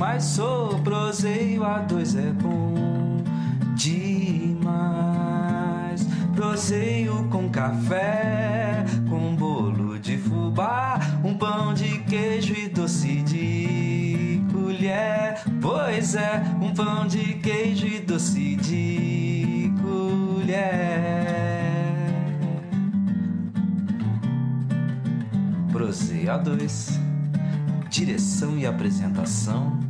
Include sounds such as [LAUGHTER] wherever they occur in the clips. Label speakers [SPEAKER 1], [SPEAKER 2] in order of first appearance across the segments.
[SPEAKER 1] Demais. Sou proseio, A2 é bom demais. Proseio com café, com bolo de fubá, um pão de queijo e doce de colher. Pois é, um pão de queijo e doce de colher. Proseia 2. Direção e apresentação: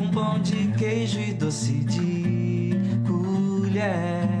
[SPEAKER 1] pão de queijo e doce de colher.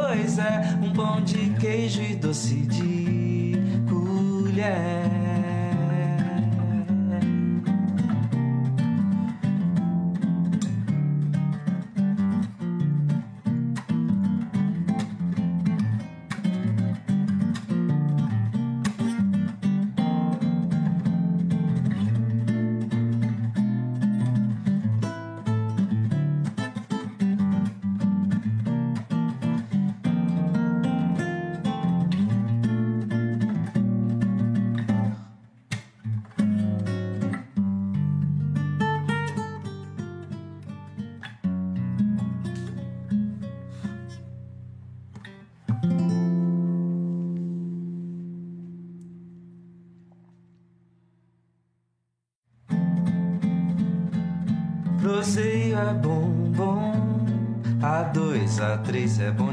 [SPEAKER 1] É, um pão de queijo e doce de colher.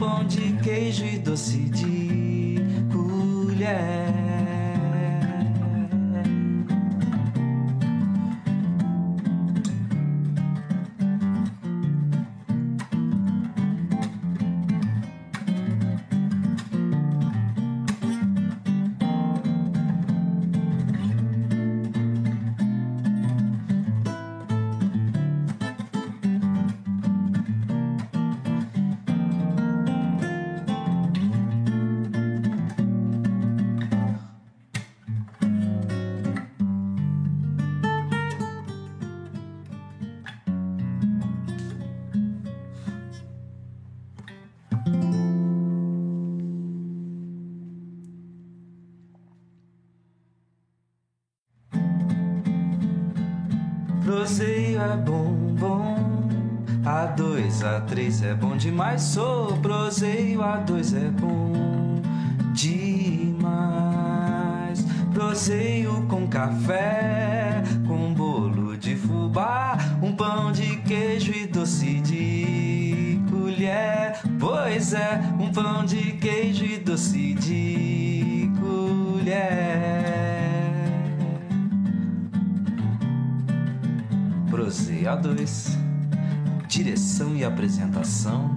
[SPEAKER 1] pão de queijo e doce de colher. Demais. Sou proseio, A2 é bom demais. Proseio com café, com bolo de fubá, um pão de queijo e doce de colher. Pois é, um pão de queijo e doce de colher. Proseio A2 Direção e apresentação: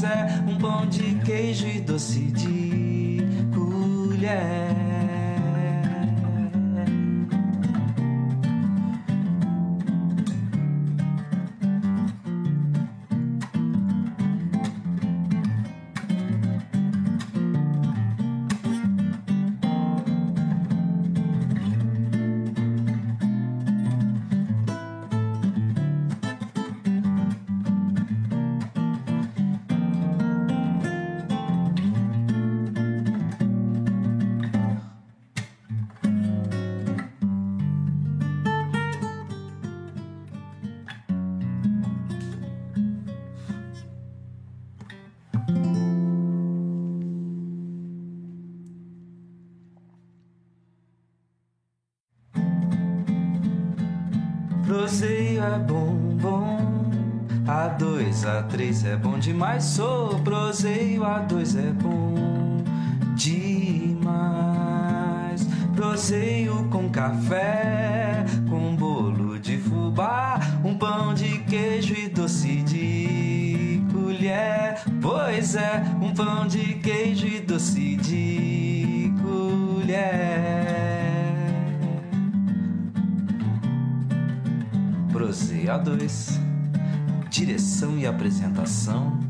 [SPEAKER 1] quiser um pão de queijo e doce de colher. Demais. Sou proseio, a dois é bom demais. Proseio com café, com bolo de fubá, um pão de queijo e doce de colher. Pois é, um pão de queijo e doce de colher. Proseio A2, direção e apresentação,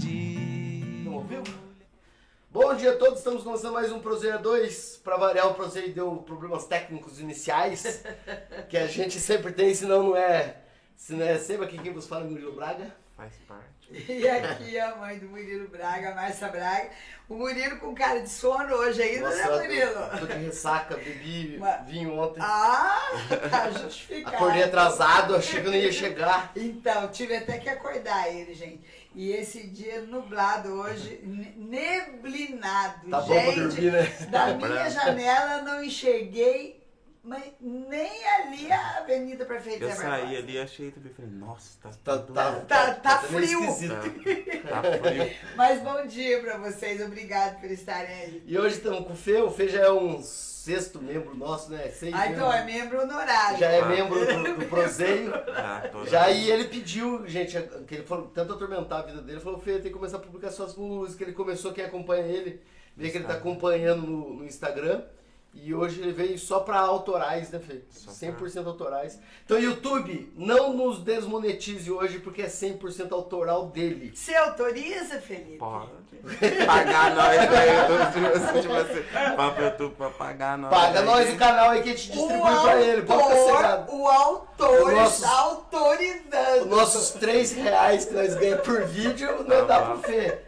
[SPEAKER 2] Bom dia a todos, estamos começando mais um Prozeia 2. Pra variar, o Prozeia deu problemas técnicos iniciais, [LAUGHS] que a gente sempre tem, senão não é. Se não é sempre aqui quem vos fala é Murilo Braga.
[SPEAKER 3] Faz parte.
[SPEAKER 4] E aqui a mãe do Murilo Braga, Márcia Braga. O Murilo com cara de sono hoje ainda, né,
[SPEAKER 2] eu
[SPEAKER 4] Murilo?
[SPEAKER 2] tô de ressaca, bebi
[SPEAKER 4] Mas-
[SPEAKER 2] vinho ontem.
[SPEAKER 4] Ah, tá justificado.
[SPEAKER 2] Acordei atrasado, achei que eu não ia chegar.
[SPEAKER 4] Então, tive até que acordar ele, gente. E esse dia nublado hoje, ne- neblinado.
[SPEAKER 2] Tá
[SPEAKER 4] gente,
[SPEAKER 2] dormir, né?
[SPEAKER 4] Da minha janela não enxerguei mas nem ali a Avenida Prefeita
[SPEAKER 3] Eu saí ali, achei também, falei, nossa, tá,
[SPEAKER 2] Tá, tá,
[SPEAKER 4] Tá- tá
[SPEAKER 2] meio
[SPEAKER 4] frio.
[SPEAKER 2] esquisito.
[SPEAKER 3] tá, tá frio.
[SPEAKER 4] Mas bom dia pra vocês, obrigado por estarem aí.
[SPEAKER 2] E hoje estamos com o Fê, o Fê já é um sexto membro nosso, né? Seis
[SPEAKER 4] Ah, então é membro honorário.
[SPEAKER 2] Já é
[SPEAKER 3] Ah.
[SPEAKER 2] membro do, do [LAUGHS] Prozeio.
[SPEAKER 3] Já, tô
[SPEAKER 2] Já aí ele pediu, gente, que ele falou, tanto atormentar a vida dele, falou, Fê, tem que começar a publicar suas músicas. Ele começou, quem acompanha ele, vê que ele tá acompanhando no, no Instagram. E hoje ele veio só pra autorais, né, Fê?
[SPEAKER 3] Só pra-
[SPEAKER 2] 100% autorais. Então, YouTube, não nos desmonetize hoje, porque é 100% autoral dele.
[SPEAKER 4] Você autoriza, Felipe?
[SPEAKER 3] Pode. [LAUGHS] Pagar nós aí, todo tipo assim, pro YouTube pra pagar nós.
[SPEAKER 2] Paga
[SPEAKER 3] aí.
[SPEAKER 2] nós o canal aí que a gente distribui pra ele, pode ficar cegado.
[SPEAKER 4] o autor
[SPEAKER 2] O nosso-
[SPEAKER 4] está autorizando.
[SPEAKER 2] Os nossos 3 reais que nós ganhamos por vídeo, não dá pro Fê.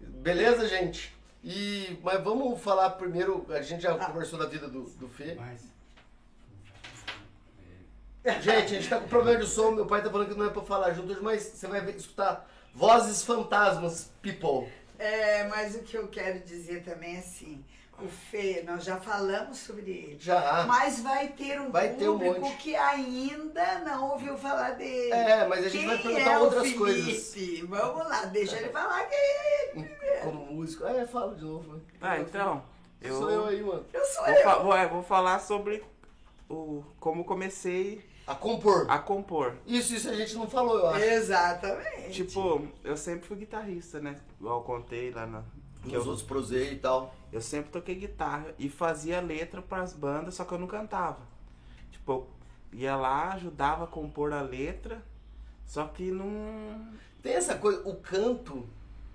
[SPEAKER 2] Beleza, gente? E, mas vamos falar primeiro, a gente já conversou da vida do, do Fê. Gente, a gente tá com problema de som, meu pai tá falando que não é pra falar junto hoje, mas você vai escutar vozes fantasmas, people.
[SPEAKER 4] É, mas o que eu quero dizer também é assim, o Fê, nós já falamos sobre ele.
[SPEAKER 2] Já.
[SPEAKER 4] Mas vai ter um
[SPEAKER 2] Vai ter um
[SPEAKER 4] público
[SPEAKER 2] monte.
[SPEAKER 4] que ainda não ouviu falar dele.
[SPEAKER 2] É, mas a gente
[SPEAKER 4] Quem
[SPEAKER 2] vai perguntar
[SPEAKER 4] é
[SPEAKER 2] outras
[SPEAKER 4] Felipe?
[SPEAKER 2] coisas.
[SPEAKER 4] Vamos lá, deixa ele falar quem é ele.
[SPEAKER 2] Como músico. É, fala de novo.
[SPEAKER 3] Ah, então, eu,
[SPEAKER 2] Sou eu aí, mano.
[SPEAKER 4] Eu sou
[SPEAKER 3] vou,
[SPEAKER 4] eu.
[SPEAKER 3] fa- vou, é, vou falar sobre o, como comecei
[SPEAKER 2] A compor.
[SPEAKER 3] a compor.
[SPEAKER 2] Isso, isso a gente não falou, eu acho.
[SPEAKER 4] Exatamente.
[SPEAKER 3] Tipo, eu sempre fui guitarrista, né? Igual eu contei lá na. Que
[SPEAKER 2] Os
[SPEAKER 3] eu,
[SPEAKER 2] outros prosei e tal.
[SPEAKER 3] eu sempre toquei guitarra e fazia letra pras bandas, só que eu não cantava. Tipo, eu ia lá, ajudava a compor a letra, só que não.
[SPEAKER 2] Tem essa coisa, o canto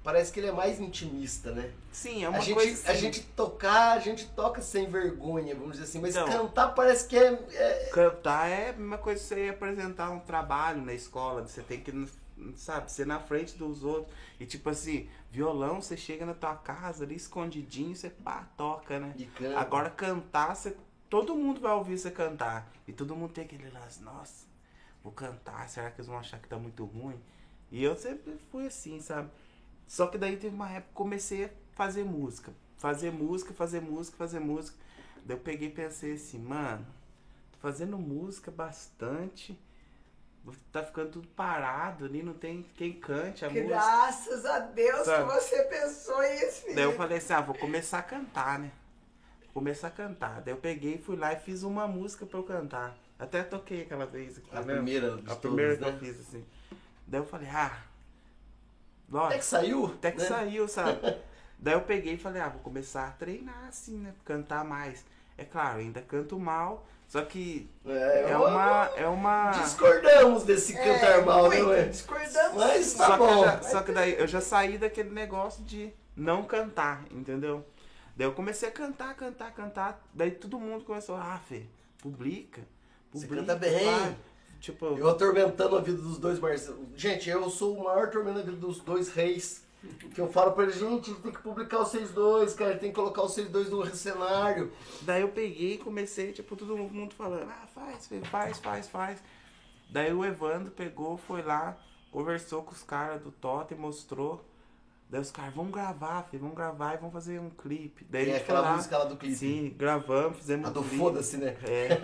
[SPEAKER 2] parece que ele é mais intimista, né?
[SPEAKER 3] Sim, é uma
[SPEAKER 2] a, gente,
[SPEAKER 3] coisa.
[SPEAKER 2] a
[SPEAKER 3] assim,
[SPEAKER 2] gente tocar, a gente toca sem vergonha, vamos dizer assim, mas
[SPEAKER 3] Então.
[SPEAKER 2] cantar parece que é, é-
[SPEAKER 3] Cantar é a mesma coisa que você apresentar um trabalho na escola, você tem que, sabe, ser na frente dos outros. E tipo assim, violão, você chega na tua casa ali escondidinho, você pá, toca, né?
[SPEAKER 2] de canto.
[SPEAKER 3] Agora cantar, você, todo mundo vai ouvir você cantar. E todo mundo tem aquele lance, nossa, vou cantar, será que eles vão achar que tá muito ruim? E eu sempre fui assim, sabe? Só que daí teve uma época que comecei a fazer música. Fazer música, fazer música, fazer música. Daí eu peguei e pensei assim, mano, fazendo música bastante. Tá ficando tudo parado ali, não tem quem cante a música.
[SPEAKER 4] Graças a Deus
[SPEAKER 3] Sabe?
[SPEAKER 4] que você pensou isso, filho.
[SPEAKER 3] Daí eu falei assim, ah, vou começar a cantar, né? Vou começar a cantar. Daí eu peguei, fui lá e fiz uma música pra eu cantar. Até toquei aquela vez aqui.
[SPEAKER 2] A
[SPEAKER 3] né?
[SPEAKER 2] primeira
[SPEAKER 3] A primeira
[SPEAKER 2] todas,
[SPEAKER 3] que
[SPEAKER 2] né?
[SPEAKER 3] eu fiz, assim. Daí eu falei, ah.
[SPEAKER 2] Até
[SPEAKER 3] Lógico,
[SPEAKER 2] que saiu?
[SPEAKER 3] até que
[SPEAKER 2] né?
[SPEAKER 3] saiu, sabe? [LAUGHS] Daí eu peguei e falei, ah, vou começar a treinar assim, né? Cantar mais. É claro, ainda canto mal, só que
[SPEAKER 2] É,
[SPEAKER 3] é uma. É uma.
[SPEAKER 2] Discordamos desse cantar mal, né,
[SPEAKER 4] muito,
[SPEAKER 2] ué?
[SPEAKER 4] Discordamos.
[SPEAKER 2] Mas tá
[SPEAKER 3] só, que
[SPEAKER 2] bom.
[SPEAKER 3] eu já, só que daí eu já saí daquele negócio de não cantar, entendeu? Daí eu comecei a cantar, cantar, cantar. Daí todo mundo começou, ah, Fê, publica.
[SPEAKER 2] Você
[SPEAKER 3] publica
[SPEAKER 2] canta bem.
[SPEAKER 3] vai." Tipo,
[SPEAKER 2] Eu atormentando a vida dos dois Marcelo. Gente, eu sou o maior tormento da vida dos dois reis. Que eu falo pra eles, gente, tem que publicar os seis dois, cara, tem que colocar os seis dois no cenário.
[SPEAKER 3] Daí eu peguei e comecei, tipo, todo mundo falando, ah, faz, faz, faz, faz. Daí o Evandro pegou, foi lá, conversou com os caras do Totem, mostrou. Daí os caras, vamos gravar, Fê, vamos gravar e vamos fazer um clipe. Daí
[SPEAKER 2] Tem
[SPEAKER 3] foi
[SPEAKER 2] aquela
[SPEAKER 3] lá,
[SPEAKER 2] música lá do clipe.
[SPEAKER 3] Sim, gravamos, fizemos
[SPEAKER 2] A
[SPEAKER 3] um
[SPEAKER 2] do
[SPEAKER 3] clipe.
[SPEAKER 2] foda-se, né?
[SPEAKER 3] É,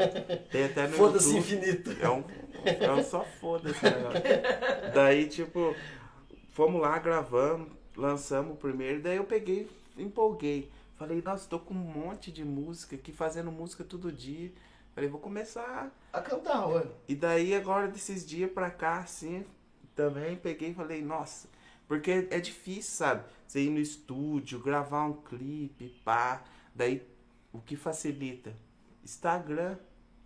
[SPEAKER 3] tem até no
[SPEAKER 2] Foda-se infinito.
[SPEAKER 3] É um, é um só foda-se, né? [LAUGHS] Daí, tipo, fomos lá, gravamos, lançamos o primeiro, daí eu peguei, empolguei. Falei, nossa, tô com um monte de música aqui, fazendo música todo dia. Falei, vou começar.
[SPEAKER 2] A cantar, ué.
[SPEAKER 3] E daí, agora, desses dias pra cá, assim, também peguei e falei, nossa, porque é difícil, sabe? Você ir no estúdio, gravar um clipe, pá. Daí, o que facilita? Instagram,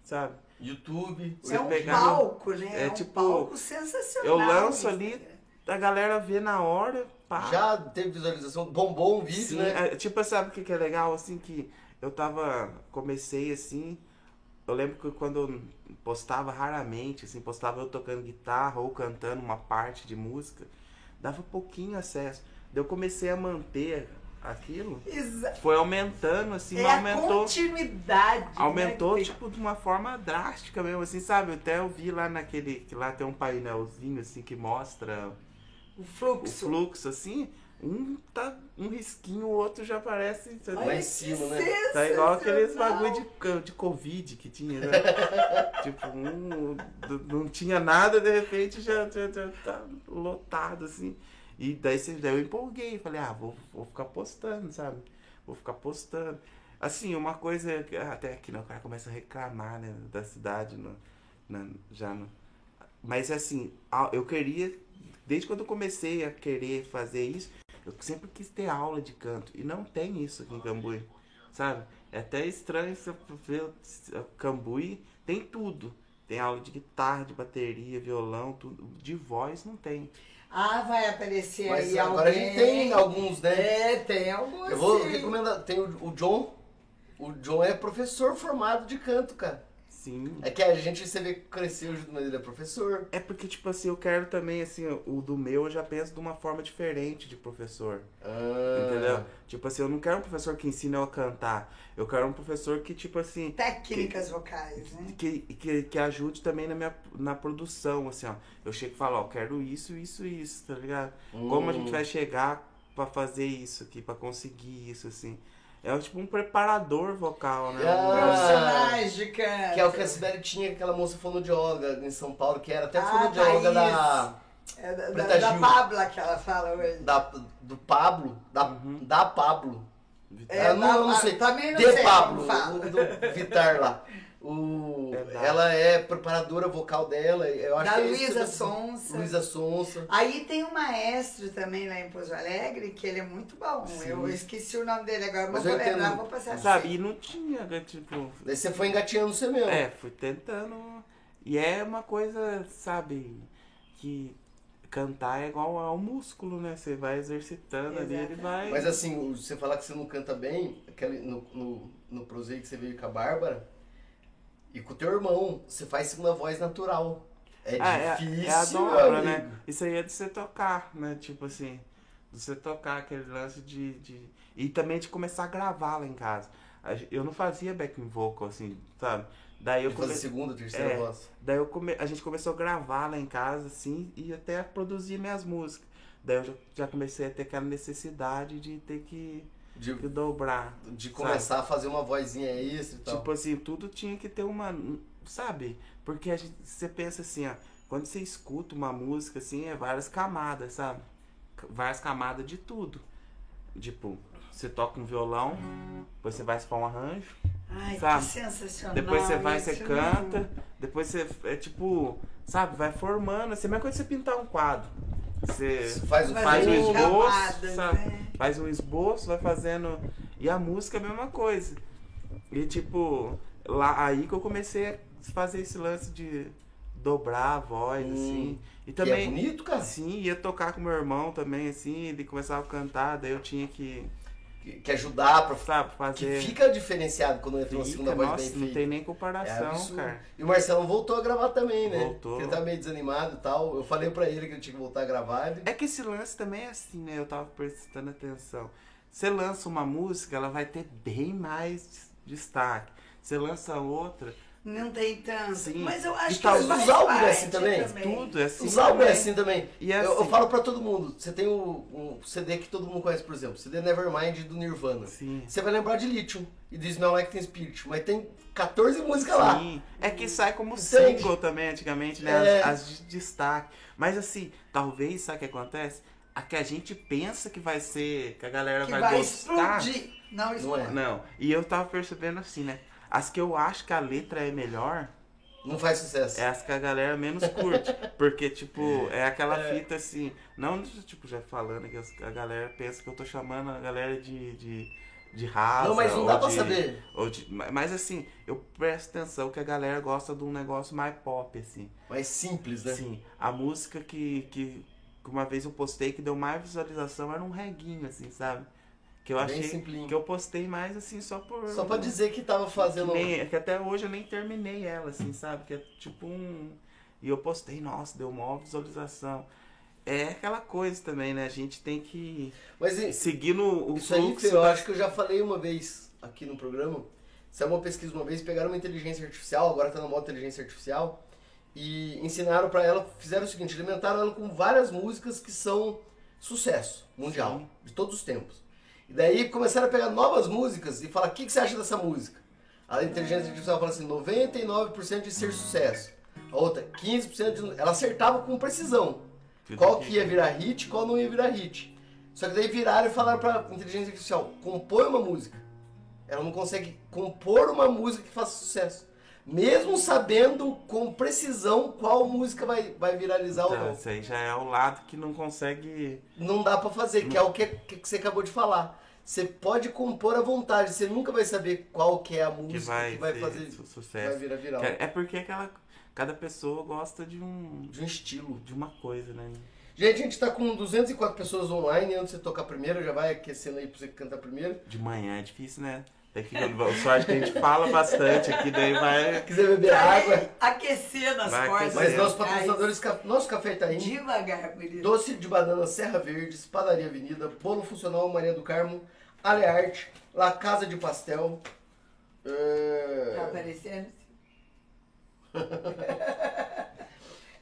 [SPEAKER 3] sabe?
[SPEAKER 2] YouTube.
[SPEAKER 3] Você
[SPEAKER 4] É um
[SPEAKER 3] pegar-
[SPEAKER 4] palco, né?
[SPEAKER 3] É
[SPEAKER 4] É um
[SPEAKER 3] tipo,
[SPEAKER 4] palco sensacional.
[SPEAKER 3] eu lanço
[SPEAKER 4] isso,
[SPEAKER 3] ali,
[SPEAKER 4] né?
[SPEAKER 3] A galera vê na hora, pá.
[SPEAKER 2] Já teve visualização, bombou um vídeo,
[SPEAKER 3] Sim,
[SPEAKER 2] né?
[SPEAKER 3] é, tipo, sabe o que, que é legal? Assim, que eu tava. Comecei assim. Eu lembro que quando eu postava raramente, assim, postava eu tocando guitarra ou cantando uma parte de música, dava pouquinho acesso. Daí eu comecei a manter aquilo.
[SPEAKER 4] Exa-
[SPEAKER 3] Foi aumentando, assim,
[SPEAKER 4] É
[SPEAKER 3] aumentou.
[SPEAKER 4] continuidade. né,
[SPEAKER 3] Aumentou,
[SPEAKER 4] tem-
[SPEAKER 3] tipo, de uma forma drástica mesmo, assim, sabe? Até eu vi lá naquele. Que lá tem um painelzinho, assim, que mostra
[SPEAKER 4] o
[SPEAKER 3] o
[SPEAKER 4] fluxo.
[SPEAKER 3] fluxo, assim. Um tá um risquinho, o outro já parece. entendeu?
[SPEAKER 2] Lá em cima, né?
[SPEAKER 3] Tá igual aqueles bagulho de, de Covid que tinha, né? [LAUGHS] tipo, um não tinha nada, de repente já, já, já tá lotado, assim. E daí, daí eu empolguei, falei, ah, vou, vou ficar postando, sabe? Vou ficar postando. Assim, uma coisa, que- até aqui, né, o cara começa a reclamar, né, da cidade, no, na- já no... Mas assim, eu queria, desde quando eu comecei a querer fazer isso, eu sempre quis ter aula de canto. E não tem isso aqui em Cambuí, sabe? É até estranho você ver o Cambuí, tem tudo. Tem aula de guitarra, de bateria, violão, tudo. De voz não tem.
[SPEAKER 4] Ah, vai aparecer
[SPEAKER 2] Mas
[SPEAKER 4] aí
[SPEAKER 2] agora
[SPEAKER 4] alguém.
[SPEAKER 2] a gente tem alguns, né?
[SPEAKER 4] É, tem alguns.
[SPEAKER 2] Eu vou
[SPEAKER 4] sim.
[SPEAKER 2] recomendar. Tem o, o John. O John é professor formado de canto, cara.
[SPEAKER 3] Sim.
[SPEAKER 2] É que a gente, você vê que cresceu junto, mas ele é professor.
[SPEAKER 3] É porque, tipo assim, eu quero também, assim, o do meu eu já penso de uma forma diferente de professor.
[SPEAKER 2] Ah,
[SPEAKER 3] Entendeu? Tipo assim, eu não quero um professor que ensine eu a cantar. Eu quero um professor que, tipo assim,
[SPEAKER 4] Técnicas vocais, né?
[SPEAKER 3] que, que, que ajude também na minha na produção, assim, ó. Eu chego e falo, ó, quero isso, isso e isso, tá ligado? Como a gente
[SPEAKER 2] Hum.
[SPEAKER 3] vai chegar pra fazer isso aqui, pra conseguir isso, assim. É tipo um preparador vocal, né?
[SPEAKER 2] Ah.
[SPEAKER 4] Profissionais de canto.
[SPEAKER 2] Que é o que a Sibeli tinha, aquela moça fonoaudióloga em São Paulo, que era até
[SPEAKER 4] Ah,
[SPEAKER 2] fonoaudióloga
[SPEAKER 4] Thaís.
[SPEAKER 2] da,
[SPEAKER 4] É da, da,
[SPEAKER 2] Preta
[SPEAKER 4] da
[SPEAKER 2] Gil.
[SPEAKER 4] Pabla que ela fala hoje.
[SPEAKER 2] da, do Pablo, da,
[SPEAKER 3] Uhum.
[SPEAKER 2] da Pablo.
[SPEAKER 4] É,
[SPEAKER 2] eu não, eu não
[SPEAKER 4] da-
[SPEAKER 2] sei.
[SPEAKER 4] também não
[SPEAKER 2] de
[SPEAKER 4] sei
[SPEAKER 2] Pablo, do Vitar lá. [LAUGHS] O,
[SPEAKER 3] É
[SPEAKER 2] ela é preparadora vocal dela. Eu acho
[SPEAKER 4] Da
[SPEAKER 2] que é
[SPEAKER 4] Luísa
[SPEAKER 2] mesmo.
[SPEAKER 4] Sonsa.
[SPEAKER 2] Luísa Sonsa.
[SPEAKER 4] Aí tem um maestro também lá em Pouso Alegre, que ele é muito bom.
[SPEAKER 3] Sim.
[SPEAKER 4] Eu esqueci o nome dele agora, mas
[SPEAKER 2] Mas
[SPEAKER 4] vou
[SPEAKER 2] eu
[SPEAKER 4] lembrar, vou passar
[SPEAKER 3] Sabe?
[SPEAKER 4] pra
[SPEAKER 3] E não tinha, tipo.
[SPEAKER 2] Daí você foi engatinhando você mesmo.
[SPEAKER 3] É, fui tentando. E é uma coisa, sabe, que cantar é igual ao músculo, né? Você vai exercitando ali, ele vai.
[SPEAKER 2] Mas assim, você falar que você não canta bem, aquele, no, no, no prosei que você veio com a Bárbara, e com o teu irmão, você faz segunda voz natural. É
[SPEAKER 3] Ah, é,
[SPEAKER 2] difícil,
[SPEAKER 3] é a
[SPEAKER 2] meu
[SPEAKER 3] dobra,
[SPEAKER 2] amigo.
[SPEAKER 3] né? Isso aí é de você tocar, né? Tipo assim, de você tocar aquele lance de, de. E também de começar a gravar lá em casa. Eu não fazia backing vocal, assim, sabe? Daí eu comecei.
[SPEAKER 2] segunda, terceira
[SPEAKER 3] É.
[SPEAKER 2] voz.
[SPEAKER 3] Daí eu come... a gente começou a gravar lá em casa, assim, e até a produzir minhas músicas. Daí eu já comecei a ter aquela necessidade de ter que,
[SPEAKER 2] De,
[SPEAKER 3] que dobrar.
[SPEAKER 2] de começar a fazer uma vozinha extra e tal.
[SPEAKER 3] Tipo assim, tudo tinha que ter uma. sabe? Porque a gente, você pensa assim, ó, quando você escuta uma música assim, é várias camadas, sabe? Várias camadas de tudo. Tipo, você toca um violão, depois você vai para um arranjo,
[SPEAKER 4] Ai,
[SPEAKER 3] Sabe?
[SPEAKER 4] que sensacional.
[SPEAKER 3] depois você vai, você
[SPEAKER 4] isso,
[SPEAKER 3] canta, depois você é tipo, sabe, vai formando, assim, a mesma coisa que você pintar um quadro. Você
[SPEAKER 2] Faz
[SPEAKER 3] faz um esboço,
[SPEAKER 4] camadas,
[SPEAKER 3] sabe?
[SPEAKER 4] né?
[SPEAKER 3] Faz um esboço, vai fazendo. E a música é a mesma coisa. E tipo, lá aí que eu comecei a fazer esse lance de dobrar a voz,
[SPEAKER 2] Hum,
[SPEAKER 3] assim. E
[SPEAKER 2] é
[SPEAKER 3] também.
[SPEAKER 2] bonito, cara.
[SPEAKER 3] Sim, ia tocar com meu irmão também, assim, ele começava a cantar, daí eu tinha que,
[SPEAKER 2] Que, que ajudar pra.
[SPEAKER 3] sabe,
[SPEAKER 2] Que
[SPEAKER 3] fazer.
[SPEAKER 2] fica diferenciado quando entra uma segunda voz
[SPEAKER 3] nossa,
[SPEAKER 2] bem
[SPEAKER 3] não
[SPEAKER 2] feita.
[SPEAKER 3] tem nem
[SPEAKER 2] É
[SPEAKER 3] comparação,
[SPEAKER 2] absurdo.
[SPEAKER 3] cara.
[SPEAKER 2] E o Marcelo voltou a gravar também, né?
[SPEAKER 3] Voltou.
[SPEAKER 2] Ele tá meio desanimado e tal. Eu falei pra ele que ele tinha que voltar a gravar. Ele...
[SPEAKER 3] É que esse lance também é assim, né? Eu tava prestando atenção. Você lança uma música, ela vai ter bem mais destaque. Você lança outra,
[SPEAKER 4] Não tem tanto.
[SPEAKER 3] Sim.
[SPEAKER 4] Mas eu acho que
[SPEAKER 3] tá,
[SPEAKER 4] isso
[SPEAKER 3] os
[SPEAKER 4] faz
[SPEAKER 2] álbuns é assim também?
[SPEAKER 3] tudo é assim.
[SPEAKER 2] Os álbuns é
[SPEAKER 3] também.
[SPEAKER 2] assim também.
[SPEAKER 3] E é
[SPEAKER 2] Eu, eu
[SPEAKER 3] assim.
[SPEAKER 2] falo pra todo mundo. Você tem o, um CD que todo mundo conhece, por exemplo. CD Nevermind do Nirvana.
[SPEAKER 3] Sim.
[SPEAKER 2] Você vai lembrar de Lithium e do Smell Like Teen Spirit. Mas tem 14 músicas lá.
[SPEAKER 3] Sim. É que sai como
[SPEAKER 2] Entende?
[SPEAKER 3] single também, antigamente, né?
[SPEAKER 2] É.
[SPEAKER 3] As, as de destaque. Mas assim, talvez, sabe o que acontece? A que a gente pensa que vai ser, que a galera
[SPEAKER 4] Que
[SPEAKER 3] vai,
[SPEAKER 4] vai
[SPEAKER 3] gostar.
[SPEAKER 4] explodir. Não
[SPEAKER 2] Não é.
[SPEAKER 3] Não. E eu tava percebendo assim, né? As que eu acho que a letra é melhor,
[SPEAKER 2] Não faz sucesso.
[SPEAKER 3] é as que a galera menos curte. Porque, tipo, é aquela fita assim. Não, tipo, já falando que a galera pensa que eu tô chamando a galera de. de de rasa,
[SPEAKER 2] Não, mas não dá pra
[SPEAKER 3] de-
[SPEAKER 2] saber.
[SPEAKER 3] de- ma- mas assim, eu presto atenção que a galera gosta de um negócio mais pop, assim.
[SPEAKER 2] Mais simples, né?
[SPEAKER 3] Sim, a música que, que, que uma vez eu postei que deu mais visualização era um reguinho, assim, sabe? Que eu
[SPEAKER 2] Bem
[SPEAKER 3] achei
[SPEAKER 2] simplinho.
[SPEAKER 3] que eu postei mais assim só por.
[SPEAKER 2] Só pra dizer que tava
[SPEAKER 3] que,
[SPEAKER 2] fazendo.
[SPEAKER 3] nem- é que até hoje eu nem terminei ela, assim, sabe? Que é tipo um. E eu postei, nossa, deu maior visualização. É aquela coisa também, né? A gente tem que
[SPEAKER 2] Mas e-
[SPEAKER 3] seguir no o
[SPEAKER 2] isso aí,
[SPEAKER 3] fluxo.
[SPEAKER 2] Fê, eu
[SPEAKER 3] da-
[SPEAKER 2] acho que eu já falei uma vez aqui no programa. Saiu uma pesquisa uma vez, pegaram uma inteligência artificial, agora tá na moda inteligência artificial, e ensinaram pra ela, fizeram o seguinte, alimentaram ela com várias músicas que são sucesso mundial,
[SPEAKER 3] Sim.
[SPEAKER 2] de todos os tempos. E daí começaram a pegar novas músicas e falar, o que, que você acha dessa música? A inteligência artificial fala assim, 99% de ser sucesso. A outra, 15% de... Ela acertava com precisão. Qual que ia virar hit, qual não ia virar hit. Só que daí viraram e falaram pra inteligência artificial, compõe uma música. Ela não consegue compor uma música que faça sucesso. Mesmo sabendo com precisão qual música vai, vai viralizar ou
[SPEAKER 3] Então,
[SPEAKER 2] não.
[SPEAKER 3] isso aí já é o lado que não consegue.
[SPEAKER 2] Não dá pra fazer, que é o que, que, você acabou de falar. Você pode compor à vontade, você nunca vai saber qual que é a música
[SPEAKER 3] Que vai,
[SPEAKER 2] que vai fazer,
[SPEAKER 3] su-
[SPEAKER 2] vai
[SPEAKER 3] sucesso.
[SPEAKER 2] virar viral.
[SPEAKER 3] É porque aquela, cada pessoa gosta de um
[SPEAKER 2] De um estilo.
[SPEAKER 3] de uma coisa, né?
[SPEAKER 2] Gente, a gente tá com 204 pessoas online, antes de você tocar primeiro, já vai aquecendo aí pra você cantar primeiro.
[SPEAKER 3] De manhã é difícil, né? Tem que, sorte que a gente fala bastante aqui, daí vai.
[SPEAKER 2] Quiser beber
[SPEAKER 4] Pra
[SPEAKER 2] água.
[SPEAKER 4] ele aquecer nas
[SPEAKER 3] Vai
[SPEAKER 4] cordas.
[SPEAKER 2] Mas nossos patrocinadores, ca- nosso café tá aí.
[SPEAKER 4] Devagar, querido.
[SPEAKER 2] Doce de banana Serra Verde, Padaria Avenida, Bolo Funcional Maria do Carmo, Alearte, La Casa de Pastel.
[SPEAKER 4] Tá
[SPEAKER 2] é,
[SPEAKER 4] aparecendo? [LAUGHS]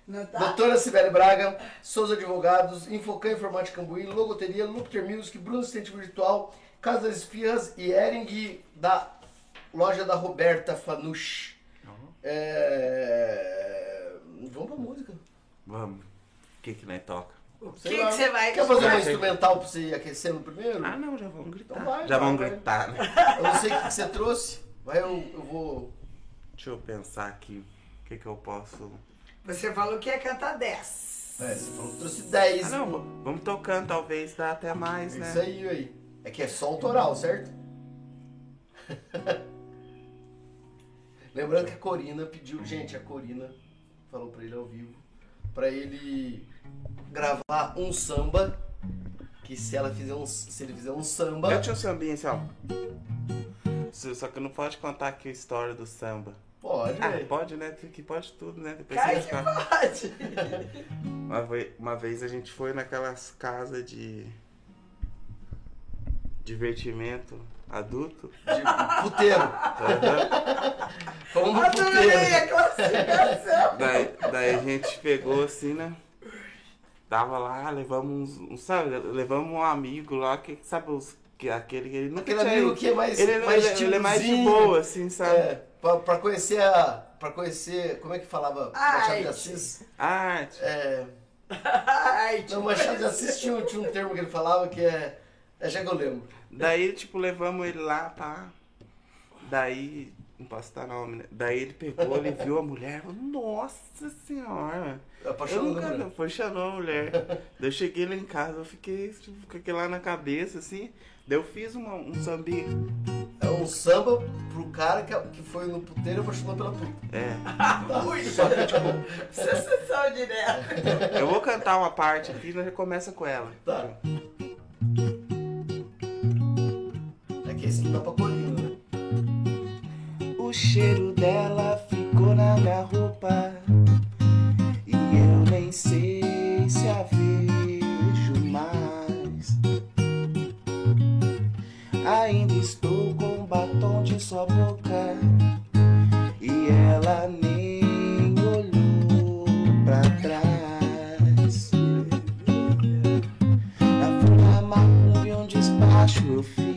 [SPEAKER 4] Não tá?
[SPEAKER 2] Doutora Sibeli Braga, Souza Advogados, Infocan Informática Cambuí, Logoteria, Lupter Music, Bruno Assistente Virtual, Casa das Esfirras e Ering da loja da Roberta Fanush. É... Vamos pra música.
[SPEAKER 3] Vamos. O que que nós toca?
[SPEAKER 4] O que você vai
[SPEAKER 2] Quer fazer uma instrumental pra você ir aquecendo primeiro?
[SPEAKER 3] Ah, não, já vamos gritar.
[SPEAKER 2] Então vai,
[SPEAKER 3] já vamos gritar, né?
[SPEAKER 2] Eu não sei o que que você trouxe. Vai, eu, eu vou.
[SPEAKER 3] Deixa eu pensar aqui. O que que eu posso.
[SPEAKER 4] Você falou que ia cantar 10.
[SPEAKER 2] É, você falou que trouxe 10.
[SPEAKER 3] Ah, não, vamos tocando, talvez dá até mais,
[SPEAKER 2] É
[SPEAKER 3] né?
[SPEAKER 2] Isso aí, aí. É que é só autoral, certo? [LAUGHS] Lembrando que a Corina pediu, gente, a Corina falou pra ele ao vivo, pra ele gravar um samba, que se ela fizer um, se ele fizer um samba,
[SPEAKER 3] Eu tinha um sambinha assim, ó. Só que não pode contar aqui a história do samba.
[SPEAKER 2] pode,
[SPEAKER 3] Ah, pode, né? Que pode tudo, né? Depois
[SPEAKER 4] Cai
[SPEAKER 3] você
[SPEAKER 4] que pode.
[SPEAKER 3] Uma vez a gente foi naquelas casas de divertimento adulto.
[SPEAKER 2] De puteiro. Fomos no
[SPEAKER 4] Adorei
[SPEAKER 2] puteiro.
[SPEAKER 4] a classificação.
[SPEAKER 3] daí, daí a gente pegou assim, né? Tava lá, levamos uns, sabe, levamos um amigo lá que sabe os que aquele que ele nunca
[SPEAKER 2] Aquele
[SPEAKER 3] tinha
[SPEAKER 2] amigo
[SPEAKER 3] ido.
[SPEAKER 2] que é mais,
[SPEAKER 3] ele,
[SPEAKER 2] mais
[SPEAKER 3] ele, ele é mais de boa, assim, sabe?
[SPEAKER 2] É, pra, pra conhecer a, pra conhecer, como é que falava
[SPEAKER 4] Arte.
[SPEAKER 2] Machado de Assis?
[SPEAKER 3] Arte.
[SPEAKER 2] É, [LAUGHS]
[SPEAKER 4] Ai,
[SPEAKER 2] não, Machado de Assis tinha, tinha um termo que ele falava que é. É já que eu lembro.
[SPEAKER 3] Daí, tipo, levamos ele lá, pá. Daí, não posso citar nome, né? Daí ele pegou, ele viu a mulher, falou, nossa senhora. Eu
[SPEAKER 2] Apaixonou
[SPEAKER 3] nunca
[SPEAKER 2] né?
[SPEAKER 3] não, foi chamou a mulher. [LAUGHS] Daí eu cheguei lá em casa, eu fiquei tipo, com aquilo lá na cabeça, assim. Daí eu fiz uma, um sambinha.
[SPEAKER 2] É um samba pro cara que, que foi no puteiro e apaixonou pela puta.
[SPEAKER 3] É. [LAUGHS]
[SPEAKER 2] Só que, tipo,
[SPEAKER 4] Sensação direta.
[SPEAKER 3] Eu vou cantar uma parte aqui e nós já começa com ela.
[SPEAKER 2] Tá. É esse colina, né?
[SPEAKER 3] O cheiro dela ficou na minha roupa. E eu nem sei se a vejo mais. Ainda estou com batom de sua boca. E ela nem olhou pra trás. Na folha macumba um despacho eu fiz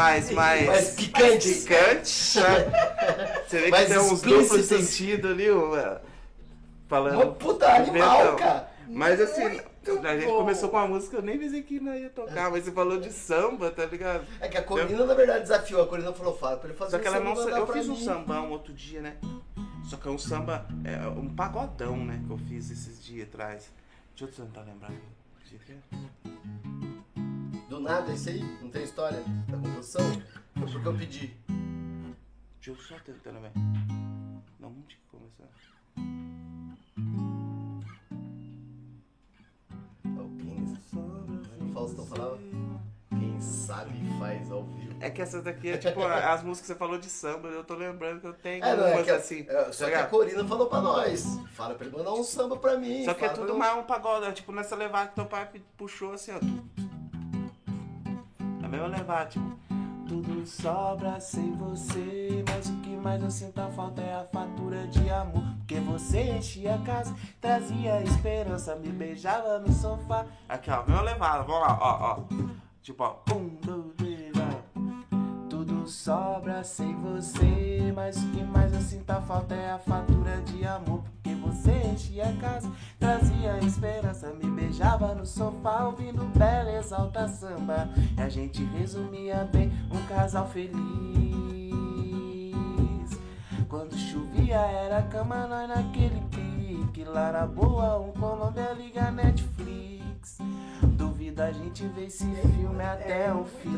[SPEAKER 3] mais, mais, mais. Mais
[SPEAKER 2] picantes.
[SPEAKER 3] picantes, sabe? Você vê que
[SPEAKER 2] Mais
[SPEAKER 3] tem uns duplos sentidos ali, ó, falando.
[SPEAKER 2] Uma puta animal, cara.
[SPEAKER 3] Mas assim,
[SPEAKER 4] Muito
[SPEAKER 3] a gente
[SPEAKER 4] bom.
[SPEAKER 3] começou com uma música, eu nem pensei que não ia tocar, mas você falou de samba, tá ligado?
[SPEAKER 2] É que a Corina, na verdade, desafiou. A Corina falou, fala pra ele fazer
[SPEAKER 3] Só que ela
[SPEAKER 2] um
[SPEAKER 3] não.
[SPEAKER 2] samba,
[SPEAKER 3] Eu fiz
[SPEAKER 2] pra
[SPEAKER 3] um
[SPEAKER 2] mim.
[SPEAKER 3] sambão outro dia, né? Só que é um samba, é um pagodão, né? Que eu fiz esses dias atrás. Deixa eu tentar lembrar. Que dia que é?
[SPEAKER 2] Do nada, isso aí? Não tem história da composição? Foi porque eu pedi.
[SPEAKER 3] Deixa eu só tentar lembrar. Não, tinha que começar.
[SPEAKER 2] Alguém... Faustão falava? Quem sabe faz ao vivo.
[SPEAKER 3] É que essas daqui é [LAUGHS] tipo as músicas que você falou de samba, eu tô lembrando que eu tenho
[SPEAKER 2] É, não, é que, a-
[SPEAKER 3] assim.
[SPEAKER 2] é,
[SPEAKER 3] tá
[SPEAKER 2] só que a
[SPEAKER 3] ligado?
[SPEAKER 2] Corina falou pra nós. Fala pra ele mandar um samba pra mim.
[SPEAKER 3] Só que é tudo mais um pagode, é tipo nessa levada que teu pai puxou assim, ó. Levada, tipo. Tudo sobra sem você, mas o que mais eu sinto a falta é a fatura de amor. Porque você enchia a casa, trazia esperança, me beijava no sofá. Aqui, ó, mesma levada, vamos lá, ó, ó. Tipo, ó. Um, dois, três. Tudo sobra sem você, mas o que mais eu sinto a falta é a fatura de amor. Você enchia a casa, trazia esperança, me beijava no sofá, ouvindo bela exalta samba. E a gente resumia bem um casal feliz. Quando chovia era cama, nós naquele pique. Lara boa, um Colômbia liga Netflix. Duvido a gente ver esse filme até o fim.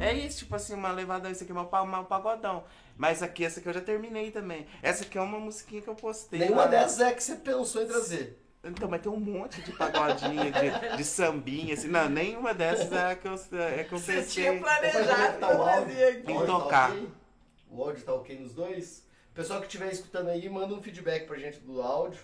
[SPEAKER 3] É isso, tipo assim, uma levada, esse aqui é meu pagodão. Mas aqui, essa aqui eu já terminei também. Essa aqui é uma musiquinha que eu postei.
[SPEAKER 2] Nenhuma
[SPEAKER 3] lá.
[SPEAKER 2] dessas é que você pensou em trazer.
[SPEAKER 3] Então, mas tem um monte de pagodinha, de, de sambinha, assim. Não, nenhuma dessas é que eu, é que eu
[SPEAKER 4] Você tinha
[SPEAKER 3] pensei.
[SPEAKER 2] É que
[SPEAKER 4] planejado
[SPEAKER 2] tá o
[SPEAKER 4] pra
[SPEAKER 2] áudio?
[SPEAKER 4] fazer aqui.
[SPEAKER 2] Tá
[SPEAKER 3] tocar.
[SPEAKER 2] O áudio tá ok nos dois? O Pessoal que estiver escutando aí, manda um feedback pra gente do áudio.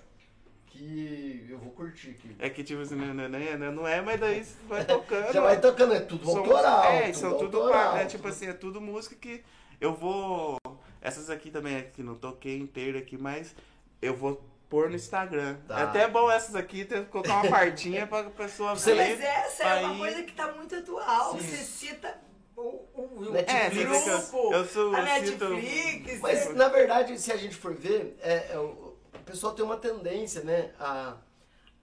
[SPEAKER 2] Que eu vou curtir aqui.
[SPEAKER 3] É que tipo assim, não, não, não, não é, mas daí você vai [LAUGHS] tocando.
[SPEAKER 2] Já vai tocando, é tudo
[SPEAKER 3] São-
[SPEAKER 2] autoral.
[SPEAKER 3] É,
[SPEAKER 2] tudo
[SPEAKER 3] são tudo
[SPEAKER 2] autoral,
[SPEAKER 3] é,
[SPEAKER 2] tudo-
[SPEAKER 3] tipo assim, é tudo música que eu vou. Essas aqui também, que não toquei inteira aqui, mas eu vou pôr no Instagram.
[SPEAKER 2] Tá.
[SPEAKER 3] É até bom essas aqui, ter que colocar uma partinha pra pessoa
[SPEAKER 2] Você
[SPEAKER 3] ver.
[SPEAKER 4] Mas essa é uma coisa que tá muito atual.
[SPEAKER 2] Sim.
[SPEAKER 4] Você cita o, o, o
[SPEAKER 2] Netflix.
[SPEAKER 3] É, eu,
[SPEAKER 4] grupo,
[SPEAKER 3] eu sou.
[SPEAKER 4] a Netflix.
[SPEAKER 2] Mas na verdade, se a gente for ver, é, é, pessoal tem uma tendência, né, a,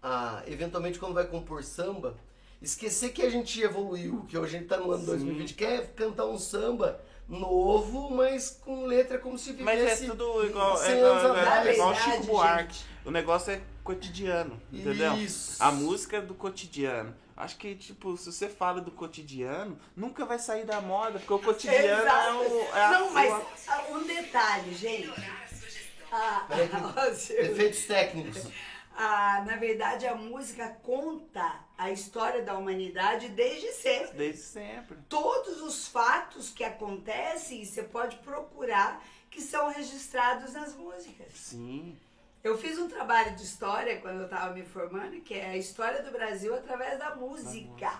[SPEAKER 2] a eventualmente quando vai compor samba, esquecer que a gente evoluiu, que hoje a gente tá no ano
[SPEAKER 3] Sim.
[SPEAKER 2] 2020, quer cantar um samba novo, mas com letra como se
[SPEAKER 3] Mas
[SPEAKER 2] vivesse
[SPEAKER 3] é tudo igual, é
[SPEAKER 2] 100
[SPEAKER 3] igual,
[SPEAKER 2] anos
[SPEAKER 3] é
[SPEAKER 2] atrás.
[SPEAKER 3] igual
[SPEAKER 4] Na verdade,
[SPEAKER 3] Chico Buarque. O negócio é cotidiano, entendeu?
[SPEAKER 2] Isso.
[SPEAKER 3] A música é do cotidiano. Acho que, tipo, se você fala do cotidiano, nunca vai sair da moda, porque o cotidiano é
[SPEAKER 4] Exato.
[SPEAKER 3] o. É a-
[SPEAKER 4] Não, mas
[SPEAKER 3] o-
[SPEAKER 4] um detalhe, gente. Ah,
[SPEAKER 2] que- [LAUGHS] Efeitos técnicos. [LAUGHS]
[SPEAKER 4] ah, na verdade, a música conta a história da humanidade desde sempre.
[SPEAKER 3] Desde sempre.
[SPEAKER 4] Todos os fatos que acontecem, você pode procurar, que são registrados nas músicas.
[SPEAKER 3] Sim.
[SPEAKER 4] Eu fiz um trabalho de história quando eu estava me formando, que é a história do Brasil através da música.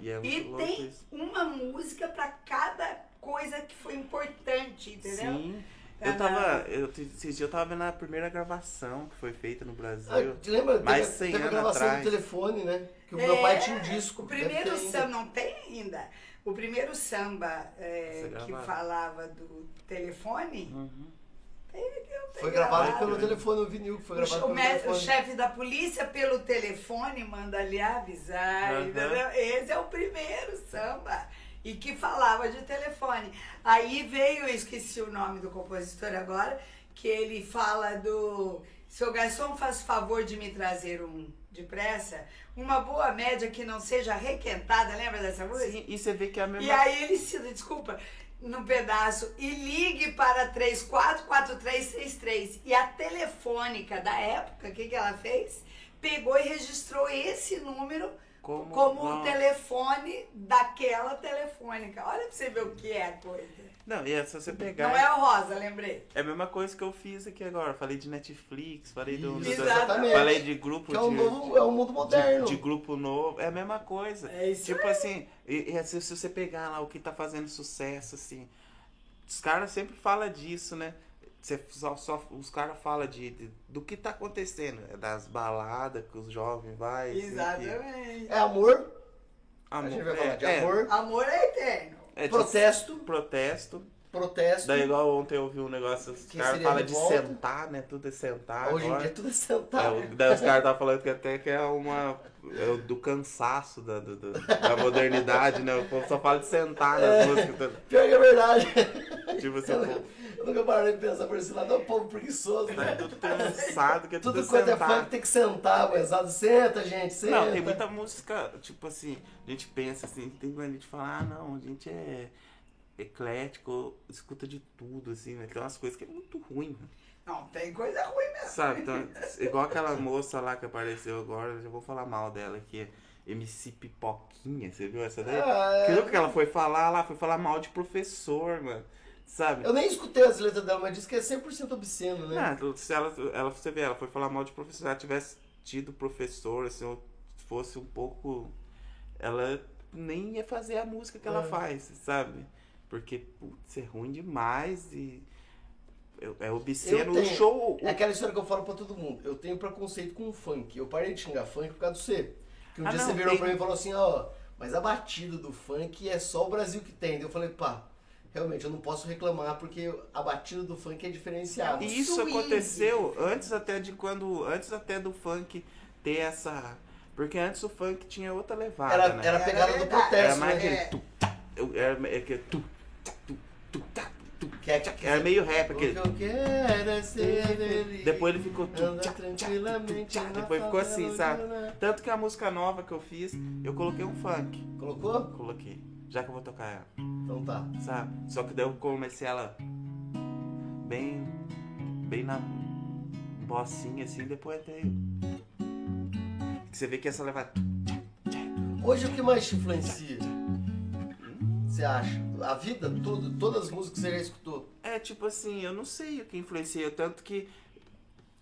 [SPEAKER 3] E é
[SPEAKER 4] E tem
[SPEAKER 3] isso.
[SPEAKER 4] uma música para cada coisa que foi importante, entendeu?
[SPEAKER 3] Sim. Eu tava. Eu, esses dias eu tava vendo a primeira gravação que foi feita no Brasil.
[SPEAKER 2] Ah, te lembra?
[SPEAKER 3] Mais
[SPEAKER 2] teve,
[SPEAKER 3] 100
[SPEAKER 2] teve a
[SPEAKER 3] anos
[SPEAKER 2] gravação
[SPEAKER 3] atrás.
[SPEAKER 2] do telefone, né? Que o
[SPEAKER 4] É,
[SPEAKER 2] meu pai tinha um disco.
[SPEAKER 4] O primeiro samba, não tem ainda. O primeiro samba é,
[SPEAKER 3] Você
[SPEAKER 4] que falava do telefone,
[SPEAKER 3] Uhum.
[SPEAKER 4] tem, tem, tem
[SPEAKER 2] Foi gravado
[SPEAKER 3] gravado.
[SPEAKER 2] pelo telefone, o vinil que foi
[SPEAKER 4] O,
[SPEAKER 2] gravado
[SPEAKER 4] o
[SPEAKER 2] pelo
[SPEAKER 4] me- o
[SPEAKER 2] telefone.
[SPEAKER 4] chefe da polícia, pelo telefone, manda ali avisar, entendeu? Esse é o primeiro samba. E que falava de telefone. Aí veio, esqueci o nome do compositor agora, que ele fala do. Seu garçom faz favor de me trazer um depressa, uma boa média que não seja requentada, lembra dessa música?
[SPEAKER 3] Sim, e você vê que é a mesma
[SPEAKER 4] E aí ele cita, desculpa, num pedaço, e ligue para 344333. E a telefônica da época, o que, que ela fez? Pegou e registrou esse número
[SPEAKER 3] como,
[SPEAKER 4] como o
[SPEAKER 3] Nossa.
[SPEAKER 4] telefone daquela telefônica. Olha pra você ver o que é a coisa.
[SPEAKER 3] Não, e é se você pegar.
[SPEAKER 4] Não é o rosa, lembrei.
[SPEAKER 3] É a mesma coisa que eu fiz aqui agora. Falei de Netflix, falei do.
[SPEAKER 2] Isso,
[SPEAKER 3] do-
[SPEAKER 4] Exatamente.
[SPEAKER 3] Falei de grupo
[SPEAKER 2] Que é um,
[SPEAKER 3] de,
[SPEAKER 2] novo, é um mundo moderno.
[SPEAKER 3] de, de grupo novo. É a mesma coisa.
[SPEAKER 4] É isso
[SPEAKER 3] Tipo assim, e, e se, se você pegar lá o que tá fazendo sucesso, assim. Os caras sempre falam disso, né? Você só, só- os caras falam de, de- do que tá acontecendo. É das baladas que os jovens vai. assim,
[SPEAKER 4] Exatamente.
[SPEAKER 2] É amor,
[SPEAKER 3] Amor,
[SPEAKER 2] a gente vai
[SPEAKER 3] é,
[SPEAKER 2] falar de
[SPEAKER 3] é,
[SPEAKER 2] amor,
[SPEAKER 4] Amor é eterno.
[SPEAKER 3] é, tipo,
[SPEAKER 2] protesto,
[SPEAKER 3] protesto.
[SPEAKER 2] protesto.
[SPEAKER 3] Daí igual ontem eu vi um negócio, os caras falam de sentar, né? Tudo é sentar.
[SPEAKER 2] Hoje em
[SPEAKER 3] agora.
[SPEAKER 2] dia tudo é
[SPEAKER 3] É,
[SPEAKER 2] sentado.
[SPEAKER 3] o- daí os caras estavam falando que até que é uma. É do cansaço da, do- do- da modernidade, né? O povo só fala de sentar nas músicas. tá-
[SPEAKER 2] Pior que é verdade.
[SPEAKER 3] Tipo assim, o povo
[SPEAKER 2] Eu nunca parei de pensar por esse lado, é um povo preguiçoso, né?
[SPEAKER 3] tudo cansado, que é tudo,
[SPEAKER 2] Tudo quanto é funk tem que sentar, pesado. Senta, gente, senta.
[SPEAKER 3] Não, tem muita música, tipo assim, a gente pensa assim, tem quando a gente fala, ah não, a gente é eclético, escuta de tudo, assim, né? Tem umas coisas que é muito ruim, né?
[SPEAKER 4] Não, tem coisa ruim mesmo.
[SPEAKER 3] Sabe? Então, igual aquela moça lá que apareceu agora, eu já vou falar mal dela aqui. MC Pipoquinha, você viu essa daí?
[SPEAKER 2] Ah, é.
[SPEAKER 3] Que ela foi falar lá, foi falar mal de professor, mano. Sabe?
[SPEAKER 2] Eu nem escutei as letras dela, mas disse que é 100% obsceno, né?
[SPEAKER 3] Ah, se ela, ela, você vê, ela foi falar mal de professor. Se ela tivesse tido professor, assim, ou fosse um pouco. Ela nem ia fazer a música que ela
[SPEAKER 2] É.
[SPEAKER 3] faz, sabe? Porque, putz, é ruim demais e. É, obsceno. O show.
[SPEAKER 2] É aquela história que eu falo pra todo mundo. Eu tenho preconceito com o funk. Eu parei de xingar funk por causa do C. Que um
[SPEAKER 3] Ah,
[SPEAKER 2] dia
[SPEAKER 3] não,
[SPEAKER 2] você virou
[SPEAKER 3] tem-
[SPEAKER 2] pra mim e falou assim, ó, mas a batida do funk é só o Brasil que tem. Eu falei, pá, realmente eu não posso reclamar porque a batida do funk é diferenciada.
[SPEAKER 3] E isso
[SPEAKER 4] swing.
[SPEAKER 3] aconteceu antes até de quando. Antes até do funk ter essa. Porque antes o funk tinha outra levada,
[SPEAKER 2] Era,
[SPEAKER 3] né?
[SPEAKER 2] era a
[SPEAKER 4] Era
[SPEAKER 2] pegada do
[SPEAKER 4] verdade.
[SPEAKER 2] protesto,
[SPEAKER 3] Era mais
[SPEAKER 2] né?
[SPEAKER 3] aquele
[SPEAKER 4] É.
[SPEAKER 3] tu, tá, era, é que tu, tá, tu, tu, tu,
[SPEAKER 2] Que é-
[SPEAKER 3] era meio rap aquele.
[SPEAKER 2] é feliz.
[SPEAKER 3] Depois ele ficou tu, tchá, tchá, depois ficou assim, sabe?
[SPEAKER 2] né?
[SPEAKER 3] Tanto que a música nova que eu fiz, eu coloquei um funk.
[SPEAKER 2] Colocou?
[SPEAKER 3] Coloquei. Já que eu vou tocar ela,
[SPEAKER 2] Então tá.
[SPEAKER 3] sabe? Só que daí eu comecei ela bem. bem na bossinha assim, depois até. Você vê que essa leva.
[SPEAKER 2] Hoje o que mais te influencia? Você acha? A vida, tudo, todas as músicas que você já escutou.
[SPEAKER 3] É, tipo assim, eu não sei o que influencia. Tanto que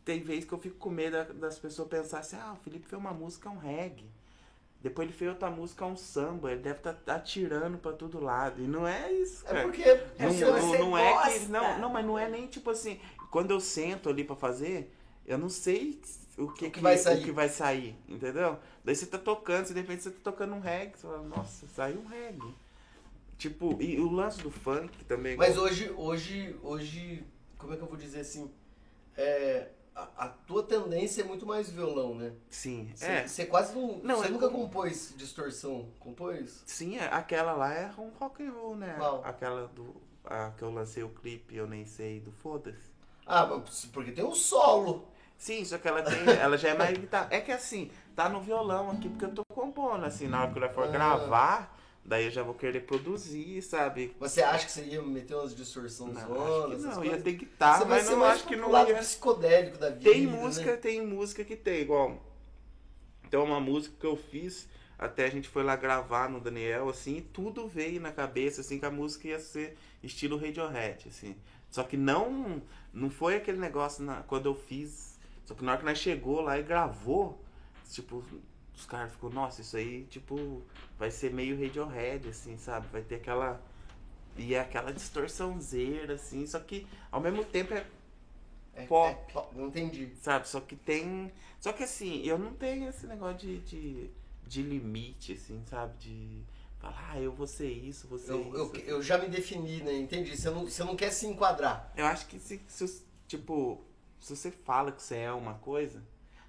[SPEAKER 3] tem vezes que eu fico com medo da- das pessoas pensarem assim, ah, o Felipe fez uma música, um reggae. Depois ele fez outra música, um samba. Ele deve estar atirando pra todo lado. E não é isso, cara.
[SPEAKER 2] É porque
[SPEAKER 4] É
[SPEAKER 3] Não,
[SPEAKER 4] porque
[SPEAKER 3] não,
[SPEAKER 4] você
[SPEAKER 3] não é que.
[SPEAKER 4] gosta.
[SPEAKER 3] Não, não, mas não é nem tipo assim. Quando eu sento ali pra fazer, eu não sei o que,
[SPEAKER 2] O que vai sair.
[SPEAKER 3] o que vai sair, entendeu? Daí você tá tocando, você, de repente você tá tocando um reggae, você fala, nossa, saiu um reggae. Tipo, e o lance do funk também.
[SPEAKER 2] Mas hoje, hoje, hoje, como é que eu vou dizer assim? É, a, a tua tendência é muito mais violão, né?
[SPEAKER 3] Sim,
[SPEAKER 2] Você,
[SPEAKER 3] é.
[SPEAKER 2] você quase não.
[SPEAKER 3] Não,
[SPEAKER 2] você
[SPEAKER 3] é
[SPEAKER 2] nunca
[SPEAKER 3] como-
[SPEAKER 2] compôs distorção. Compôs?
[SPEAKER 3] Sim, é, aquela lá é um rock and roll, né?
[SPEAKER 2] Qual?
[SPEAKER 3] Aquela do. A que eu lancei o clipe, eu nem sei, do Foda-se.
[SPEAKER 2] Ah, mas porque tem um solo.
[SPEAKER 3] Sim, só que ela tem. ela já é mais guitarra. É que assim, tá no violão aqui, porque eu tô compondo, assim, na hora que eu for
[SPEAKER 2] Ah.
[SPEAKER 3] gravar, daí eu já vou querer produzir, sabe?
[SPEAKER 2] Você acha que você ia meter umas distorções
[SPEAKER 3] Não, acho que não, ia ter guitarra,
[SPEAKER 2] Você vai
[SPEAKER 3] mas não acho que não
[SPEAKER 2] lado
[SPEAKER 3] ia.
[SPEAKER 2] psicodélico da vida.
[SPEAKER 3] Tem
[SPEAKER 2] né?
[SPEAKER 3] música, tem música que tem, igual. Tem uma música que eu fiz, até a gente foi lá gravar no Daniel, assim, e tudo veio na cabeça, assim, que a música ia ser estilo Radiohead, assim. Só que não, não foi aquele negócio na, quando eu fiz. Só que na hora que nós chegou lá e gravou, tipo, os caras ficou, nossa, isso aí, tipo, vai ser meio Radiohead, assim, sabe? Vai ter aquela. E é aquela distorçãozeira, assim, só que ao mesmo tempo é
[SPEAKER 2] É,
[SPEAKER 3] pop.
[SPEAKER 2] é pop, não entendi.
[SPEAKER 3] Sabe? Só que tem. Só que assim, eu não tenho esse negócio de, de, de limite, assim, sabe? De falar, ah, eu vou ser isso, vou ser
[SPEAKER 2] Eu,
[SPEAKER 3] isso.
[SPEAKER 2] eu, eu já me defini, né? Entendi. Você não, você não quer se enquadrar.
[SPEAKER 3] Eu acho que se, se, tipo, se você fala que você é uma coisa,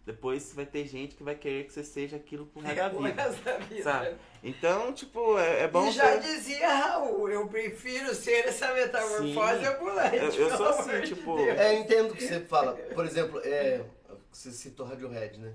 [SPEAKER 3] depois vai ter gente que vai querer que você seja aquilo pro resto da
[SPEAKER 4] O
[SPEAKER 3] vida.
[SPEAKER 4] resto da vida.
[SPEAKER 3] Sabe? Então, tipo, é, é bom
[SPEAKER 4] E já
[SPEAKER 3] ter-
[SPEAKER 4] dizia Raul, eu prefiro ser essa metamorfose
[SPEAKER 3] Sim.
[SPEAKER 4] ambulante.
[SPEAKER 3] Eu- eu sou assim,
[SPEAKER 4] de
[SPEAKER 3] tipo-
[SPEAKER 4] Deus.
[SPEAKER 2] É, eu entendo o que você fala. Por exemplo, é, você citou Radiohead, né?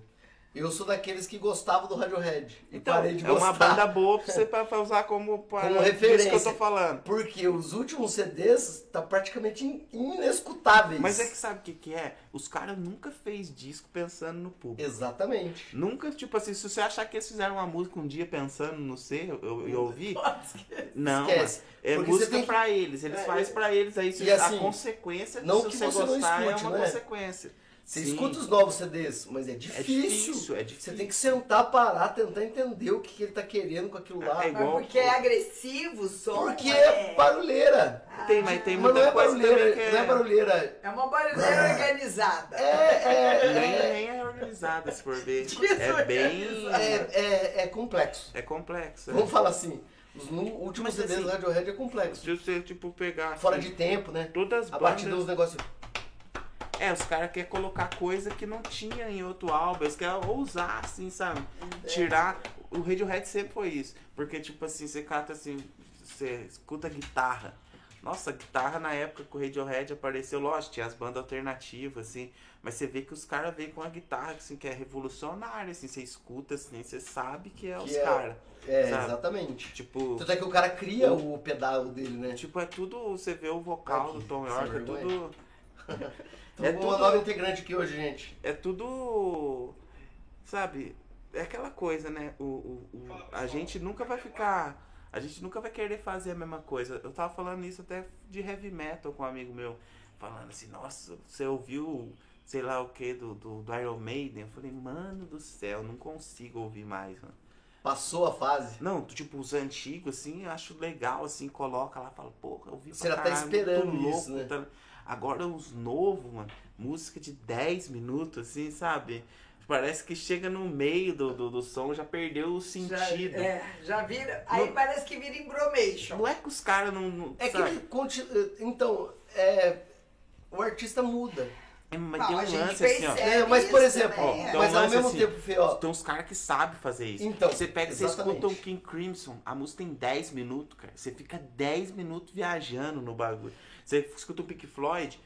[SPEAKER 2] Eu sou daqueles que gostavam do Radiohead. E
[SPEAKER 3] Então,
[SPEAKER 2] parei de
[SPEAKER 3] é uma
[SPEAKER 2] gostar.
[SPEAKER 3] banda boa pra você [LAUGHS] pra, pra usar como, pra,
[SPEAKER 2] Como referência.
[SPEAKER 3] que eu tô falando.
[SPEAKER 2] Porque os últimos CDs tá praticamente in- inescutáveis.
[SPEAKER 3] Mas é que sabe o que, que é? Os caras nunca fez disco pensando no público.
[SPEAKER 2] Exatamente.
[SPEAKER 3] Nunca, tipo assim, se você achar que eles fizeram uma música um dia pensando no ser, eu, eu, ouvi, [LAUGHS] não,
[SPEAKER 2] Esquece.
[SPEAKER 3] mas é
[SPEAKER 2] Porque
[SPEAKER 3] música
[SPEAKER 2] tem
[SPEAKER 3] pra eles, eles
[SPEAKER 2] É,
[SPEAKER 3] fazem
[SPEAKER 2] é.
[SPEAKER 3] pra eles, aí se
[SPEAKER 2] E assim,
[SPEAKER 3] a consequência,
[SPEAKER 2] não
[SPEAKER 3] se
[SPEAKER 2] que
[SPEAKER 3] você,
[SPEAKER 2] você não
[SPEAKER 3] gostar,
[SPEAKER 2] escute,
[SPEAKER 3] é uma
[SPEAKER 2] né?
[SPEAKER 3] consequência.
[SPEAKER 2] Você
[SPEAKER 3] Sim.
[SPEAKER 2] escuta os novos CDs, mas é difícil.
[SPEAKER 3] difícil, é difícil.
[SPEAKER 2] Você tem que sentar, parar, tentar entender o que, que ele tá querendo com aquilo lá.
[SPEAKER 3] É igual-
[SPEAKER 4] Mas porque é agressivo o som.
[SPEAKER 2] Porque é barulheira.
[SPEAKER 3] Tem, mas tem
[SPEAKER 2] Mas não
[SPEAKER 3] muita
[SPEAKER 2] é
[SPEAKER 3] coisa
[SPEAKER 2] barulheira,
[SPEAKER 3] que é...
[SPEAKER 2] não é barulheira.
[SPEAKER 4] É uma barulheira organizada.
[SPEAKER 2] É, é,
[SPEAKER 3] Nem,
[SPEAKER 2] é,
[SPEAKER 3] nem é organizada, se for ver. [LAUGHS] É bem...
[SPEAKER 2] é, é, é complexo.
[SPEAKER 3] É complexo. é.
[SPEAKER 2] Vamos falar assim, os últimos
[SPEAKER 3] Mas,
[SPEAKER 2] CDs
[SPEAKER 3] assim,
[SPEAKER 2] do Radiohead é complexo.
[SPEAKER 3] Se você, tipo, pegar...
[SPEAKER 2] Fora
[SPEAKER 3] assim,
[SPEAKER 2] de tempo, né?
[SPEAKER 3] Todas as
[SPEAKER 2] A partir
[SPEAKER 3] bandas...
[SPEAKER 2] dos negócios.
[SPEAKER 3] É, os caras querem colocar coisa que não tinha em outro álbum. Eles querem ousar, assim, sabe? Tirar. O Radiohead sempre foi isso. Porque, tipo assim, você cata assim, você escuta guitarra. Nossa, a guitarra na época que o Radiohead apareceu, lógico, tinha as bandas alternativas, assim. Mas você vê que os caras vêm com a guitarra, assim, que é revolucionária, assim. Você escuta, assim, você sabe que é
[SPEAKER 2] Que
[SPEAKER 3] os
[SPEAKER 2] é-
[SPEAKER 3] caras.
[SPEAKER 2] É,
[SPEAKER 3] Sabe?
[SPEAKER 2] exatamente.
[SPEAKER 3] Tipo,
[SPEAKER 2] Tanto é que o cara cria o pedal dele, né?
[SPEAKER 3] tipo, é tudo. Você vê o vocal
[SPEAKER 2] Aqui,
[SPEAKER 3] do Tom York, é tudo. [LAUGHS] É
[SPEAKER 2] uma
[SPEAKER 3] tudo-
[SPEAKER 2] nova integrante aqui hoje, gente.
[SPEAKER 3] é tudo. Sabe? É aquela coisa, né? O, o, o- a gente nunca vai ficar. A gente nunca vai querer fazer a mesma coisa. Eu tava falando isso até de heavy metal com um amigo meu. Falando assim, nossa, você ouviu sei lá o que do, do, do Iron Maiden? Eu falei, mano do céu, não consigo ouvir mais, mano.
[SPEAKER 2] Passou a fase.
[SPEAKER 3] Não, tipo, os antigos, assim, eu acho legal, assim, coloca lá, fala, porra, eu vi
[SPEAKER 2] Você já tá esperando isso, né?
[SPEAKER 3] tá- Agora os novos, mano, música de 10 minutos, assim, sabe? Parece que chega no meio do, do, do som, já perdeu o
[SPEAKER 4] Já,
[SPEAKER 3] sentido.
[SPEAKER 4] é, já vira. Aí
[SPEAKER 3] Não-
[SPEAKER 4] parece que vira embromation.
[SPEAKER 3] Não é que os caras não. não
[SPEAKER 2] É que
[SPEAKER 3] sabe?
[SPEAKER 2] ele continua. Então, é. O artista muda.
[SPEAKER 3] É, mas
[SPEAKER 4] Não,
[SPEAKER 3] tem
[SPEAKER 4] a
[SPEAKER 3] um
[SPEAKER 4] gente
[SPEAKER 3] lance assim, ó.
[SPEAKER 2] É, mas, por exemplo,
[SPEAKER 4] também, é.
[SPEAKER 3] Então,
[SPEAKER 2] mas ao
[SPEAKER 3] lance
[SPEAKER 2] mesmo
[SPEAKER 3] assim,
[SPEAKER 2] tempo, Fê, ó.
[SPEAKER 3] Tem uns caras que sabem fazer isso.
[SPEAKER 2] Então,
[SPEAKER 3] você pega, você
[SPEAKER 2] exatamente.
[SPEAKER 3] escuta um King Crimson, a música tem 10 minutos, cara. Você fica 10 minutos viajando no bagulho. Você escuta o Pink Floyd,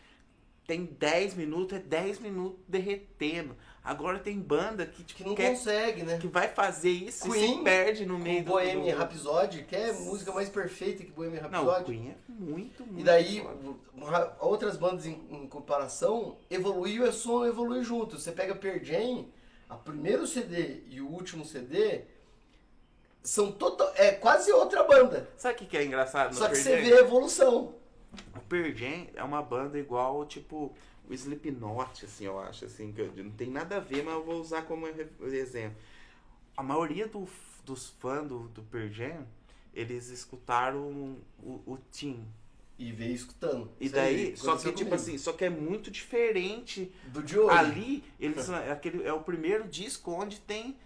[SPEAKER 3] tem 10 minutos, é 10 minutos derretendo. Agora tem banda que, tipo,
[SPEAKER 2] Que não
[SPEAKER 3] quer,
[SPEAKER 2] consegue, né?
[SPEAKER 3] que vai fazer isso e
[SPEAKER 2] Queen,
[SPEAKER 3] se perde no meio do.
[SPEAKER 2] Bohemian. Rhapsody, que é música mais perfeita que Bohemian
[SPEAKER 3] Não,
[SPEAKER 2] Rhapsody.
[SPEAKER 3] Queen é muito, muito.
[SPEAKER 2] E daí,
[SPEAKER 3] foda.
[SPEAKER 2] outras bandas em, em comparação, evoluiu e o som evolui junto. Você pega Pearl Jam, o primeiro CD e o último CD são total, é quase outra banda.
[SPEAKER 3] Sabe o que, que é engraçado no
[SPEAKER 2] Só que
[SPEAKER 3] Pearl
[SPEAKER 2] você
[SPEAKER 3] Jam?
[SPEAKER 2] vê a evolução.
[SPEAKER 3] O Pearl Jam é uma banda igual, tipo, o Slipknot, assim, eu acho, assim, que não tem nada a ver, mas eu vou usar como exemplo. A maioria do- dos fãs do, do Pearl Jam, eles escutaram o, o Tim.
[SPEAKER 2] E veio escutando.
[SPEAKER 3] E daí,
[SPEAKER 2] aí,
[SPEAKER 3] só que, tipo
[SPEAKER 2] comigo.
[SPEAKER 3] assim, só que é muito diferente
[SPEAKER 2] Do de hoje.
[SPEAKER 3] Ali, eles é, aquele, é o primeiro disco onde tem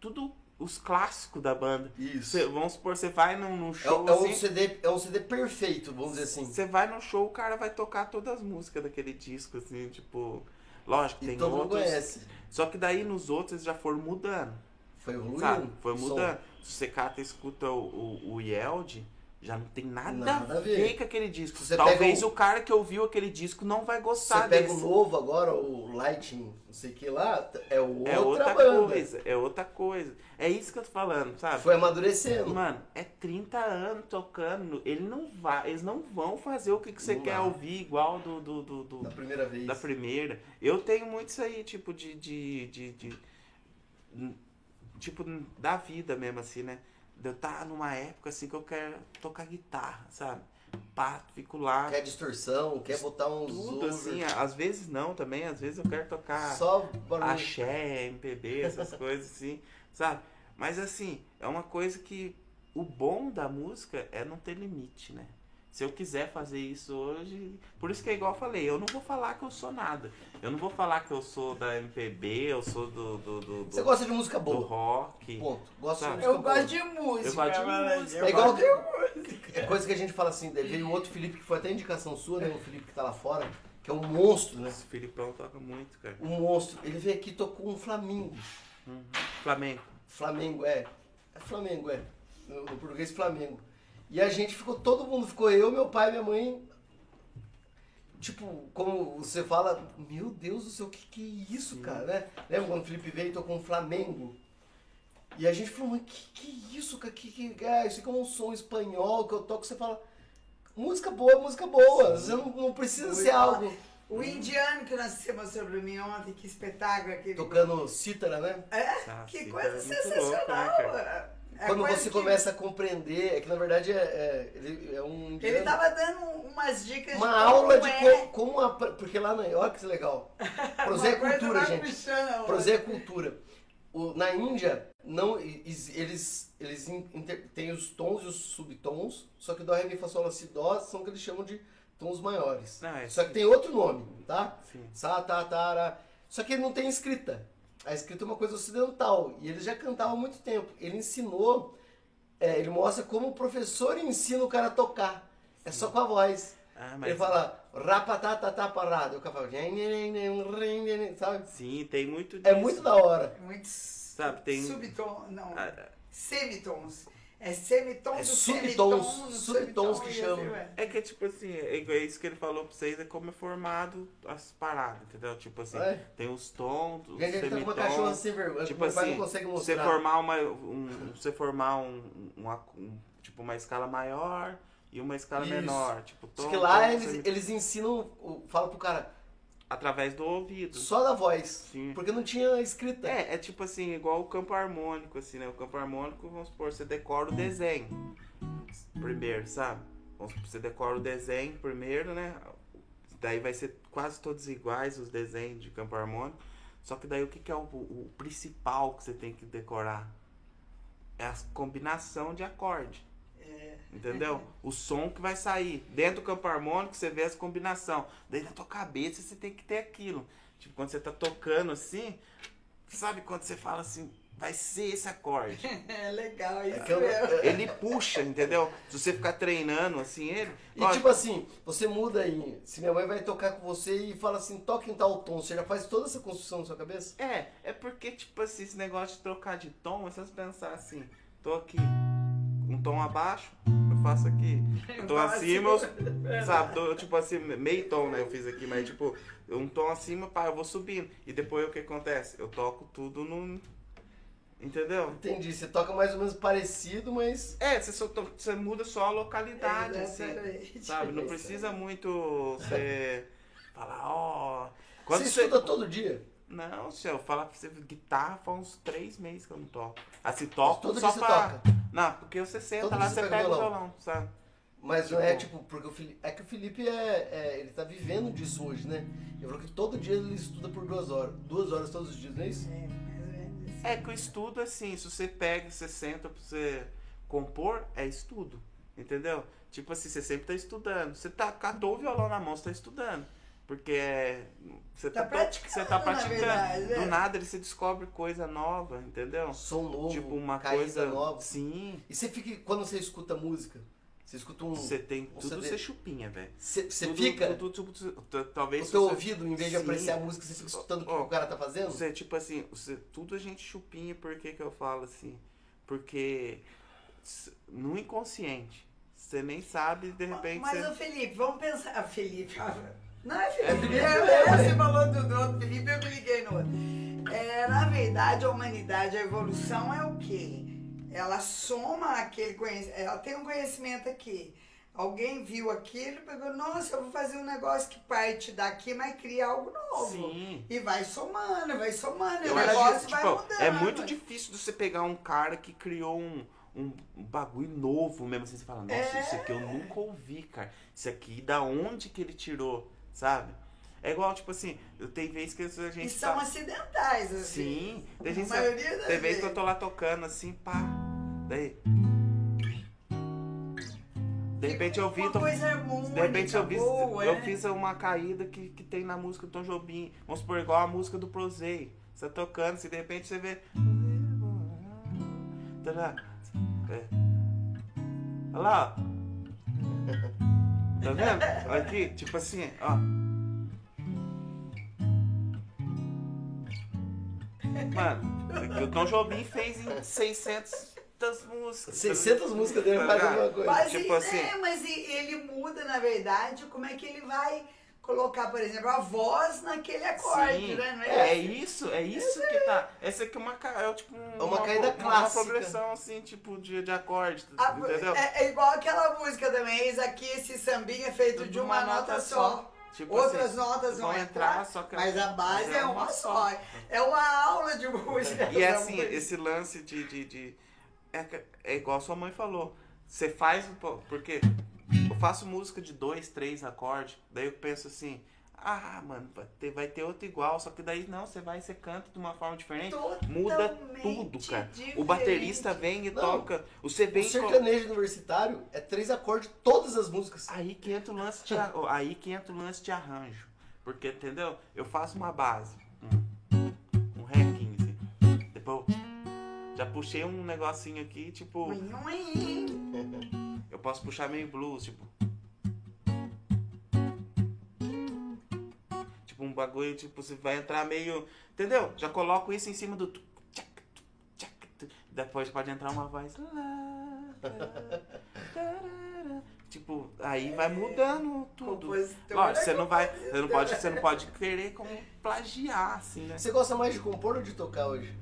[SPEAKER 3] tudo os clássicos da banda.
[SPEAKER 2] Isso.
[SPEAKER 3] Cê- vamos supor, você vai num, num
[SPEAKER 2] É,
[SPEAKER 3] show
[SPEAKER 2] é um
[SPEAKER 3] assim,
[SPEAKER 2] CD, é um CD perfeito, vamos dizer assim.
[SPEAKER 3] você vai no show, o cara vai tocar todas as músicas daquele disco, assim, tipo. Lógico,
[SPEAKER 2] E
[SPEAKER 3] tem
[SPEAKER 2] todo mundo
[SPEAKER 3] outros.
[SPEAKER 2] conhece.
[SPEAKER 3] Só que daí nos outros eles já foram mudando.
[SPEAKER 2] Foi evoluindo.
[SPEAKER 3] Sabe? Foi
[SPEAKER 2] o som.
[SPEAKER 3] mudando. Se você cata e escuta o, o, o Yeld, já não tem nada,
[SPEAKER 2] Nada
[SPEAKER 3] a ver.
[SPEAKER 2] ver.
[SPEAKER 3] com aquele disco.
[SPEAKER 2] Você
[SPEAKER 3] Talvez
[SPEAKER 2] o-
[SPEAKER 3] o cara que ouviu aquele disco não vai
[SPEAKER 2] Você
[SPEAKER 3] gostar
[SPEAKER 2] pega
[SPEAKER 3] desse.
[SPEAKER 2] o novo agora, o Lightning, não sei o que lá, é outra,
[SPEAKER 3] É outra
[SPEAKER 2] banda.
[SPEAKER 3] coisa, é outra coisa. É isso que eu tô falando, sabe?
[SPEAKER 2] Foi amadurecendo.
[SPEAKER 3] Mano, é 30 anos tocando. Ele não vai, eles não vão fazer o que, que você
[SPEAKER 2] Não
[SPEAKER 3] quer
[SPEAKER 2] vai.
[SPEAKER 3] ouvir igual do, do, do, do-
[SPEAKER 2] Da primeira vez.
[SPEAKER 3] da primeira. Eu tenho muito isso aí, tipo, de. de, de, de- tipo, da vida mesmo, assim, né? Eu estar numa época assim que eu quero tocar guitarra, sabe? Pá, fico lá.
[SPEAKER 2] Quer distorção, quer botar uns
[SPEAKER 3] Tudo
[SPEAKER 2] over,
[SPEAKER 3] assim, às vezes não também, às vezes eu quero tocar
[SPEAKER 2] Só barulho.
[SPEAKER 3] axé, MPB, essas [LAUGHS] coisas assim, sabe? Mas assim, é uma coisa que o bom da música é não ter limite, né? Se eu quiser fazer isso hoje, por isso que é igual eu falei, eu não vou falar que eu sou nada. Eu não vou falar que eu sou da MPB, eu sou do do, do, do-
[SPEAKER 2] Você gosta de música
[SPEAKER 3] do
[SPEAKER 2] boa.
[SPEAKER 3] rock.
[SPEAKER 2] Ponto.
[SPEAKER 3] Sabe?
[SPEAKER 2] de música
[SPEAKER 4] Eu
[SPEAKER 2] boa.
[SPEAKER 4] gosto de música.
[SPEAKER 3] Eu gosto de música.
[SPEAKER 4] Eu
[SPEAKER 2] É igual
[SPEAKER 4] gosto
[SPEAKER 2] que- É coisa que a gente fala assim, daí veio outro Felipe que foi até indicação sua, né? O Felipe que tá lá fora, que é um monstro, né?
[SPEAKER 3] Esse Filipão toca muito, cara.
[SPEAKER 2] Um monstro. Ele veio aqui e tocou um Flamengo.
[SPEAKER 3] Uhum. Flamengo.
[SPEAKER 2] Flamengo, é. É Flamengo, é. No, no português, Flamengo. E a gente ficou, todo mundo ficou, eu, meu pai, minha mãe. Tipo, como você fala, meu Deus do céu, o que, que é isso, cara, né? Lembra quando o Felipe veio e tocou um Flamengo? E a gente falou, mas que que é isso, cara? Que, que, é, isso aqui é um som espanhol que eu toco, você fala. Música boa, música boa. Você não, não precisa
[SPEAKER 4] Muito
[SPEAKER 2] ser
[SPEAKER 4] bom.
[SPEAKER 2] algo
[SPEAKER 4] O indiano que nós você mostrou pra mim ontem, que espetáculo aquele.
[SPEAKER 2] tocando cítara, né?
[SPEAKER 4] É?
[SPEAKER 3] Tá,
[SPEAKER 4] que
[SPEAKER 3] sim,
[SPEAKER 4] coisa
[SPEAKER 3] é muito
[SPEAKER 4] sensacional.
[SPEAKER 3] louco, né, cara?
[SPEAKER 2] Quando
[SPEAKER 4] coisa
[SPEAKER 2] você
[SPEAKER 4] que-
[SPEAKER 2] começa a compreender, é que na verdade é, é- ele é um.
[SPEAKER 4] Ele
[SPEAKER 2] indiano.
[SPEAKER 4] tava dando umas dicas
[SPEAKER 2] Uma
[SPEAKER 4] de
[SPEAKER 2] aula
[SPEAKER 4] como
[SPEAKER 2] de
[SPEAKER 4] é.
[SPEAKER 2] como, como a, porque lá na olha que legal. [LAUGHS] É
[SPEAKER 4] coisa
[SPEAKER 2] cultura, gente.
[SPEAKER 4] puxando a outra.
[SPEAKER 2] Prosé é cultura. O- na Índia não eles eles in- inter- têm os tons e os subtons, só que dó, ré, mi, fá, sol, lá, si, dó são o que eles chamam de tons maiores.
[SPEAKER 3] Não, é
[SPEAKER 2] Só que tem outro nome, tá?
[SPEAKER 3] Sim.
[SPEAKER 2] Ta, ta, ra. Só que ele não tem escrita. A escrita é uma coisa ocidental e ele já cantava há muito tempo. Ele ensinou, é, ele mostra como o professor ensina o cara a tocar. É só com a voz.
[SPEAKER 3] Ah, mas
[SPEAKER 2] Ele fala rapatatata parado. O cara fala, sabe?
[SPEAKER 3] sim, tem muito
[SPEAKER 2] É
[SPEAKER 3] disso.
[SPEAKER 2] muito da hora.
[SPEAKER 4] Muitos
[SPEAKER 3] Sabe, tem-
[SPEAKER 4] subtom, não,
[SPEAKER 3] Ah,
[SPEAKER 4] semitons. É semitons
[SPEAKER 2] É subtons,
[SPEAKER 4] semitom, no
[SPEAKER 2] subtons que chamam.
[SPEAKER 4] assim vai.
[SPEAKER 3] É que, tipo assim, é é isso que ele falou pra vocês, é como é formado as paradas, entendeu? Tipo assim,
[SPEAKER 2] É.
[SPEAKER 3] tem os tons, os
[SPEAKER 2] tá uma
[SPEAKER 3] semitons.
[SPEAKER 2] cachorra sem vergonha.
[SPEAKER 3] Tipo assim,
[SPEAKER 2] não consegue
[SPEAKER 3] você formar uma, um, você formar um, uma, um- tipo uma escala maior e uma escala
[SPEAKER 2] Isso.
[SPEAKER 3] menor, tipo tom,
[SPEAKER 2] que lá
[SPEAKER 3] tom,
[SPEAKER 2] eles, eles ensinam, o- fala pro cara,
[SPEAKER 3] através do ouvido.
[SPEAKER 2] só da voz.
[SPEAKER 3] Sim.
[SPEAKER 2] Porque não tinha escrita.
[SPEAKER 3] É, é tipo assim, igual o campo harmônico, assim, né? O campo harmônico, vamos supor, você decora o desenho primeiro, sabe? Vamos supor, você decora o desenho primeiro, né? Daí vai ser quase todos iguais os desenhos de campo harmônico. Só que daí o que, que é o, o principal que você tem que decorar? É a combinação de acorde.
[SPEAKER 4] É.
[SPEAKER 3] Entendeu? O som que vai sair. Dentro do campo harmônico, você vê as combinação. Daí na tua cabeça você tem que ter aquilo. Tipo, quando você tá tocando assim, sabe quando você fala assim, vai ser esse acorde. [LAUGHS]
[SPEAKER 4] É legal isso
[SPEAKER 2] que eu-
[SPEAKER 4] mesmo.
[SPEAKER 3] Ele puxa, entendeu? Se você ficar treinando assim, ele.
[SPEAKER 2] E tipo assim, você muda aí. Se minha mãe vai tocar com você e fala assim, toca em tal tom, você já faz toda essa construção na sua cabeça?
[SPEAKER 3] É, é porque, tipo assim, esse negócio de trocar de tom, é só você pensar assim, tô aqui, um tom abaixo, eu faço aqui. Um [LAUGHS] tom acima,
[SPEAKER 4] assim, [LAUGHS]
[SPEAKER 3] eu, sabe, tô, tipo assim, meio tom, né, eu fiz aqui, mas tipo, um tom acima, pá, eu vou subindo. E depois o que acontece? Eu toco tudo no... Entendeu?
[SPEAKER 2] Entendi, você toca mais ou menos parecido, mas.
[SPEAKER 3] É, você, só to- você muda só a localidade, assim,
[SPEAKER 4] Exatamente.
[SPEAKER 3] sabe? Não [LAUGHS] precisa muito você falar, ó...
[SPEAKER 2] você estuda todo dia.
[SPEAKER 3] Não, se eu falar pra você, guitarra faz uns três meses que eu não toco. Assim, toco
[SPEAKER 2] Todo
[SPEAKER 3] só pra...
[SPEAKER 2] toca.
[SPEAKER 3] Não, porque você senta
[SPEAKER 2] Todo
[SPEAKER 3] lá, você
[SPEAKER 2] você
[SPEAKER 3] pega
[SPEAKER 2] pega
[SPEAKER 3] o
[SPEAKER 2] violão.
[SPEAKER 3] violão, sabe?
[SPEAKER 2] Mas não é
[SPEAKER 3] Tipo-
[SPEAKER 2] tipo, porque o Felipe. É que o Felipe é, é- Ele tá vivendo disso hoje, né? Ele falou que todo dia ele estuda por duas horas. Duas horas todos os dias, não é isso?
[SPEAKER 4] É, isso.
[SPEAKER 3] É que o estudo, assim, se você pega, você senta pra você compor, é estudo. Entendeu? Tipo assim, você sempre tá estudando. Você tá, catou o violão na mão, você tá estudando. Porque é. Você
[SPEAKER 4] Tá
[SPEAKER 3] tá,
[SPEAKER 4] praticando,
[SPEAKER 3] Você tá praticando.
[SPEAKER 4] verdade,
[SPEAKER 3] Do
[SPEAKER 4] é.
[SPEAKER 3] nada ele se descobre coisa nova, entendeu?
[SPEAKER 2] Som novo,
[SPEAKER 3] tipo, uma coisa.
[SPEAKER 2] nova.
[SPEAKER 3] Sim.
[SPEAKER 2] E você fica. Quando você escuta música, você escuta um.
[SPEAKER 3] Você tem.
[SPEAKER 2] um
[SPEAKER 3] Tudo você chupinha, velho.
[SPEAKER 2] Você, fica.
[SPEAKER 3] tudo- tudo- talvez
[SPEAKER 2] o teu
[SPEAKER 3] você-
[SPEAKER 2] ouvido, em vez de
[SPEAKER 3] Sim.
[SPEAKER 2] apreciar a música, você fica escutando o que o cara tá fazendo?
[SPEAKER 3] Você, tipo assim, você, tudo a gente chupinha, por que que eu falo assim? Porque no inconsciente, você nem sabe, de repente
[SPEAKER 4] Mas,
[SPEAKER 3] você...
[SPEAKER 4] ô Felipe, vamos pensar. Ah, Felipe, [LAUGHS] ah, não é
[SPEAKER 2] É
[SPEAKER 4] Felipe. É,
[SPEAKER 2] é,
[SPEAKER 4] é, você falou do, do outro Felipe, eu me liguei no outro. É, na verdade, a humanidade, a evolução é o quê? Ela soma aquele conhecimento. Ela tem um conhecimento aqui. Alguém viu aquilo e pegou, nossa, eu vou fazer um negócio que parte daqui, mas cria algo novo.
[SPEAKER 3] Sim.
[SPEAKER 4] E vai somando, vai somando, e
[SPEAKER 3] Eu
[SPEAKER 4] o
[SPEAKER 3] acho
[SPEAKER 4] negócio
[SPEAKER 3] que,
[SPEAKER 4] vai
[SPEAKER 3] tipo,
[SPEAKER 4] mudando.
[SPEAKER 3] é muito difícil você pegar um cara que criou um, um bagulho novo mesmo, assim, você fala, nossa,
[SPEAKER 4] É.
[SPEAKER 3] isso aqui eu nunca ouvi, cara. Isso aqui, da onde que ele tirou, sabe? É igual, tipo assim, eu tem vezes que a gente
[SPEAKER 4] E são
[SPEAKER 3] tá-
[SPEAKER 4] acidentais, assim.
[SPEAKER 3] Sim, tem gente
[SPEAKER 4] maioria das
[SPEAKER 3] Tem vezes que eu tô lá tocando assim, pá. Daí. De repente eu vi.
[SPEAKER 4] Uma
[SPEAKER 3] tô-
[SPEAKER 4] coisa harmônica,
[SPEAKER 3] De repente eu vi.
[SPEAKER 4] boa,
[SPEAKER 3] eu
[SPEAKER 4] é.
[SPEAKER 3] fiz uma caída que, que tem na música do Tom Jobim. Vamos supor, igual a música do Prozei. Você tá tocando, se de repente você vê. Tá. Olha lá, ó. Tá vendo? Olha aqui, tipo assim, ó. Mano, que o Tom Jobim fez em 600 músicas.
[SPEAKER 2] 600 músicas dele faz
[SPEAKER 3] Tá
[SPEAKER 2] alguma coisa.
[SPEAKER 4] Mas,
[SPEAKER 3] Tipo
[SPEAKER 4] e-
[SPEAKER 3] assim-
[SPEAKER 4] é, mas ele muda, na verdade, como é que ele vai colocar, por exemplo, a voz naquele acorde,
[SPEAKER 3] Sim,
[SPEAKER 4] né? Não
[SPEAKER 3] é, isso, é isso que tá. Essa aqui é uma, é tipo um-
[SPEAKER 2] É uma caída
[SPEAKER 3] uma,
[SPEAKER 2] clássica.
[SPEAKER 3] Uma progressão assim, tipo de, de acorde,
[SPEAKER 4] A-
[SPEAKER 3] entendeu?
[SPEAKER 4] é, é igual aquela música também, eis aqui esse sambinha é feito de uma, nota, só.
[SPEAKER 3] Tipo
[SPEAKER 4] Outras
[SPEAKER 3] assim,
[SPEAKER 4] notas vão
[SPEAKER 3] vão
[SPEAKER 4] entrar,
[SPEAKER 3] entrar, só que
[SPEAKER 4] mas a base
[SPEAKER 3] mas
[SPEAKER 4] é uma só. É uma aula de música.
[SPEAKER 3] E é assim,
[SPEAKER 4] música.
[SPEAKER 3] esse lance de. de, de- é, é igual sua mãe falou. Você faz. Porque eu faço música de dois, três acordes. Daí eu penso assim. Ah, mano, vai ter, vai ter outro igual. Só que daí não, você vai, você canta de uma forma diferente. Muda
[SPEAKER 4] Totalmente
[SPEAKER 3] tudo, cara.
[SPEAKER 4] diferente.
[SPEAKER 3] O baterista vem e
[SPEAKER 2] Não.
[SPEAKER 3] toca. Você
[SPEAKER 2] O
[SPEAKER 3] vem e co-
[SPEAKER 2] sertanejo universitário é três acordes todas as músicas.
[SPEAKER 3] Aí que entra o lance de, [LAUGHS] aí que entra o lance de arranjo. Porque, entendeu? Eu faço uma base. Um, um Ré 15. Depois já puxei um negocinho aqui, tipo. [LAUGHS] Eu posso puxar meio blues, tipo. Tipo um bagulho, tipo, você vai entrar meio. Entendeu? Já coloco isso em cima do. Depois pode entrar uma voz. Tipo, aí vai mudando tudo. Lógico,
[SPEAKER 4] é
[SPEAKER 3] você não vai. Você não pode, você não pode querer como plagiar, assim, né?
[SPEAKER 2] Você gosta mais de compor ou de tocar hoje?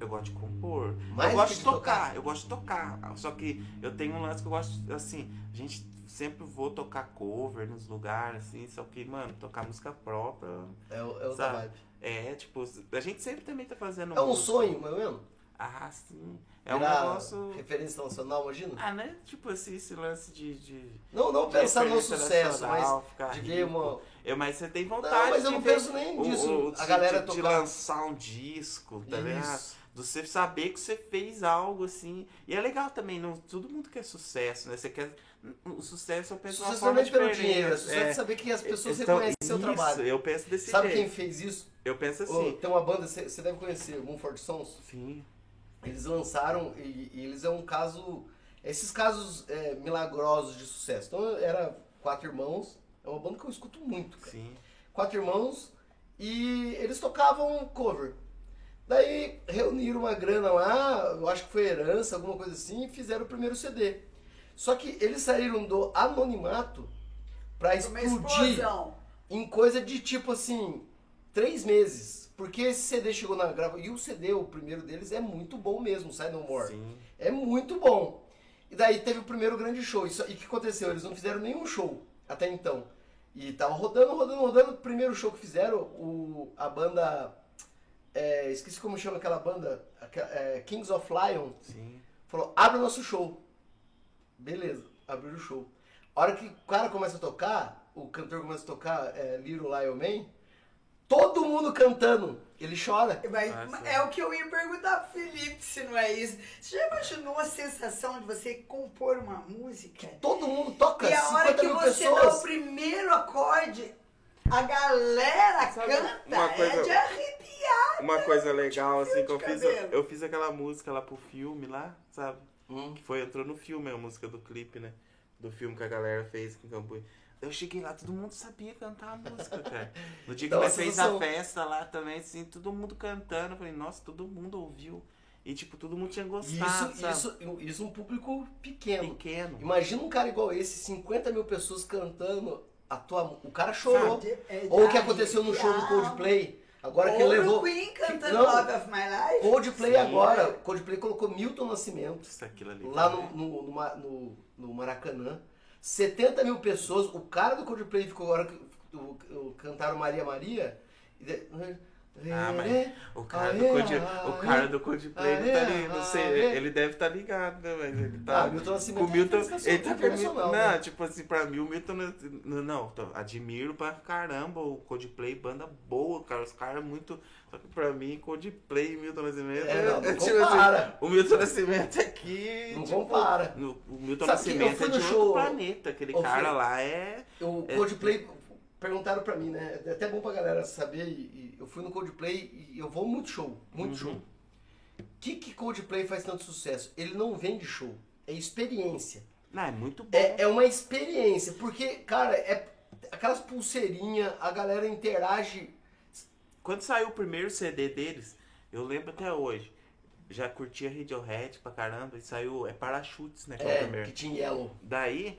[SPEAKER 3] Eu gosto de compor.
[SPEAKER 2] Mais
[SPEAKER 3] eu gosto de
[SPEAKER 2] de
[SPEAKER 3] tocar.
[SPEAKER 2] tocar?
[SPEAKER 3] Eu gosto de tocar. Só que eu tenho um lance que eu gosto, assim, a gente sempre vou tocar cover nos lugares, assim, só que, mano, tocar música própria.
[SPEAKER 2] É, o- é outra vibe.
[SPEAKER 3] É, tipo, a gente sempre também tá fazendo.
[SPEAKER 2] É um
[SPEAKER 3] música.
[SPEAKER 2] sonho, não é mesmo?
[SPEAKER 3] Ah, sim. É um negócio.
[SPEAKER 2] Referência nacional, imagina?
[SPEAKER 3] Ah, né? Tipo assim, esse lance de. de...
[SPEAKER 2] Não, não
[SPEAKER 3] de
[SPEAKER 2] pensar no sucesso, mas de ver uma.
[SPEAKER 3] Eu, mas você tem vontade
[SPEAKER 2] Não, mas eu
[SPEAKER 3] de
[SPEAKER 2] não penso nem
[SPEAKER 3] o-
[SPEAKER 2] disso.
[SPEAKER 3] o-
[SPEAKER 2] a
[SPEAKER 3] de-
[SPEAKER 2] galera
[SPEAKER 3] de, de
[SPEAKER 2] tocar.
[SPEAKER 3] lançar um disco, tá ligado? Você saber que você fez algo assim. E é legal também, não, todo mundo quer sucesso, né? Você quer. O sucesso eu penso de uma
[SPEAKER 2] Sucesso não é pelo dinheiro, é sucesso
[SPEAKER 3] é.
[SPEAKER 2] saber que as pessoas
[SPEAKER 3] Então,
[SPEAKER 2] reconhecem seu
[SPEAKER 3] isso,
[SPEAKER 2] trabalho.
[SPEAKER 3] Eu penso desse
[SPEAKER 2] Sabe quem
[SPEAKER 3] jeito.
[SPEAKER 2] fez isso?
[SPEAKER 3] Eu penso assim.
[SPEAKER 2] tem uma banda, você você deve conhecer, Mumford Sons.
[SPEAKER 3] Sim,
[SPEAKER 2] Eles lançaram e, e eles é um caso. Esses casos é, milagrosos de sucesso. Então era quatro irmãos. É uma banda que eu escuto muito, cara.
[SPEAKER 3] sim.
[SPEAKER 2] Quatro irmãos e eles tocavam cover. Daí reuniram uma grana lá, eu acho que foi herança, alguma coisa assim, e fizeram o primeiro CD. Só que eles saíram do anonimato pra
[SPEAKER 4] Uma
[SPEAKER 2] explodir em coisa de tipo assim, três meses. Porque esse CD chegou na grava. E o CD, o primeiro deles, é muito bom mesmo, Sai No More.
[SPEAKER 3] Sim.
[SPEAKER 2] É muito bom. E daí teve o primeiro grande show. Isso- e o que aconteceu? Eles não fizeram nenhum show até então. E tava rodando, rodando, rodando. O primeiro show que fizeram, o, a banda. É, esqueci como chama aquela banda. é, Kings of Lion.
[SPEAKER 3] Sim.
[SPEAKER 2] Falou: abre o nosso show. Beleza, abriu o show. A hora que o cara começa a tocar, o cantor começa a tocar é, Little Lion Man, todo mundo cantando, ele chora.
[SPEAKER 4] Mas
[SPEAKER 3] Ah,
[SPEAKER 4] é o que eu ia perguntar pro Felipe, se não é isso. Você já imaginou a sensação de você compor uma música?
[SPEAKER 2] Todo mundo toca,
[SPEAKER 4] E a
[SPEAKER 2] 50
[SPEAKER 4] hora que você dá o
[SPEAKER 2] pessoas.
[SPEAKER 4] primeiro acorde, a galera
[SPEAKER 3] Sabe
[SPEAKER 4] canta,
[SPEAKER 3] uma coisa-
[SPEAKER 4] é de arrepiar.
[SPEAKER 3] Uma coisa legal, assim, que eu fiz, eu fiz aquela música lá pro filme lá, sabe?
[SPEAKER 2] Hum.
[SPEAKER 3] Que foi, entrou no filme, a música do clipe, né? Do filme que a galera fez aqui em Cambuí. Eu cheguei lá, todo mundo sabia cantar a música, cara. No dia que nós fez a festa lá também, assim, todo mundo cantando. Eu falei, nossa, todo mundo ouviu. E, tipo, todo mundo tinha gostado,
[SPEAKER 2] Isso,
[SPEAKER 3] sabe?
[SPEAKER 2] isso, isso um público pequeno.
[SPEAKER 3] Pequeno.
[SPEAKER 2] Imagina um cara igual esse, 50 mil pessoas cantando a tua O cara chorou.
[SPEAKER 4] Sabe? É
[SPEAKER 2] Ou o que aconteceu no show do. Coldplay. Agora que
[SPEAKER 4] Ou
[SPEAKER 2] ele levou.
[SPEAKER 4] Queen cantando
[SPEAKER 2] Não.
[SPEAKER 4] Love of My Life.
[SPEAKER 2] Coldplay
[SPEAKER 3] Sim.
[SPEAKER 2] agora. Coldplay colocou Milton Nascimento
[SPEAKER 3] Isso, aquilo ali.
[SPEAKER 2] lá no, no, no, no- no Maracanã. 70 mil pessoas. O cara do Coldplay ficou agora. que- o- o- Cantaram Maria Maria. e
[SPEAKER 3] Ah, mas o cara do, Coldplay, o cara do Coldplay não tá ali, não sei, ele deve estar ligado, né, mas ele tá...
[SPEAKER 2] Ah, Milton Nascimento
[SPEAKER 3] o Milton,
[SPEAKER 2] é internacional,
[SPEAKER 3] ele tá com o Milton,
[SPEAKER 2] internacional,
[SPEAKER 3] não,
[SPEAKER 2] né?
[SPEAKER 3] tipo assim, pra mim o Milton, não, não, admiro pra caramba o Coldplay, banda boa, cara, os caras muito, só que pra mim Coldplay e Milton Nascimento,
[SPEAKER 2] É, não, não [LAUGHS]
[SPEAKER 3] tipo
[SPEAKER 2] compara.
[SPEAKER 3] assim, o Milton Nascimento aqui,
[SPEAKER 2] Não
[SPEAKER 3] tipo,
[SPEAKER 2] compara.
[SPEAKER 3] no- o Milton
[SPEAKER 2] Sabe
[SPEAKER 3] Nascimento
[SPEAKER 2] fui
[SPEAKER 3] é de
[SPEAKER 2] show-
[SPEAKER 3] outro planeta, aquele cara
[SPEAKER 2] Fê,
[SPEAKER 3] lá é...
[SPEAKER 2] O
[SPEAKER 3] É.
[SPEAKER 2] Perguntaram pra mim, né? É até bom pra galera saber. E, e eu fui no Coldplay e eu vou muito show, muito
[SPEAKER 3] Uhum.
[SPEAKER 2] show. O que, que Coldplay faz tanto sucesso? Ele não vende show, é experiência.
[SPEAKER 3] Não, é muito bom.
[SPEAKER 2] É, é uma experiência, porque, cara, é aquelas pulseirinhas, a galera interage.
[SPEAKER 3] Quando saiu o primeiro CD deles, eu lembro até hoje. Já curtia Radiohead pra caramba e saiu é Parachutes, né? Que é, o
[SPEAKER 2] É,
[SPEAKER 3] primeiro.
[SPEAKER 2] que tinha Yellow.
[SPEAKER 3] Daí,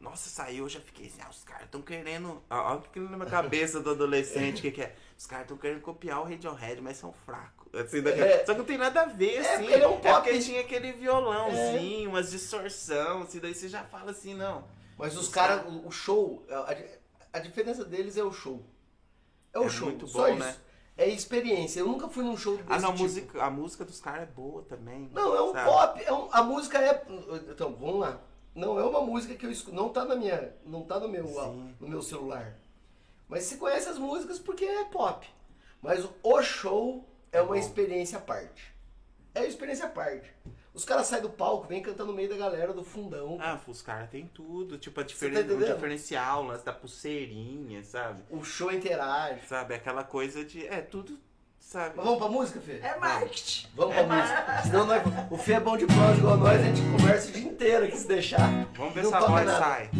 [SPEAKER 3] nossa, saiu, eu já fiquei assim, ah, os caras tão querendo. Olha o que na minha cabeça do adolescente, que, que é? Os caras tão querendo copiar o Radiohead, mas são fracos. Assim, daqui-
[SPEAKER 2] É.
[SPEAKER 3] Só que não tem nada a ver,
[SPEAKER 2] É,
[SPEAKER 3] assim.
[SPEAKER 2] porque ele é um pop.
[SPEAKER 3] porque tinha aquele violãozinho, umas distorção, assim, daí você já fala assim, não.
[SPEAKER 2] Mas os
[SPEAKER 3] Os
[SPEAKER 2] caras, o, o show, a, a diferença deles é o show. É o
[SPEAKER 3] É
[SPEAKER 2] show,
[SPEAKER 3] muito bom, né?
[SPEAKER 2] É experiência. Eu nunca fui num show desse
[SPEAKER 3] Ah, não, a
[SPEAKER 2] tipo.
[SPEAKER 3] música, a música dos caras é boa também.
[SPEAKER 2] Não, é um
[SPEAKER 3] sabe?
[SPEAKER 2] pop, é um- a música é. Então, vamos lá. Não é uma música que eu escuto. Não tá na minha. Não tá no meu,
[SPEAKER 3] Sim.
[SPEAKER 2] no meu celular. Mas você conhece as músicas porque é pop. Mas o show é uma
[SPEAKER 3] bom.
[SPEAKER 2] experiência à parte. É uma experiência à parte. Os caras saem do palco, vêm cantando no meio da galera do fundão.
[SPEAKER 3] Ah, os caras tem tudo, tipo, a
[SPEAKER 2] Você
[SPEAKER 3] diferen...
[SPEAKER 2] tá
[SPEAKER 3] o diferencial, o lance da pulseirinha, sabe?
[SPEAKER 2] O show interage.
[SPEAKER 3] Sabe, aquela coisa de. É, tudo, sabe?
[SPEAKER 2] Mas vamos pra música, Fê?
[SPEAKER 4] É marketing.
[SPEAKER 2] Vamos pra música. Senão nós, o Fê é bom de prosa igual nós, a gente conversa o dia inteiro aqui se deixar.
[SPEAKER 3] Vamos ver se a voz
[SPEAKER 2] nada.
[SPEAKER 3] sai.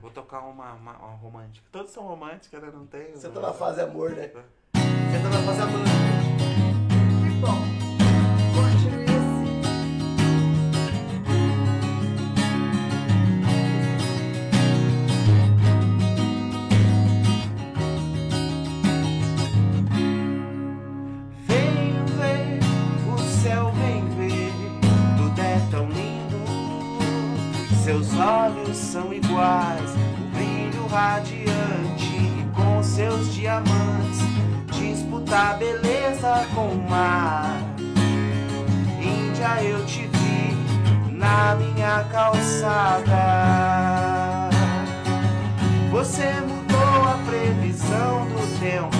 [SPEAKER 3] Vou tocar uma, uma, uma romântica. Todos são românticas, né? Não tem.
[SPEAKER 2] Você tá na fase amor, né? Você tá na fase amor.
[SPEAKER 4] Que bom. Continue
[SPEAKER 3] olhos são iguais, o brilho radiante com seus diamantes disputa beleza com o mar. Índia, eu te vi na minha calçada. Você mudou a previsão do tempo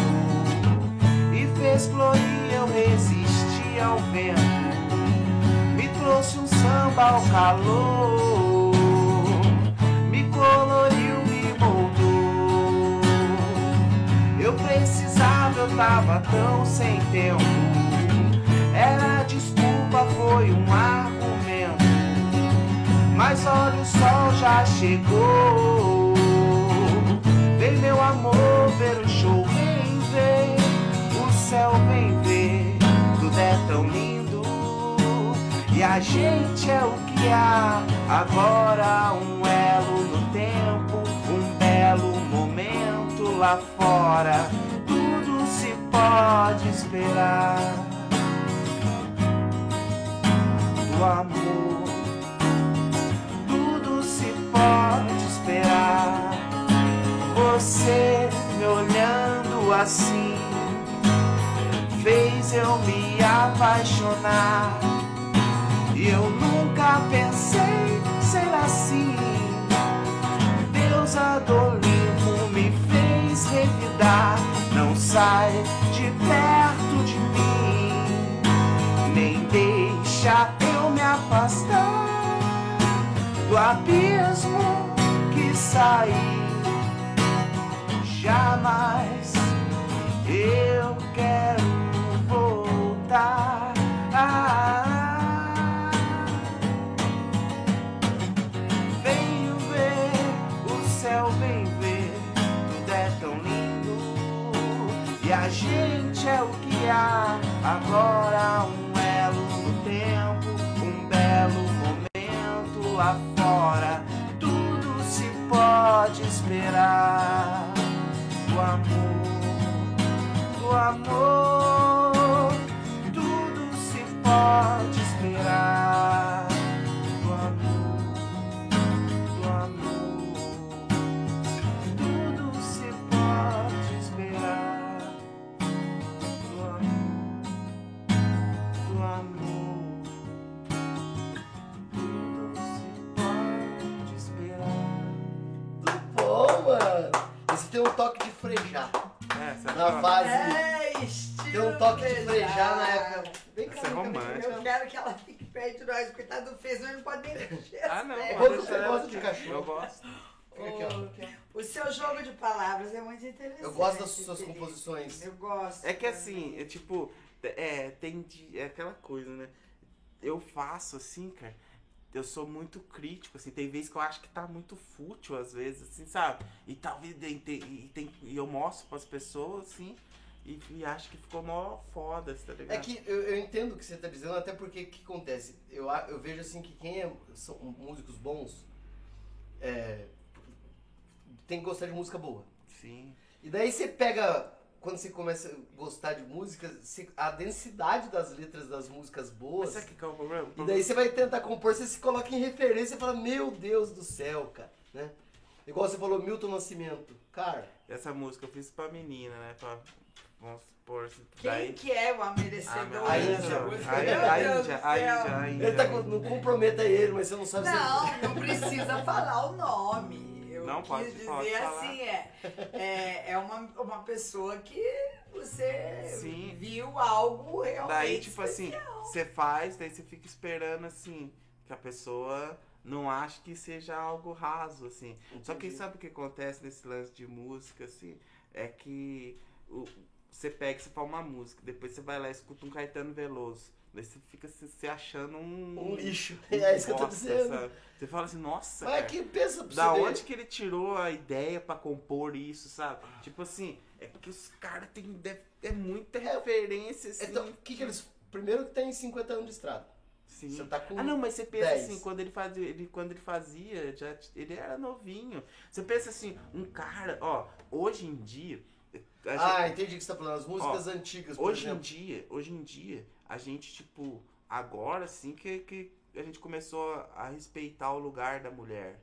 [SPEAKER 3] e fez florir, eu resisti ao vento. Me trouxe um samba ao calor, coloriu, me moldou. Eu precisava, eu tava tão sem tempo. Era desculpa, foi um argumento. Mas olha, o sol já chegou. Vem, meu amor, ver o show, vem ver. O céu vem a gente é o que há. Agora, um elo no tempo, um belo momento lá fora. Tudo se pode esperar. Do amor tudo se pode esperar. Você me olhando assim fez eu me apaixonar. Eu nunca pensei ser assim. do Olimpo me fez revidar. Não sai de perto de mim, nem deixa eu me afastar do abismo que saí. Jamais eu quero voltar. Ah, há agora, um elo no tempo, um belo momento lá fora. Tudo se pode esperar. O amor, o amor,
[SPEAKER 2] tem um toque de frejar.
[SPEAKER 3] É,
[SPEAKER 2] Na fase.
[SPEAKER 4] É, estilo
[SPEAKER 2] Tem um toque de
[SPEAKER 4] pesado.
[SPEAKER 2] frejar na época. Vem cá,
[SPEAKER 3] é
[SPEAKER 4] Eu quero que ela fique perto de nós, coitado do fez, não pode nem mexer.
[SPEAKER 3] Ah, não.
[SPEAKER 2] Quanto
[SPEAKER 3] deixar
[SPEAKER 2] você gosta de cachorro?
[SPEAKER 3] Eu gosto.
[SPEAKER 2] Ó.
[SPEAKER 4] O seu jogo de palavras é muito interessante.
[SPEAKER 2] Eu gosto das suas composições.
[SPEAKER 4] Eu gosto.
[SPEAKER 3] É que assim, é tipo, é, tem de- é aquela coisa, né? Eu faço assim, cara. Eu sou muito crítico, assim, tem vezes que eu acho que tá muito fútil, às vezes, assim, sabe? E talvez e tem, e tem- e eu mostro pras pessoas, assim, e, e acho que ficou mó foda, tá ligado?
[SPEAKER 2] É que eu, eu entendo o que você tá dizendo, até porque o que acontece? Eu, eu vejo assim que quem é, são músicos bons é, tem que gostar de música boa.
[SPEAKER 3] Sim.
[SPEAKER 2] E daí você pega, quando você começa a gostar de música, você- a densidade das letras das músicas
[SPEAKER 3] Mas
[SPEAKER 2] boas.
[SPEAKER 3] sabe o que é o problema?
[SPEAKER 2] E daí você vai tentar compor, você se coloca em referência e fala, meu Deus do céu, cara, né? Igual você falou, Milton Nascimento. Cara,
[SPEAKER 3] Essa música eu fiz pra menina, né? Pra, vamos supor, assim,
[SPEAKER 4] Quem
[SPEAKER 3] daí...
[SPEAKER 4] que é o merecedor
[SPEAKER 2] A
[SPEAKER 4] dessa
[SPEAKER 2] Índia.
[SPEAKER 4] música?
[SPEAKER 3] A Índia, a Índia, a. Índia, a Índia.
[SPEAKER 2] ele tá com, não comprometa ele, mas você não sabe se
[SPEAKER 4] Não, não precisa falar o nome. Eu
[SPEAKER 3] Não,
[SPEAKER 4] quis
[SPEAKER 3] pode-
[SPEAKER 4] dizer
[SPEAKER 3] pode
[SPEAKER 4] assim, é, é, é uma, uma pessoa que você
[SPEAKER 3] Sim.
[SPEAKER 4] viu algo realmente
[SPEAKER 3] Daí, tipo assim,
[SPEAKER 4] especial.
[SPEAKER 3] você faz, daí você fica esperando, assim, que a pessoa não ache que seja algo raso, assim. Só que
[SPEAKER 2] Entendi.
[SPEAKER 3] sabe o que acontece nesse lance de música, assim? É que o- você pega, você fala uma música, depois você vai lá e escuta um Caetano Veloso. Daí você fica se, se achando um...
[SPEAKER 2] Um lixo.
[SPEAKER 3] um [LAUGHS]
[SPEAKER 2] É isso que eu tô dizendo.
[SPEAKER 3] sabe? Você fala assim, nossa,
[SPEAKER 2] Mas é
[SPEAKER 3] cara,
[SPEAKER 2] que pensa pra
[SPEAKER 3] da
[SPEAKER 2] você ver.
[SPEAKER 3] onde que ele tirou a ideia pra compor isso, sabe? Tipo assim, é que os caras têm deve- é muita referência, assim.
[SPEAKER 2] Então, o que que eles... Primeiro que tem 50 anos de estrada.
[SPEAKER 3] Sim.
[SPEAKER 2] Você tá com
[SPEAKER 3] Ah, não, mas você pensa
[SPEAKER 2] 10.
[SPEAKER 3] assim, quando ele fazia, ele, quando ele fazia, já, ele era novinho. Você pensa assim, um cara, ó, hoje em dia. a
[SPEAKER 2] Ah,
[SPEAKER 3] gente-
[SPEAKER 2] entendi o que você tá falando. As músicas antigas, por
[SPEAKER 3] hoje em
[SPEAKER 2] exemplo.
[SPEAKER 3] dia, hoje em dia, a gente, tipo, agora sim que, que a gente começou a respeitar o lugar da mulher.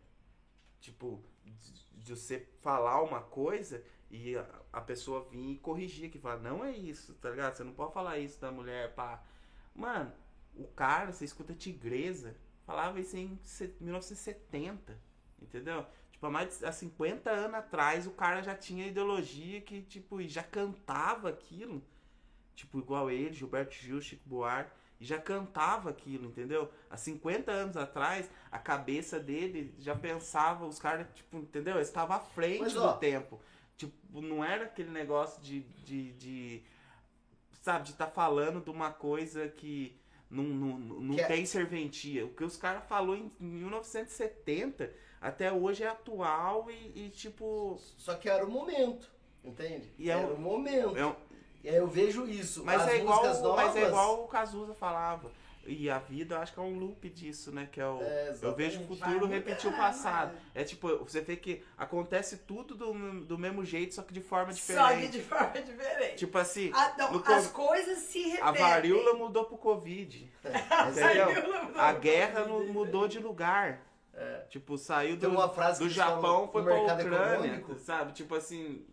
[SPEAKER 3] Tipo, de, de você falar uma coisa e a, a pessoa vir e corrigir, que fala, não é isso, tá ligado? Você não pode falar isso da mulher, pá. Mano, o cara, você escuta Tigresa, falava isso em se- 1970, entendeu? Tipo, há mais de há 50 anos atrás, o cara já tinha ideologia que, tipo, já cantava aquilo. Tipo, igual ele, Gilberto Gil, Chico Buarque, e já cantava aquilo, entendeu? Há 50 anos atrás, a cabeça dele já pensava, os caras, tipo, entendeu? Eles estavam à frente
[SPEAKER 2] Mas,
[SPEAKER 3] do
[SPEAKER 2] ó.
[SPEAKER 3] tempo. Tipo, não era aquele negócio de. de, de sabe, de estar falando de uma coisa que não, não, não
[SPEAKER 2] Que é-
[SPEAKER 3] tem serventia. O que os caras falou em 1970 até hoje é atual e, e, tipo.
[SPEAKER 2] Só que era o momento, entende?
[SPEAKER 3] E é
[SPEAKER 2] era
[SPEAKER 3] um-
[SPEAKER 2] o momento.
[SPEAKER 3] É um-
[SPEAKER 2] eu vejo isso.
[SPEAKER 3] mas,
[SPEAKER 2] As
[SPEAKER 3] é igual,
[SPEAKER 2] músicas novas...
[SPEAKER 3] mas é igual o Cazuza falava. E a vida, eu acho que é um loop disso, né? Que é o.
[SPEAKER 2] É,
[SPEAKER 3] eu vejo o futuro
[SPEAKER 4] Vai
[SPEAKER 3] repetir o passado. É tipo, você vê que acontece tudo do, do mesmo jeito, só que de forma
[SPEAKER 4] Só que
[SPEAKER 3] diferente.
[SPEAKER 4] de forma diferente.
[SPEAKER 3] Tipo assim,
[SPEAKER 4] Ah, não,
[SPEAKER 3] no
[SPEAKER 4] as
[SPEAKER 3] co-
[SPEAKER 4] coisas se repetem.
[SPEAKER 3] a varíola mudou pro Covid. [LAUGHS] Entendeu?
[SPEAKER 4] varíola mudou
[SPEAKER 3] A
[SPEAKER 4] pro
[SPEAKER 3] guerra
[SPEAKER 4] Covid.
[SPEAKER 3] mudou de lugar.
[SPEAKER 2] É.
[SPEAKER 3] Tipo, saiu
[SPEAKER 2] Tem
[SPEAKER 3] do,
[SPEAKER 2] uma frase que
[SPEAKER 3] do Japão, foi pra Ucrânia,
[SPEAKER 2] econômico.
[SPEAKER 3] sabe? Tipo assim,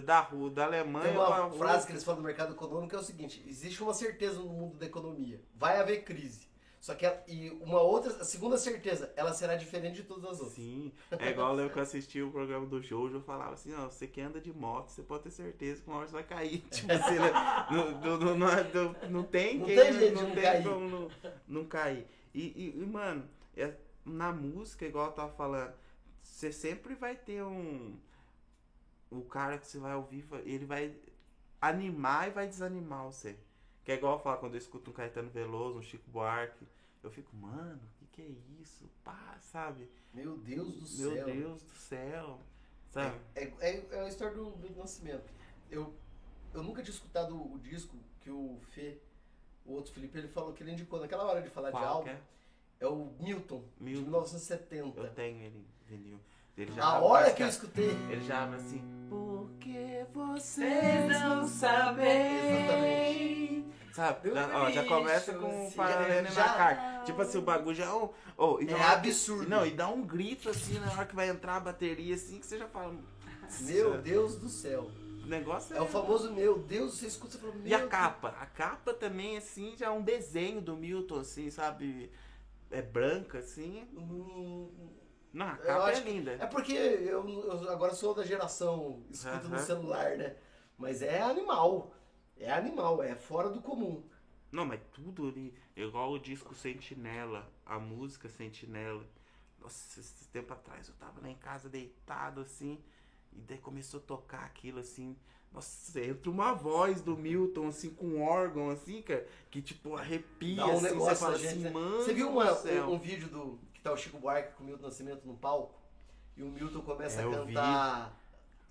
[SPEAKER 3] da, rua, da Alemanha
[SPEAKER 2] Tem uma frase que eles falam do mercado econômico é o seguinte: existe uma certeza no mundo da economia. Vai haver crise. Só que ela, e uma outra, a segunda certeza, ela será diferente de todas as outras.
[SPEAKER 3] Sim, é igual eu que assisti o programa do Jojo, eu falava assim, ó, você que anda de moto, você pode ter certeza que uma hora você vai cair. [LAUGHS] Tipo assim, né? não, não, não, não, não, não tem
[SPEAKER 2] Não
[SPEAKER 3] quem-
[SPEAKER 2] tem jeito de
[SPEAKER 3] não
[SPEAKER 2] não
[SPEAKER 3] tem
[SPEAKER 2] cair.
[SPEAKER 3] como não, não cair. E, e, e, mano, é- na música, igual eu tava falando, você sempre vai ter um. O cara que você vai ouvir, ele vai animar e vai desanimar você. Que é igual eu falo quando eu escuto um Caetano Veloso, um Chico Buarque. Eu fico, mano, o que, que é isso? Pá, sabe?
[SPEAKER 2] Meu Deus do
[SPEAKER 3] Meu
[SPEAKER 2] céu.
[SPEAKER 3] Deus do céu. Sabe?
[SPEAKER 2] É, é, é a história do, do nascimento. Eu, eu nunca tinha escutado o disco que o Fê, o outro Felipe, ele falou que ele indicou naquela hora de falar de
[SPEAKER 3] Qual
[SPEAKER 2] álbum.
[SPEAKER 3] que é?
[SPEAKER 2] É o Milton, de
[SPEAKER 3] Milton.
[SPEAKER 2] 1970.
[SPEAKER 3] Eu tenho ele vinil. Ele já
[SPEAKER 2] A hora que eu escutei.
[SPEAKER 3] Ele já abre assim. Porque vocês
[SPEAKER 4] Vocês
[SPEAKER 3] não sabem. Sabe?
[SPEAKER 4] Do
[SPEAKER 3] Já, ó, já começa com o paralelo
[SPEAKER 2] Já-.
[SPEAKER 3] Tipo assim, o bagulho já. Oh, oh, e
[SPEAKER 2] É
[SPEAKER 3] na hora-
[SPEAKER 2] absurdo.
[SPEAKER 3] Não, e dá um grito assim na hora que vai entrar a bateria, assim, que você já fala.
[SPEAKER 2] Meu Deus do céu.
[SPEAKER 3] O negócio é.
[SPEAKER 2] É o famoso meu Deus, você escuta fala, meu
[SPEAKER 3] E a
[SPEAKER 2] Deus.
[SPEAKER 3] capa? A capa também, assim, já é um desenho do Milton, assim, sabe? É branca, assim.
[SPEAKER 2] Hum,
[SPEAKER 3] Não, a capa é linda.
[SPEAKER 2] É porque eu, eu agora sou da geração escuta no celular, né? Mas é animal. É animal, é fora do comum.
[SPEAKER 3] Não, mas tudo ali, igual o disco Sentinela, a música Sentinela. Nossa, esse tempo atrás eu tava lá em casa deitado assim, e daí começou a tocar aquilo assim. Nossa, entra uma voz do Milton, assim, com um órgão, assim, cara, que tipo arrepia,
[SPEAKER 2] Dá um
[SPEAKER 3] assim,
[SPEAKER 2] negócio
[SPEAKER 3] você fala
[SPEAKER 2] gente,
[SPEAKER 3] assim,
[SPEAKER 2] né?
[SPEAKER 3] mano.
[SPEAKER 2] Você viu uma- um, um vídeo do tá o Chico Buarque com o Milton Nascimento no palco? E o Milton começa
[SPEAKER 3] É,
[SPEAKER 2] a cantar.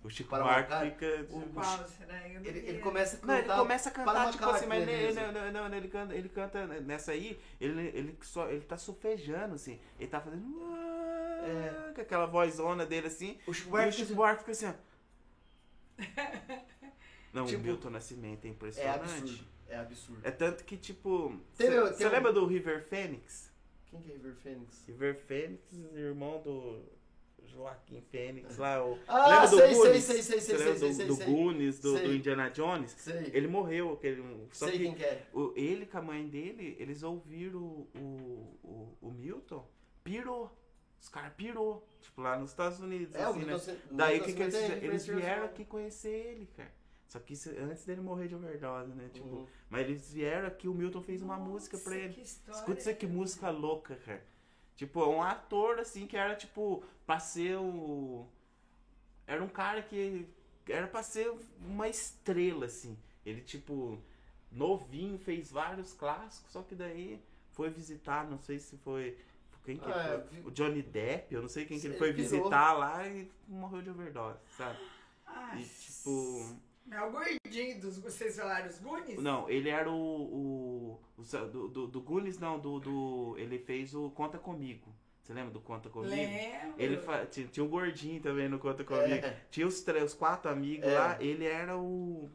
[SPEAKER 3] O Chico
[SPEAKER 2] para
[SPEAKER 3] Buarque fica.
[SPEAKER 2] o-?
[SPEAKER 4] Eu não
[SPEAKER 2] Ele, ele começa a
[SPEAKER 3] Não,
[SPEAKER 2] cantar.
[SPEAKER 3] ele começa a cantar, tipo assim, mas
[SPEAKER 2] né,
[SPEAKER 3] ele, não, não, não, ele canta, ele canta nessa aí, ele, ele, só, ele tá sufejando, assim, ele tá fazendo.
[SPEAKER 2] É.
[SPEAKER 3] Com aquela vozona dele assim.
[SPEAKER 2] O Chico
[SPEAKER 3] E o
[SPEAKER 2] Buarque
[SPEAKER 3] Chico Buarque fica assim, ó. [LAUGHS] Não,
[SPEAKER 2] Tipo,
[SPEAKER 3] o Milton Nascimento é
[SPEAKER 2] é
[SPEAKER 3] impressionante.
[SPEAKER 2] absurdo. É absurdo.
[SPEAKER 3] É tanto que, tipo. Você lembra do River Phoenix?
[SPEAKER 2] Quem que é River Phoenix?
[SPEAKER 3] River Phoenix, irmão do Joaquim Fênix lá. O... [LAUGHS]
[SPEAKER 2] Ah,
[SPEAKER 3] lembra do
[SPEAKER 2] sei, sei,
[SPEAKER 3] Goonies?
[SPEAKER 2] sei, sei, sei, sei,
[SPEAKER 3] lembra
[SPEAKER 2] sei,
[SPEAKER 3] do,
[SPEAKER 2] sei,
[SPEAKER 3] do
[SPEAKER 2] sei.
[SPEAKER 3] Goonies, do,
[SPEAKER 2] Sei.
[SPEAKER 3] do Indiana Jones?
[SPEAKER 2] Sei.
[SPEAKER 3] Ele morreu, aquele. Só
[SPEAKER 2] sei
[SPEAKER 3] que
[SPEAKER 2] quem que é.
[SPEAKER 3] o, ele com a mãe dele, eles ouviram o, o, o, o Milton, pirou. Os caras pirou. Tipo, lá nos Estados Unidos.
[SPEAKER 2] É,
[SPEAKER 3] assim, né? Daí o que, que eles? Eles vieram aqui conhecer ele, cara. Só que isso antes dele morrer de overdose, né? Tipo,
[SPEAKER 2] Uhum.
[SPEAKER 3] mas eles vieram aqui, o Milton fez uma
[SPEAKER 4] Nossa,
[SPEAKER 3] música pra ele. Escuta isso aqui, música louca, cara. Tipo, um ator, assim, que era, tipo, pra ser o... Era um cara que era pra ser uma estrela, assim. Ele, tipo, novinho, fez vários clássicos, só que daí foi visitar, não sei se foi... Quem que
[SPEAKER 2] Ah,
[SPEAKER 3] foi?
[SPEAKER 2] vi-
[SPEAKER 3] O Johnny Depp, eu não sei quem que ele foi visitar lá e morreu de overdose, sabe?
[SPEAKER 4] Ah,
[SPEAKER 3] E, tipo...
[SPEAKER 4] É o gordinho dos. Vocês falaram os Goonies?
[SPEAKER 3] Não, ele era o. o, o do, do, do Goonies, não, do, do. Ele fez o Conta Comigo. Você lembra do Conta Comigo?
[SPEAKER 4] Lembro.
[SPEAKER 3] Ele fa- tinha, tinha um gordinho também no Conta Comigo.
[SPEAKER 2] É.
[SPEAKER 3] Tinha os, três, os quatro amigos
[SPEAKER 2] É.
[SPEAKER 3] lá, ele era o.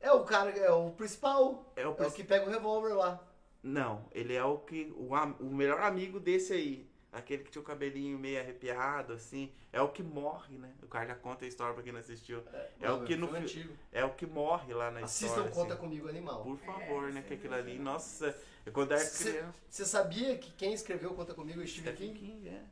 [SPEAKER 2] É o cara, é o principal.
[SPEAKER 3] É o,
[SPEAKER 2] É o que pega o revólver lá.
[SPEAKER 3] Não, ele é o que. O, o melhor amigo desse aí. Aquele que tinha o cabelinho meio arrepiado, assim. É o que morre, né? O cara já conta a história pra quem não assistiu. É
[SPEAKER 2] Não,
[SPEAKER 3] o que no
[SPEAKER 2] antigo.
[SPEAKER 3] É o que morre lá na
[SPEAKER 2] Assistam
[SPEAKER 3] história.
[SPEAKER 2] Conta
[SPEAKER 3] assim.
[SPEAKER 2] Comigo Animal.
[SPEAKER 3] Por favor,
[SPEAKER 4] É,
[SPEAKER 3] né? Que aquilo ali, nossa, quando era criança.
[SPEAKER 2] Você sabia que quem escreveu Conta Comigo é Stephen King?
[SPEAKER 3] King, é.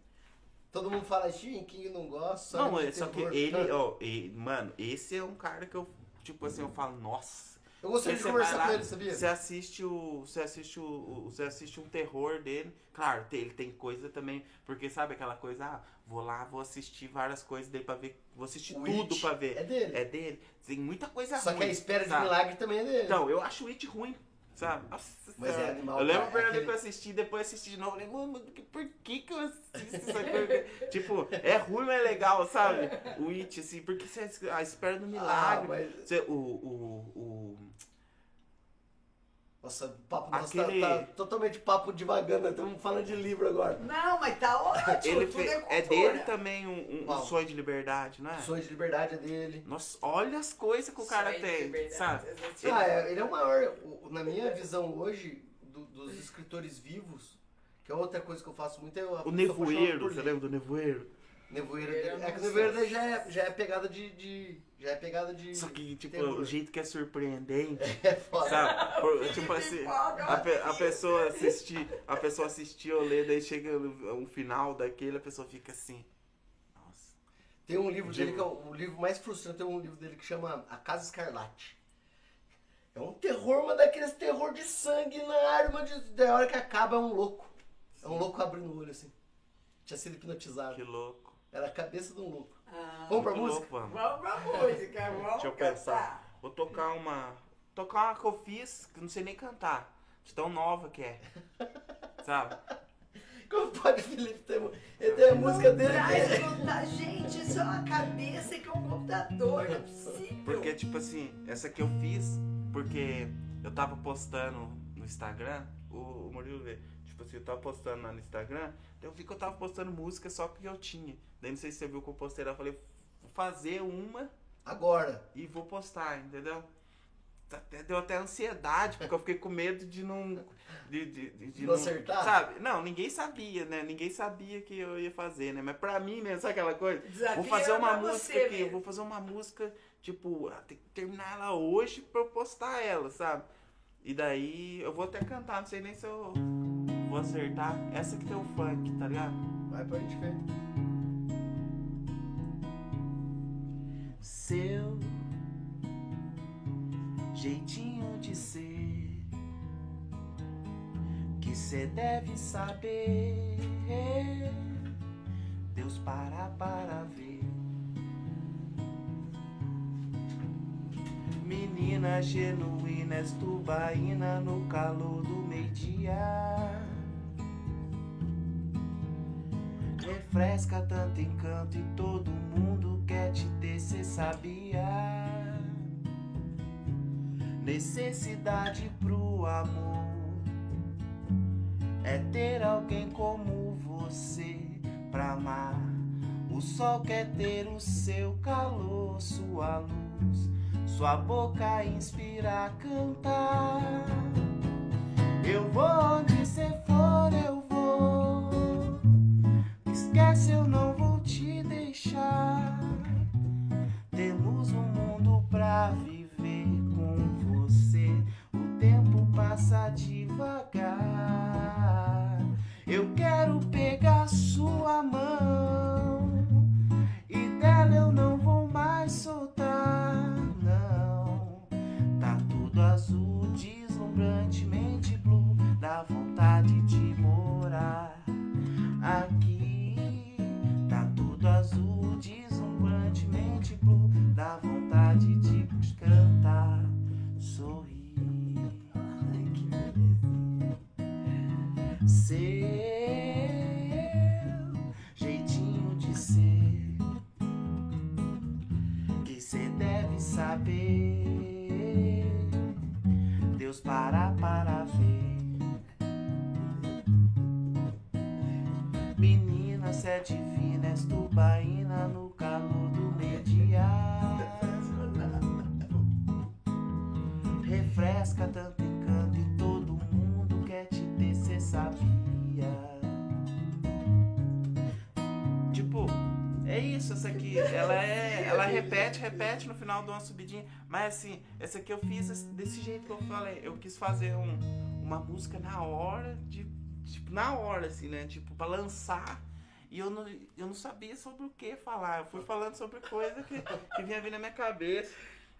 [SPEAKER 2] Todo mundo fala Stephen King não gosta.
[SPEAKER 3] Não,
[SPEAKER 2] de
[SPEAKER 3] é só que ele, ó, e, mano, esse é um cara que eu, tipo assim, eu falo, nossa.
[SPEAKER 2] Eu gostaria de conversar com ele, sabia?
[SPEAKER 3] Você assiste o. Você assiste o. Você assiste um terror dele. Claro, ele tem coisa também. Porque sabe aquela coisa, ah, vou lá, vou assistir várias coisas dele pra ver. Vou assistir
[SPEAKER 2] O
[SPEAKER 3] tudo
[SPEAKER 2] It
[SPEAKER 3] pra ver.
[SPEAKER 2] É dele.
[SPEAKER 3] É dele. Tem muita coisa
[SPEAKER 2] Só
[SPEAKER 3] ruim.
[SPEAKER 2] que a espera de
[SPEAKER 3] sabe?
[SPEAKER 2] milagre também é dele.
[SPEAKER 3] Então, eu acho o It ruim, sabe? Nossa
[SPEAKER 2] Mas é
[SPEAKER 3] Senhora.
[SPEAKER 2] animal,
[SPEAKER 3] Eu lembro a primeira vez que eu assisti, depois assisti de novo, eu falei, mano, que- por que que eu assisto essa coisa? tipo, é ruim, mas é legal, sabe? O It, assim, porque você a espera do
[SPEAKER 2] ah,
[SPEAKER 3] milagre.
[SPEAKER 2] mas...
[SPEAKER 3] Você- o, o, o,
[SPEAKER 2] Nossa, o papo nosso
[SPEAKER 3] Aquele-
[SPEAKER 2] tá, tá totalmente papo devagando. Estamos falando de livro agora.
[SPEAKER 4] Não, mas tá ótimo. [LAUGHS]
[SPEAKER 3] ele
[SPEAKER 4] é,
[SPEAKER 3] é dele também um, um- um sonho de liberdade, não é?
[SPEAKER 2] Sonho de Liberdade é dele.
[SPEAKER 3] Nossa, olha as coisas que o cara
[SPEAKER 4] Sonho de
[SPEAKER 3] tem,
[SPEAKER 4] liberdade,
[SPEAKER 3] sabe?
[SPEAKER 4] exatamente.
[SPEAKER 2] Ah, é, ele é o maior. na minha visão hoje, do- dos escritores vivos, que é outra coisa que eu faço muito, é
[SPEAKER 3] O nevoeiro, você lembra do nevoeiro?
[SPEAKER 2] Nevoeiro dele. É que o nevoeiro dele já é, já é pegada de, de- Já é pegada de.
[SPEAKER 3] Só que, tipo,
[SPEAKER 2] terror.
[SPEAKER 3] o jeito que é surpreendente, [LAUGHS]
[SPEAKER 2] É foda.
[SPEAKER 3] sabe? Por- tipo assim, [LAUGHS] a, pe- a pessoa assistir, a pessoa assistir ou ler, daí chega no- um final daquele, a pessoa fica assim. Nossa.
[SPEAKER 2] Tem um livro dele que é o, o livro mais frustrante, tem um livro dele que chama A Casa Escarlate. É um terror, mas daqueles terror de sangue na arma, de, da hora que acaba é um louco. É um louco abrindo o olho assim. Tinha sido hipnotizado.
[SPEAKER 3] Que louco.
[SPEAKER 2] Era a cabeça de um louco.
[SPEAKER 4] Ah,
[SPEAKER 2] Vamos pra música?
[SPEAKER 3] louco, vamos.
[SPEAKER 4] vamos pra música, [LAUGHS] vamos
[SPEAKER 3] Deixa eu
[SPEAKER 4] cantar.
[SPEAKER 3] pensar. Vou tocar uma. Tocar uma que eu fiz, que eu não sei nem cantar. De tão nova que é. [LAUGHS] Sabe?
[SPEAKER 2] Como pode, Felipe? Tem, ele tem a música dele.
[SPEAKER 4] Traz contar, gente, isso é uma cabeça que é um computador, não é possível.
[SPEAKER 3] Porque, tipo assim, essa que eu fiz, porque eu tava postando no Instagram, o, o Murilo vê, tipo assim, eu tava postando lá no Instagram, eu vi que eu tava postando música só que eu tinha. Daí não sei se você viu que eu postei lá, eu falei, vou fazer uma
[SPEAKER 2] Agora.
[SPEAKER 3] e vou postar, entendeu? Até, deu até ansiedade, porque eu fiquei com medo de não. De, de, de, de
[SPEAKER 2] Não acertar?
[SPEAKER 3] Sabe? Não, ninguém sabia, né? Ninguém sabia que eu ia fazer, né? Mas pra mim mesmo, sabe aquela coisa?
[SPEAKER 4] Desafio
[SPEAKER 3] vou fazer uma música aqui,
[SPEAKER 4] mesmo.
[SPEAKER 3] vou fazer uma música, tipo, ah, tem que terminar ela hoje pra eu postar ela, sabe? E daí eu vou até cantar, não sei nem se eu vou acertar. Essa que tem o funk, tá ligado?
[SPEAKER 2] Vai pra gente ver.
[SPEAKER 3] Seu jeitinho de ser que cê deve saber. Deus para para ver. Menina genuína, és tubaína no calor do meio-dia. Refresca tanto encanto e todo mundo quer te ter, cê sabia? Necessidade pro amor é ter alguém como você pra amar. O sol quer ter o seu calor, sua luz, sua boca inspira a cantar. Eu vou onde cê for, eu. Esquece, eu não vou te deixar. Temos um mundo pra viver com você. O tempo passa devagar. Saber. Deus para para ver. Menina, cê é divina, és tubaína no calor do meio-dia. Refresca tanto essa aqui. Ela é. Ela repete, repete no final de uma subidinha. Mas assim, essa aqui eu fiz esse- desse jeito que eu falei. Eu quis fazer um, uma música na hora de. Tipo, na hora, assim, né? Tipo, pra lançar. E eu não, eu não sabia sobre o que falar. Eu fui falando sobre coisa que, que vinha vir na minha cabeça.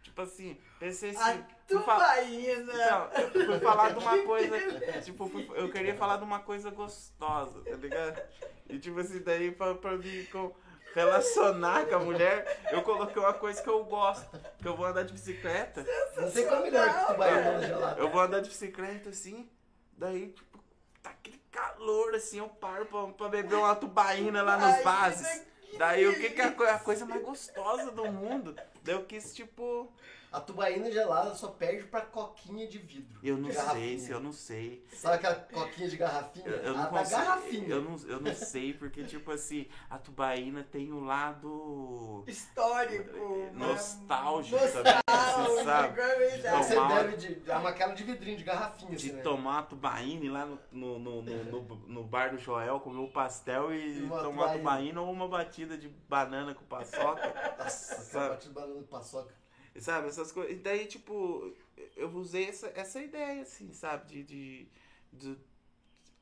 [SPEAKER 3] Tipo assim, pensei
[SPEAKER 4] A
[SPEAKER 3] assim. fui fa-
[SPEAKER 4] tubaína.
[SPEAKER 3] então, eu fui falar de uma coisa. Tipo, eu queria falar de uma coisa gostosa, tá ligado? E tipo assim, daí pra, pra mim com, relacionar com a mulher, eu coloquei uma coisa que eu gosto. Que eu vou andar de bicicleta.
[SPEAKER 2] Não tem como melhor que tu baiano gelado.
[SPEAKER 3] Eu vou andar de bicicleta assim, daí, tipo, tá aquele calor assim, eu paro pra, pra beber uma tubaína lá nos vasos.
[SPEAKER 4] que
[SPEAKER 3] Daí o que, que é a, co- a coisa mais gostosa do mundo? Daí eu quis, tipo,
[SPEAKER 2] A tubaína gelada só perde pra coquinha de vidro.
[SPEAKER 3] Eu não sei, se eu não sei.
[SPEAKER 2] Sabe aquela coquinha de garrafinha?
[SPEAKER 3] Eu, eu
[SPEAKER 2] a
[SPEAKER 3] não
[SPEAKER 2] da
[SPEAKER 3] consigo.
[SPEAKER 2] garrafinha.
[SPEAKER 3] Eu não, eu não sei, porque, tipo assim, a tubaína tem o lado
[SPEAKER 4] Histórico. né?
[SPEAKER 3] nostálgico
[SPEAKER 4] Nostálgico,
[SPEAKER 3] também, você sabe?
[SPEAKER 4] é verdade.
[SPEAKER 2] Você
[SPEAKER 3] Tomar-
[SPEAKER 2] deve de. É uma aquela de vidrinho, de garrafinha,
[SPEAKER 3] De
[SPEAKER 2] assim, né?
[SPEAKER 3] tomar a tubaína e lá no, no, no, no, no- no bar do Joel, comer um pastel e
[SPEAKER 2] E uma
[SPEAKER 3] tomar
[SPEAKER 2] tubaína.
[SPEAKER 3] tubaína ou uma batida de banana com paçoca.
[SPEAKER 2] Nossa, batida de banana de paçoca.
[SPEAKER 3] Sabe, essas coisas. E daí, tipo, eu usei essa, essa ideia, assim, sabe? De, de, de-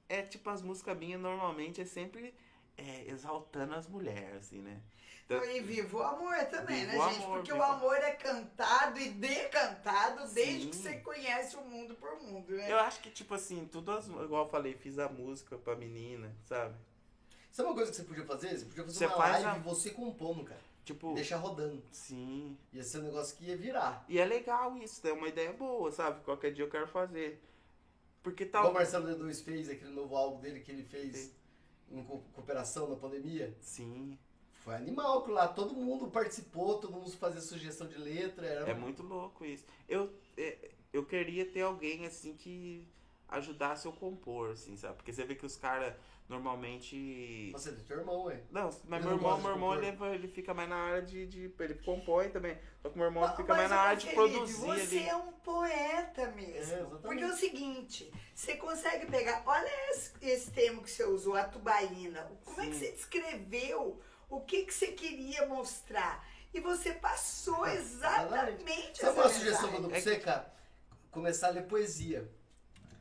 [SPEAKER 3] É tipo, as músicas minhas normalmente é sempre é, exaltando as mulheres, assim, né? Então,
[SPEAKER 4] E viva o amor também, né, gente?
[SPEAKER 3] amor,
[SPEAKER 4] Porque
[SPEAKER 3] viva-
[SPEAKER 4] o amor é cantado e decantado desde
[SPEAKER 3] Sim.
[SPEAKER 4] que você conhece o mundo por mundo, né?
[SPEAKER 3] eu acho que, tipo assim, tudo as, igual eu falei, fiz a música pra menina, sabe?
[SPEAKER 2] Sabe uma coisa que você podia fazer? Você podia fazer
[SPEAKER 3] Você
[SPEAKER 2] uma
[SPEAKER 3] faz
[SPEAKER 2] live
[SPEAKER 3] a-
[SPEAKER 2] você compondo, cara.
[SPEAKER 3] Tipo,
[SPEAKER 2] Deixar rodando.
[SPEAKER 3] sim.
[SPEAKER 2] Ia ser um negócio que ia virar.
[SPEAKER 3] E é legal isso, é uma ideia boa, sabe? Qualquer dia eu quero fazer. Porque tal.
[SPEAKER 2] o Marcelo D2 fez, aquele novo álbum dele que ele fez
[SPEAKER 3] Sim.
[SPEAKER 2] em co- cooperação na pandemia.
[SPEAKER 3] Sim,
[SPEAKER 2] Foi animal que lá, todo mundo participou, todo mundo fazia sugestão de letra. Era...
[SPEAKER 3] é muito louco isso. Eu, é, eu queria ter alguém assim que ajudasse eu compor, assim, sabe? Porque você vê que os caras normalmente.
[SPEAKER 2] Você tem teu irmão, ué.
[SPEAKER 3] Não, mas meu irmão, meu irmão ele, ele fica mais na área de, de. Ele compõe também. Só que meu irmão
[SPEAKER 4] Mas-
[SPEAKER 3] fica mais na área de produzir
[SPEAKER 4] Você
[SPEAKER 3] ali.
[SPEAKER 4] é um poeta mesmo.
[SPEAKER 2] É, exatamente.
[SPEAKER 4] Porque é o seguinte, você consegue pegar. Olha esse, esse termo que você usou, a tubaína. Como é que
[SPEAKER 3] Sim.
[SPEAKER 4] você descreveu o que, que você queria mostrar? E você passou [LAUGHS] exatamente
[SPEAKER 2] Sabe
[SPEAKER 4] essa
[SPEAKER 2] uma sugestão que eu
[SPEAKER 4] mensagem.
[SPEAKER 2] dou pra
[SPEAKER 3] É
[SPEAKER 2] você, cara? Começar a ler poesia.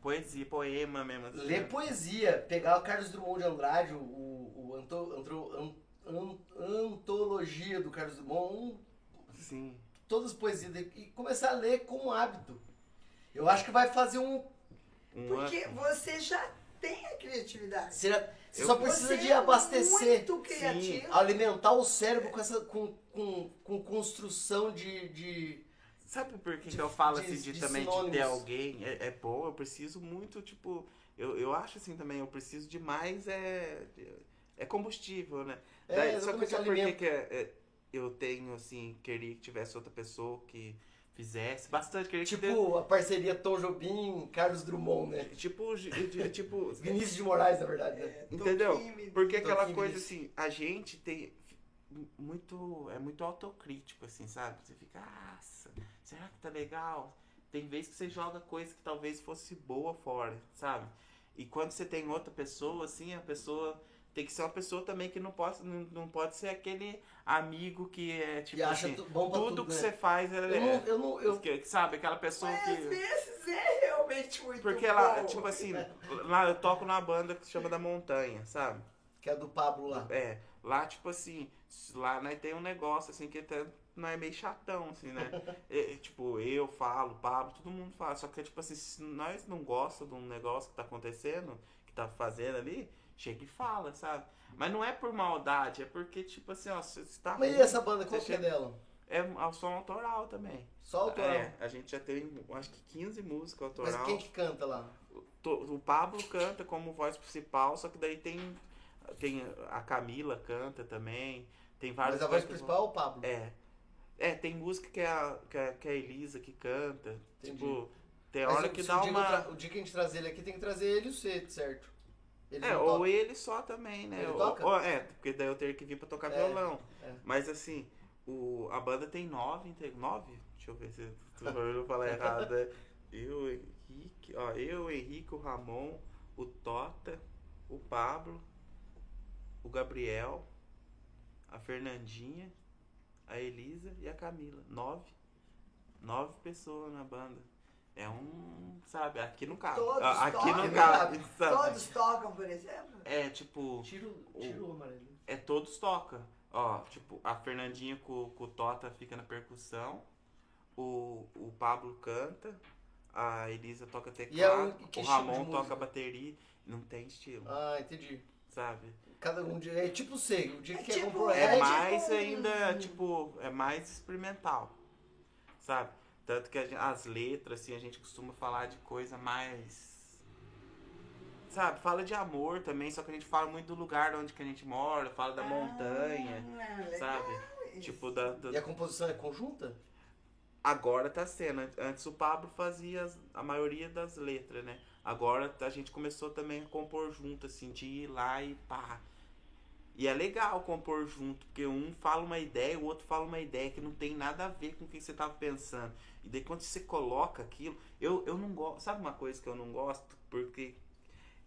[SPEAKER 3] Poesia, poema mesmo. assim,
[SPEAKER 2] Ler
[SPEAKER 3] né?
[SPEAKER 2] poesia. Pegar o Carlos Drummond de Andrade, o, o, anto- antro- an- an- antologia do Carlos Drummond, um
[SPEAKER 3] Sim.
[SPEAKER 2] todas as poesias dele, e começar a ler como hábito. Eu acho que vai fazer um.
[SPEAKER 3] Um
[SPEAKER 4] Porque
[SPEAKER 3] ano-
[SPEAKER 4] você já tem a criatividade.
[SPEAKER 2] Você, você
[SPEAKER 3] Eu-
[SPEAKER 2] só precisa
[SPEAKER 4] Você
[SPEAKER 2] de
[SPEAKER 4] é
[SPEAKER 2] abastecer,
[SPEAKER 4] muito criativo.
[SPEAKER 2] alimentar o cérebro com essa com, com, com construção de, de.
[SPEAKER 3] Sabe por que,
[SPEAKER 2] de-
[SPEAKER 3] que eu falo
[SPEAKER 2] de-
[SPEAKER 3] assim de,
[SPEAKER 2] de
[SPEAKER 3] também de ter
[SPEAKER 2] sinônimos.
[SPEAKER 3] alguém? É, é bom, eu preciso muito, tipo. Eu, eu acho assim também, eu preciso de mais é, é combustível, né?
[SPEAKER 2] É,
[SPEAKER 3] Daí- só que sabe por que, que é- é- eu tenho, assim, queria que tivesse outra pessoa que fizesse bastante, queria que
[SPEAKER 2] Tipo a parceria Tom Jobim, Carlos Drummond, né?
[SPEAKER 3] tipo, de- tipo, [LAUGHS]
[SPEAKER 2] Vinícius de Moraes, na verdade, né?
[SPEAKER 3] Entendeu?
[SPEAKER 4] Toquinho,
[SPEAKER 3] Porque aquela coisa assim, a gente tem muito. É muito autocrítico, assim, sabe? Você fica, nossa, será que tá legal? Tem vezes que você joga coisa que talvez fosse boa fora, sabe? E quando você tem outra pessoa, assim, a pessoa. Tem que ser uma pessoa também que não pode, não, não pode ser aquele amigo que é tipo
[SPEAKER 2] Que acha
[SPEAKER 3] assim, tudo,
[SPEAKER 2] tudo,
[SPEAKER 3] que
[SPEAKER 2] né?
[SPEAKER 3] você faz é,
[SPEAKER 2] Eu não, eu não, eu,
[SPEAKER 3] que- sabe, aquela pessoa
[SPEAKER 4] Mas
[SPEAKER 3] que.
[SPEAKER 4] às vezes é realmente muito
[SPEAKER 3] Porque ela,
[SPEAKER 4] bom.
[SPEAKER 3] tipo assim, lá eu toco numa banda que se chama Da Montanha, sabe?
[SPEAKER 2] que é do Pablo lá.
[SPEAKER 3] É, lá, tipo assim, lá nós tem um negócio assim que até não é meio chatão, assim, né? É, [LAUGHS] tipo, eu falo, Pablo, todo mundo fala. Só que, tipo assim, se nós não gostamos de um negócio que tá acontecendo, que tá fazendo ali, chega e fala, sabe? Mas não é por maldade, é porque, tipo assim, ó, você tá.
[SPEAKER 2] Mas e essa banda, qual que é dela?
[SPEAKER 3] É um som autoral também.
[SPEAKER 2] Só autoral.
[SPEAKER 3] É, a gente já tem, acho que 15 músicas
[SPEAKER 2] Mas
[SPEAKER 3] autoral.
[SPEAKER 2] quem que canta lá?
[SPEAKER 3] To- O Pablo canta como voz principal, só que daí tem, tem a Camila canta também. Tem vários
[SPEAKER 2] Mas a voz principal é o Pablo.
[SPEAKER 3] É. É, tem música que é a, que é, que é a Elisa que canta.
[SPEAKER 2] Entendi.
[SPEAKER 3] Tipo, tem
[SPEAKER 2] Mas
[SPEAKER 3] hora que dá
[SPEAKER 2] o
[SPEAKER 3] uma.
[SPEAKER 2] tra- o dia que a gente trazer ele aqui, tem que trazer ele e o C, certo? Ele
[SPEAKER 3] É, ou
[SPEAKER 2] toca.
[SPEAKER 3] ele só também, né?
[SPEAKER 2] Ele
[SPEAKER 3] Ou-
[SPEAKER 2] toca?
[SPEAKER 3] ou- é, porque daí eu teria que vir pra tocar
[SPEAKER 2] É,
[SPEAKER 3] violão.
[SPEAKER 2] é.
[SPEAKER 3] Mas assim, o, a banda tem nove, inte- nove? Deixa eu ver se tu não falar errado. né? [LAUGHS] Eu, Henrique, ó, eu, Henrique, o Ramon, o Tota, o Pablo, o Gabriel, a Fernandinha, a Elisa e a Camila. Nove. Nove pessoas na banda. É um, sabe, aqui não cabe.
[SPEAKER 4] Todos
[SPEAKER 3] Ah, aqui
[SPEAKER 4] tocam.
[SPEAKER 3] não cabe, sabe?
[SPEAKER 4] Todos tocam, por exemplo?
[SPEAKER 3] É tipo,
[SPEAKER 2] Tira, o- tira o amarelo.
[SPEAKER 3] é todos toca. Ó, tipo, a Fernandinha com, com o Tota fica na percussão, o, o Pablo canta, a Elisa toca
[SPEAKER 2] E é um-
[SPEAKER 3] teclado,
[SPEAKER 2] que
[SPEAKER 3] o Ramon toca bateria. Não tem estilo,
[SPEAKER 2] Ah, entendi.
[SPEAKER 3] sabe?
[SPEAKER 2] Cada um dia. É tipo C, o dia
[SPEAKER 4] É
[SPEAKER 2] que quer
[SPEAKER 4] tipo-
[SPEAKER 3] É,
[SPEAKER 4] É
[SPEAKER 3] mais
[SPEAKER 4] tipo um-
[SPEAKER 3] ainda, tipo, é mais experimental, sabe? Tanto que a gen- as letras, assim, a gente costuma falar de coisa mais. Sabe, fala de amor também, só que a gente fala muito do lugar onde que a gente mora, fala da montanha,
[SPEAKER 4] Ah, legal
[SPEAKER 3] sabe? Tipo, da, da-
[SPEAKER 2] E a composição é conjunta?
[SPEAKER 3] Agora tá sendo. Antes o Pablo fazia a maioria das letras, né? Agora a gente começou também a compor junto, assim, de ir lá e pá. E é legal compor junto, porque um fala uma ideia, o outro fala uma ideia que não tem nada a ver com o que você tava pensando. E daí quando você coloca aquilo, eu, eu não gosto. Sabe uma coisa que eu não gosto? Porque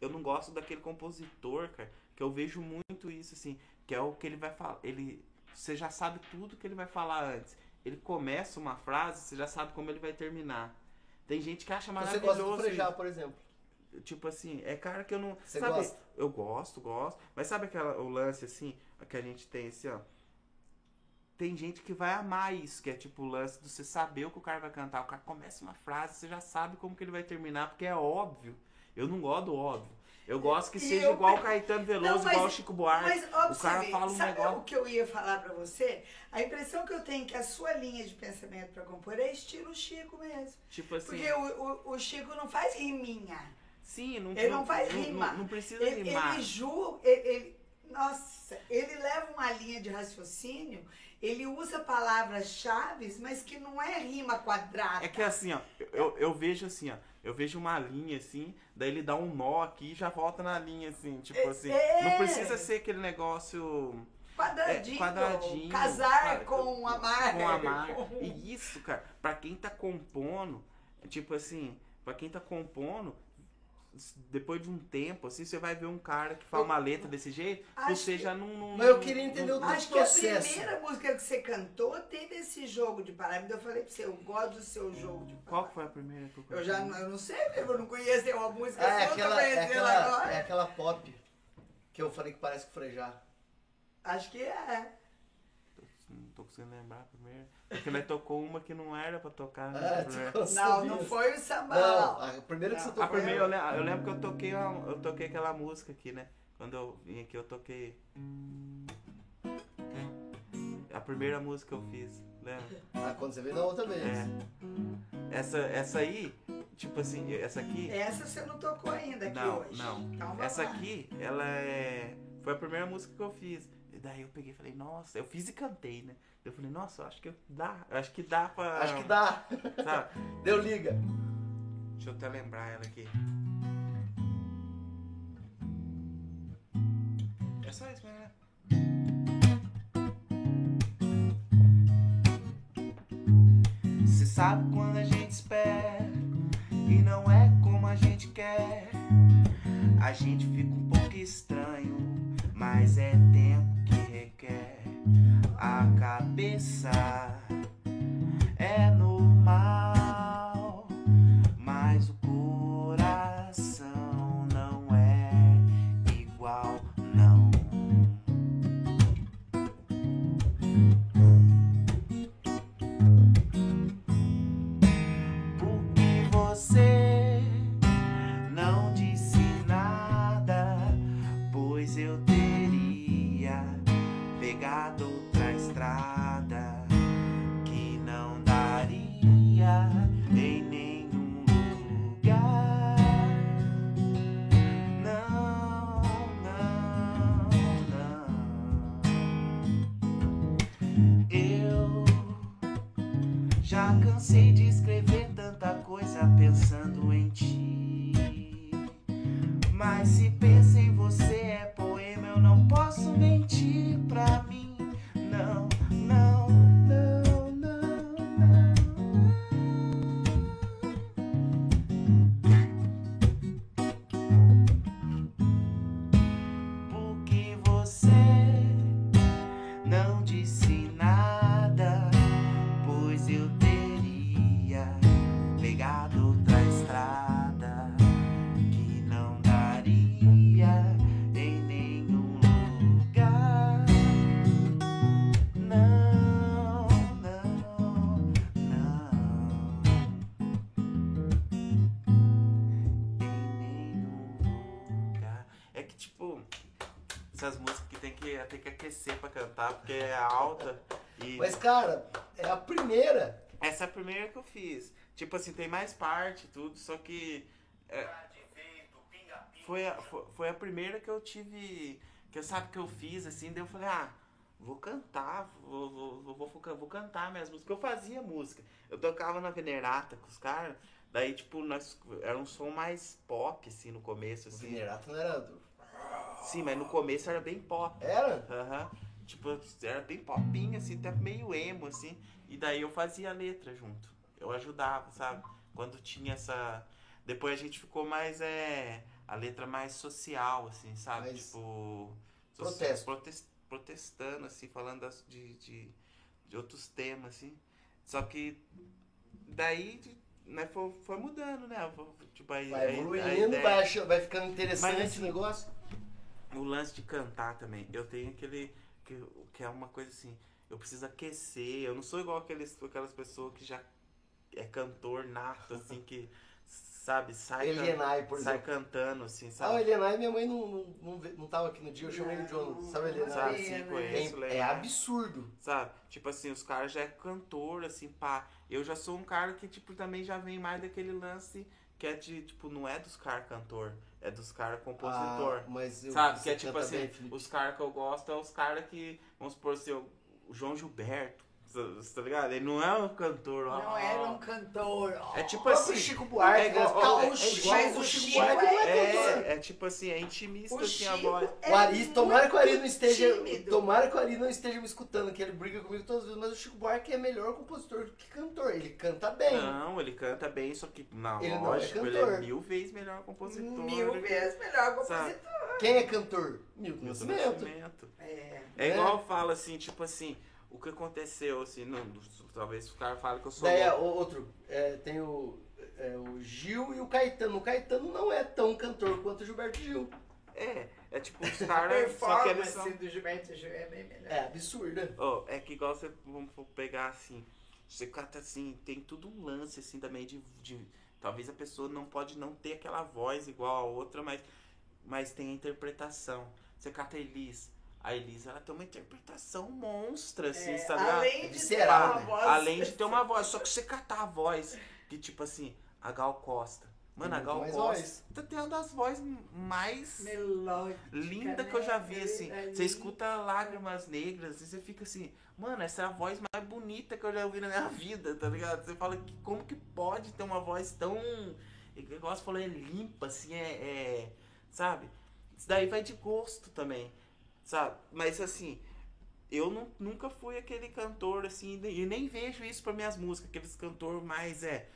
[SPEAKER 3] eu não gosto daquele compositor, cara, que eu vejo muito isso, assim, que é o que ele vai falar. Ele. Você já sabe tudo que ele vai falar antes. Ele começa uma frase, você já sabe como ele vai terminar. Tem gente que acha
[SPEAKER 2] Você
[SPEAKER 3] maravilhoso.
[SPEAKER 2] gosta do frejar, por exemplo.
[SPEAKER 3] Tipo assim, é cara que eu não.
[SPEAKER 2] Você
[SPEAKER 3] sabe,
[SPEAKER 2] gosta?
[SPEAKER 3] Eu gosto, gosto. Mas sabe aquela, o lance assim, que a gente tem assim, ó. Tem gente que vai amar isso, que é tipo o lance de você saber o que o cara vai cantar. O cara começa uma frase, você já sabe como que ele vai terminar, porque é óbvio. Eu não gosto do óbvio. Eu gosto que
[SPEAKER 4] E
[SPEAKER 3] seja
[SPEAKER 4] eu-
[SPEAKER 3] igual o Caetano Veloso,
[SPEAKER 4] Não, mas-
[SPEAKER 3] igual o Chico Buarque.
[SPEAKER 4] Mas, ó, pra
[SPEAKER 3] o cara fala um
[SPEAKER 4] sabe
[SPEAKER 3] negócio.
[SPEAKER 4] o que eu ia falar pra você? A impressão que eu tenho é que a sua linha de pensamento pra compor é estilo Chico mesmo.
[SPEAKER 3] Tipo assim.
[SPEAKER 4] Porque o, o, o Chico não faz riminha.
[SPEAKER 3] Sim, não,
[SPEAKER 4] Ele não faz
[SPEAKER 3] não-
[SPEAKER 4] rima.
[SPEAKER 3] Não, não precisa
[SPEAKER 4] Ele,
[SPEAKER 3] rimar.
[SPEAKER 4] ele ju, ele, ele- nossa, ele leva uma linha de raciocínio, ele usa palavras-chave, mas que não é rima quadrada.
[SPEAKER 3] É que assim, ó, eu, eu vejo assim, ó, eu vejo uma linha assim, daí ele dá um nó aqui e já volta na linha, assim, tipo
[SPEAKER 4] É,
[SPEAKER 3] assim.
[SPEAKER 4] é.
[SPEAKER 3] Não precisa ser aquele negócio.
[SPEAKER 4] quadradinho,
[SPEAKER 3] é, quadradinho.
[SPEAKER 4] casar com amar.
[SPEAKER 3] Com amar. [LAUGHS]
[SPEAKER 4] com-
[SPEAKER 3] E isso, cara, pra quem tá compondo, tipo assim, pra quem tá compondo, depois de um tempo, assim, você vai ver um cara que fala uma letra desse jeito, você
[SPEAKER 4] que-
[SPEAKER 3] já não, não.
[SPEAKER 2] Mas eu queria entender
[SPEAKER 3] não-
[SPEAKER 2] o
[SPEAKER 4] Acho que
[SPEAKER 2] processo.
[SPEAKER 4] a primeira música que você cantou teve esse jogo de palavras. Eu falei pra você, eu gosto do seu jogo de
[SPEAKER 3] Qual
[SPEAKER 4] palavras.
[SPEAKER 3] que foi a primeira que eu
[SPEAKER 4] Eu já não, eu não sei, eu não conheço uma música,
[SPEAKER 2] Ah, é
[SPEAKER 4] só tô
[SPEAKER 2] aquela, é,
[SPEAKER 4] conhecendo agora.
[SPEAKER 2] aquela, é aquela pop que eu falei que parece com frejar.
[SPEAKER 4] Acho que é.
[SPEAKER 3] Não tô conseguindo lembrar a primeira. Porque nós tocou uma que não era pra tocar.
[SPEAKER 2] Ah,
[SPEAKER 3] né?
[SPEAKER 2] tu conseguiu
[SPEAKER 4] Não, não foi o samba.
[SPEAKER 2] Não, a primeira que você
[SPEAKER 4] Não.
[SPEAKER 2] tocou.
[SPEAKER 3] A primeira, eu lembro, eu lembro que eu toquei, uma- eu toquei aquela música aqui, né? Quando eu vim aqui, eu toquei. A primeira música que eu fiz, lembra?
[SPEAKER 2] Ah, quando você veio da outra vez.
[SPEAKER 3] É. Essa, essa aí, tipo assim, essa aqui.
[SPEAKER 4] Essa você não tocou ainda aqui
[SPEAKER 3] Não,
[SPEAKER 4] hoje.
[SPEAKER 3] não.
[SPEAKER 4] Então vamos
[SPEAKER 3] Essa
[SPEAKER 4] lá.
[SPEAKER 3] aqui, ela é. Foi a primeira música que eu fiz. Daí eu peguei e falei, nossa, eu fiz e cantei, né? Eu falei, nossa, eu acho que dá. Acho que dá pra.
[SPEAKER 2] Acho que dá.
[SPEAKER 3] Sabe? [LAUGHS]
[SPEAKER 2] Deu liga.
[SPEAKER 3] Deixa eu até lembrar ela aqui. É só isso, né? Você sabe quando a gente espera e não é como a gente quer. A gente fica um pouco estranho, mas é tempo. A cabeça. É normal, cantar, porque é alta. E
[SPEAKER 2] Mas, cara, é a primeira.
[SPEAKER 3] essa é a primeira que eu fiz. Tipo assim, tem mais parte tudo, só que. é, foi, a, foi, a primeira que eu tive. Que eu sabe que eu fiz, assim, daí eu falei, ah, vou cantar, vou, vou, vou, vou, vou cantar minhas músicas. Eu fazia música. Eu tocava na Venerata com os caras. Daí, tipo, nós, era um som mais pop, assim, no começo,
[SPEAKER 2] O
[SPEAKER 3] assim.
[SPEAKER 2] Venerato não era do...
[SPEAKER 3] Sim, mas no começo era bem pop.
[SPEAKER 2] Era?
[SPEAKER 3] Aham. Tipo, era bem popinho, assim, até meio emo, assim. E daí eu fazia a letra junto. Eu ajudava, sabe? Quando tinha essa. Depois a gente ficou mais, é. A letra mais social, assim, sabe?
[SPEAKER 2] Mais
[SPEAKER 3] tipo.
[SPEAKER 2] protesto.
[SPEAKER 3] protes- protestando, assim, falando de, de, de outros temas, assim. Só que. Daí. Né, foi, foi mudando, né? Tipo, aí,
[SPEAKER 2] Vai evoluindo, vai, vai ficando interessante
[SPEAKER 3] Mas, assim,
[SPEAKER 2] o negócio.
[SPEAKER 3] o lance de cantar também. Eu tenho aquele. Que, que é uma coisa assim. Eu preciso aquecer. Eu não sou igual aqueles, aquelas pessoas que já é cantor nato, assim, que. Sabe, sai, can-
[SPEAKER 2] Elienay, por
[SPEAKER 3] sai cantando, assim,
[SPEAKER 2] Ah, o
[SPEAKER 3] sabe?
[SPEAKER 2] Elienay, minha mãe não, não, não, não tava aqui no dia, eu chamei o John. Sabe o Elienay?
[SPEAKER 3] Sabe, sim,
[SPEAKER 4] né?
[SPEAKER 3] conheço,
[SPEAKER 2] É, é absurdo.
[SPEAKER 3] Sabe? Tipo assim, os caras já é cantor, assim, pá. Eu já sou um cara que, tipo, também já vem mais daquele lance que é de, tipo, não é dos caras cantor, é dos caras compositor.
[SPEAKER 2] Ah, mas eu,
[SPEAKER 3] Sabe? Que é tipo
[SPEAKER 2] canta
[SPEAKER 3] assim, os caras que eu gosto é os caras que, vamos supor assim, o João Gilberto, você tá ligado? Ele não é um cantor, ó.
[SPEAKER 4] Não era um cantor. ó.
[SPEAKER 3] É tipo
[SPEAKER 2] O
[SPEAKER 3] assim.
[SPEAKER 2] Chico Buarque,
[SPEAKER 3] é igual-
[SPEAKER 2] né?
[SPEAKER 3] É
[SPEAKER 2] o Chico-
[SPEAKER 3] igual-
[SPEAKER 2] mas o
[SPEAKER 4] o
[SPEAKER 2] Chico
[SPEAKER 4] Chico
[SPEAKER 2] Buarque não é cantor.
[SPEAKER 3] É, é tipo assim, é intimista
[SPEAKER 4] O
[SPEAKER 3] assim a voz.
[SPEAKER 4] é
[SPEAKER 2] O Ari, tomara que o Ari não esteja.
[SPEAKER 4] tímido.
[SPEAKER 2] Tomara que o Ari não esteja me escutando, que ele briga comigo todas as vezes, mas o Chico Buarque é melhor compositor do que cantor. Ele canta bem.
[SPEAKER 3] Não, ele canta bem, só que, não,
[SPEAKER 2] Ele não é
[SPEAKER 3] lógico, ele
[SPEAKER 2] cantor.
[SPEAKER 3] é mil vezes melhor compositor.
[SPEAKER 4] Mil vezes melhor
[SPEAKER 3] Sabe?
[SPEAKER 4] compositor.
[SPEAKER 2] Quem é cantor? Milton
[SPEAKER 3] Milton
[SPEAKER 2] Nascimento.
[SPEAKER 3] Nascimento.
[SPEAKER 4] É.
[SPEAKER 3] É igual eu falo assim, tipo assim, o que aconteceu, assim, não, talvez o cara fale que eu sou
[SPEAKER 2] Daí é, outro, é, tem o, é, o Gil e o Caetano. O Caetano não é tão cantor quanto o Gilberto Gil.
[SPEAKER 3] É, é tipo os
[SPEAKER 4] A [LAUGHS]
[SPEAKER 3] caras, só que eles
[SPEAKER 4] performance
[SPEAKER 3] são...
[SPEAKER 4] do Gilberto Gil é bem melhor.
[SPEAKER 2] É absurda.
[SPEAKER 3] Ó, é que igual você, vamos pegar assim, você cata assim, tem tudo um lance assim também de, de talvez a pessoa não pode não ter aquela voz igual a outra, mas, mas tem a interpretação. Você cata Elis, a Elis ela tem uma interpretação monstra, assim,
[SPEAKER 4] É,
[SPEAKER 3] sabe?
[SPEAKER 4] além
[SPEAKER 2] É
[SPEAKER 4] de ter uma
[SPEAKER 2] né?
[SPEAKER 4] voz...
[SPEAKER 3] Além de ter uma voz, só que você catar a voz, que tipo assim, a Gal Costa. Mano,
[SPEAKER 2] Tem
[SPEAKER 3] a Gal Costa
[SPEAKER 2] voz.
[SPEAKER 3] tá tendo uma das vozes mais
[SPEAKER 4] melódica,
[SPEAKER 3] linda que eu já
[SPEAKER 4] né?
[SPEAKER 3] vi, assim.
[SPEAKER 4] Verdade.
[SPEAKER 3] Você escuta lágrimas negras e você fica assim, mano, essa é a voz mais bonita que eu já ouvi na minha vida, tá ligado? Você fala que como que pode ter uma voz tão. Igual você falou, é limpa, assim, é. é- sabe? Isso daí vai de gosto também, sabe? Mas assim. Eu nu- nunca fui aquele cantor assim, e nem vejo isso para minhas músicas, aqueles cantor mais é.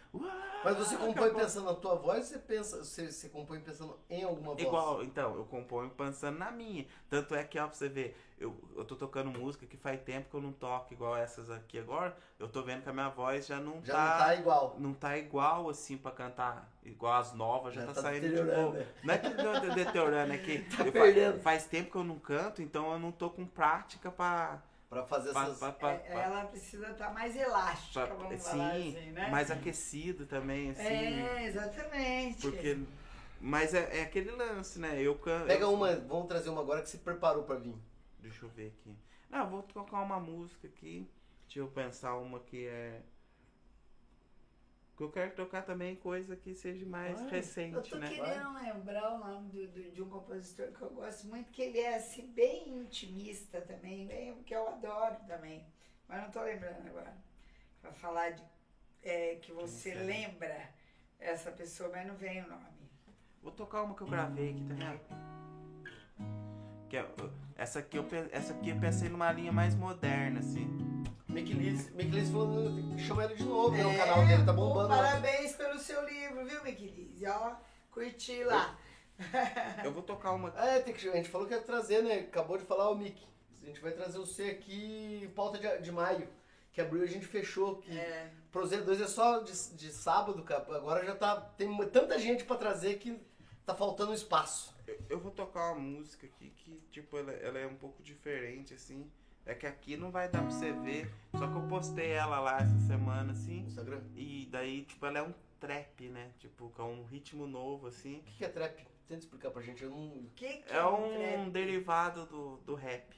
[SPEAKER 2] Mas você
[SPEAKER 3] "Uau,
[SPEAKER 2] compõe
[SPEAKER 3] acabou."
[SPEAKER 2] pensando na tua voz ou você, pensa, você, você compõe pensando em alguma voz?
[SPEAKER 3] Igual, então, eu componho pensando na minha. Tanto é que, ó, pra você ver, eu, eu tô tocando música que faz tempo que eu não toco igual essas aqui agora. Eu tô vendo que a minha voz já não
[SPEAKER 2] Já
[SPEAKER 3] tá.
[SPEAKER 2] não tá igual.
[SPEAKER 3] não tá igual assim pra cantar, igual as novas, já,
[SPEAKER 2] Já
[SPEAKER 3] tá,
[SPEAKER 2] tá
[SPEAKER 3] saindo de novo.
[SPEAKER 2] né?
[SPEAKER 3] Não é que não tá deteriorando, é que [LAUGHS] eu fa-
[SPEAKER 2] perdendo.
[SPEAKER 3] faz tempo que eu não canto, então eu não tô com prática pra.
[SPEAKER 2] Pra fazer
[SPEAKER 3] pra,
[SPEAKER 2] essas...
[SPEAKER 3] pra- pra-
[SPEAKER 4] É, ela precisa estar mais elástica,
[SPEAKER 3] pra-
[SPEAKER 4] vamos
[SPEAKER 3] sim,
[SPEAKER 4] falar assim, né?
[SPEAKER 3] mais aquecido também, assim.
[SPEAKER 4] É, exatamente.
[SPEAKER 3] Porque. Mas é, é aquele lance, né? Eu.
[SPEAKER 2] Pega uma, vamos trazer uma agora que você preparou pra vir.
[SPEAKER 3] Deixa eu ver aqui. Não, eu vou tocar uma música aqui. Deixa eu pensar uma que é. Eu quero tocar também coisa que seja mais.
[SPEAKER 4] Eu
[SPEAKER 3] recente,
[SPEAKER 4] tô
[SPEAKER 3] né?
[SPEAKER 4] querendo lembrar o nome do- do- de um compositor que eu gosto muito, que ele é assim, bem intimista também, bem, que eu adoro também. Mas não tô lembrando agora. Pra falar de é, que você
[SPEAKER 3] sei.
[SPEAKER 4] lembra essa pessoa, mas não vem o nome.
[SPEAKER 3] Vou tocar uma que eu gravei aqui, tá vendo? Que é, essa, aqui eu, essa aqui eu pensei numa linha mais moderna, assim.
[SPEAKER 2] Falou, tem que chamar ele de novo, né? O
[SPEAKER 4] É,
[SPEAKER 2] canal dele tá bombando. lá.
[SPEAKER 4] Parabéns pelo seu livro, viu, Miquelise? Ó, curti lá.
[SPEAKER 3] Eu vou tocar uma.
[SPEAKER 2] É, tem que, a gente falou que ia trazer, né? Acabou de falar o Mick. A gente vai trazer o C aqui, pauta de, de maio. Que abriu e a gente fechou. Que
[SPEAKER 4] É,
[SPEAKER 2] Pro Z2 é só de, de sábado, cara. Agora já tá. Tem tanta gente pra trazer que tá faltando espaço.
[SPEAKER 3] Eu, eu vou tocar uma música aqui que, tipo, ela, ela é um pouco diferente, assim. É que aqui não vai dar pra você ver. Só que eu postei ela lá essa semana, assim.
[SPEAKER 2] No Instagram.
[SPEAKER 3] E daí, tipo, ela é um trap, né? Tipo, com um ritmo novo, assim.
[SPEAKER 2] O que que é trap? Tenta explicar pra gente. Eu não.
[SPEAKER 4] o que, que
[SPEAKER 3] É um
[SPEAKER 4] trap?
[SPEAKER 3] derivado do, do rap.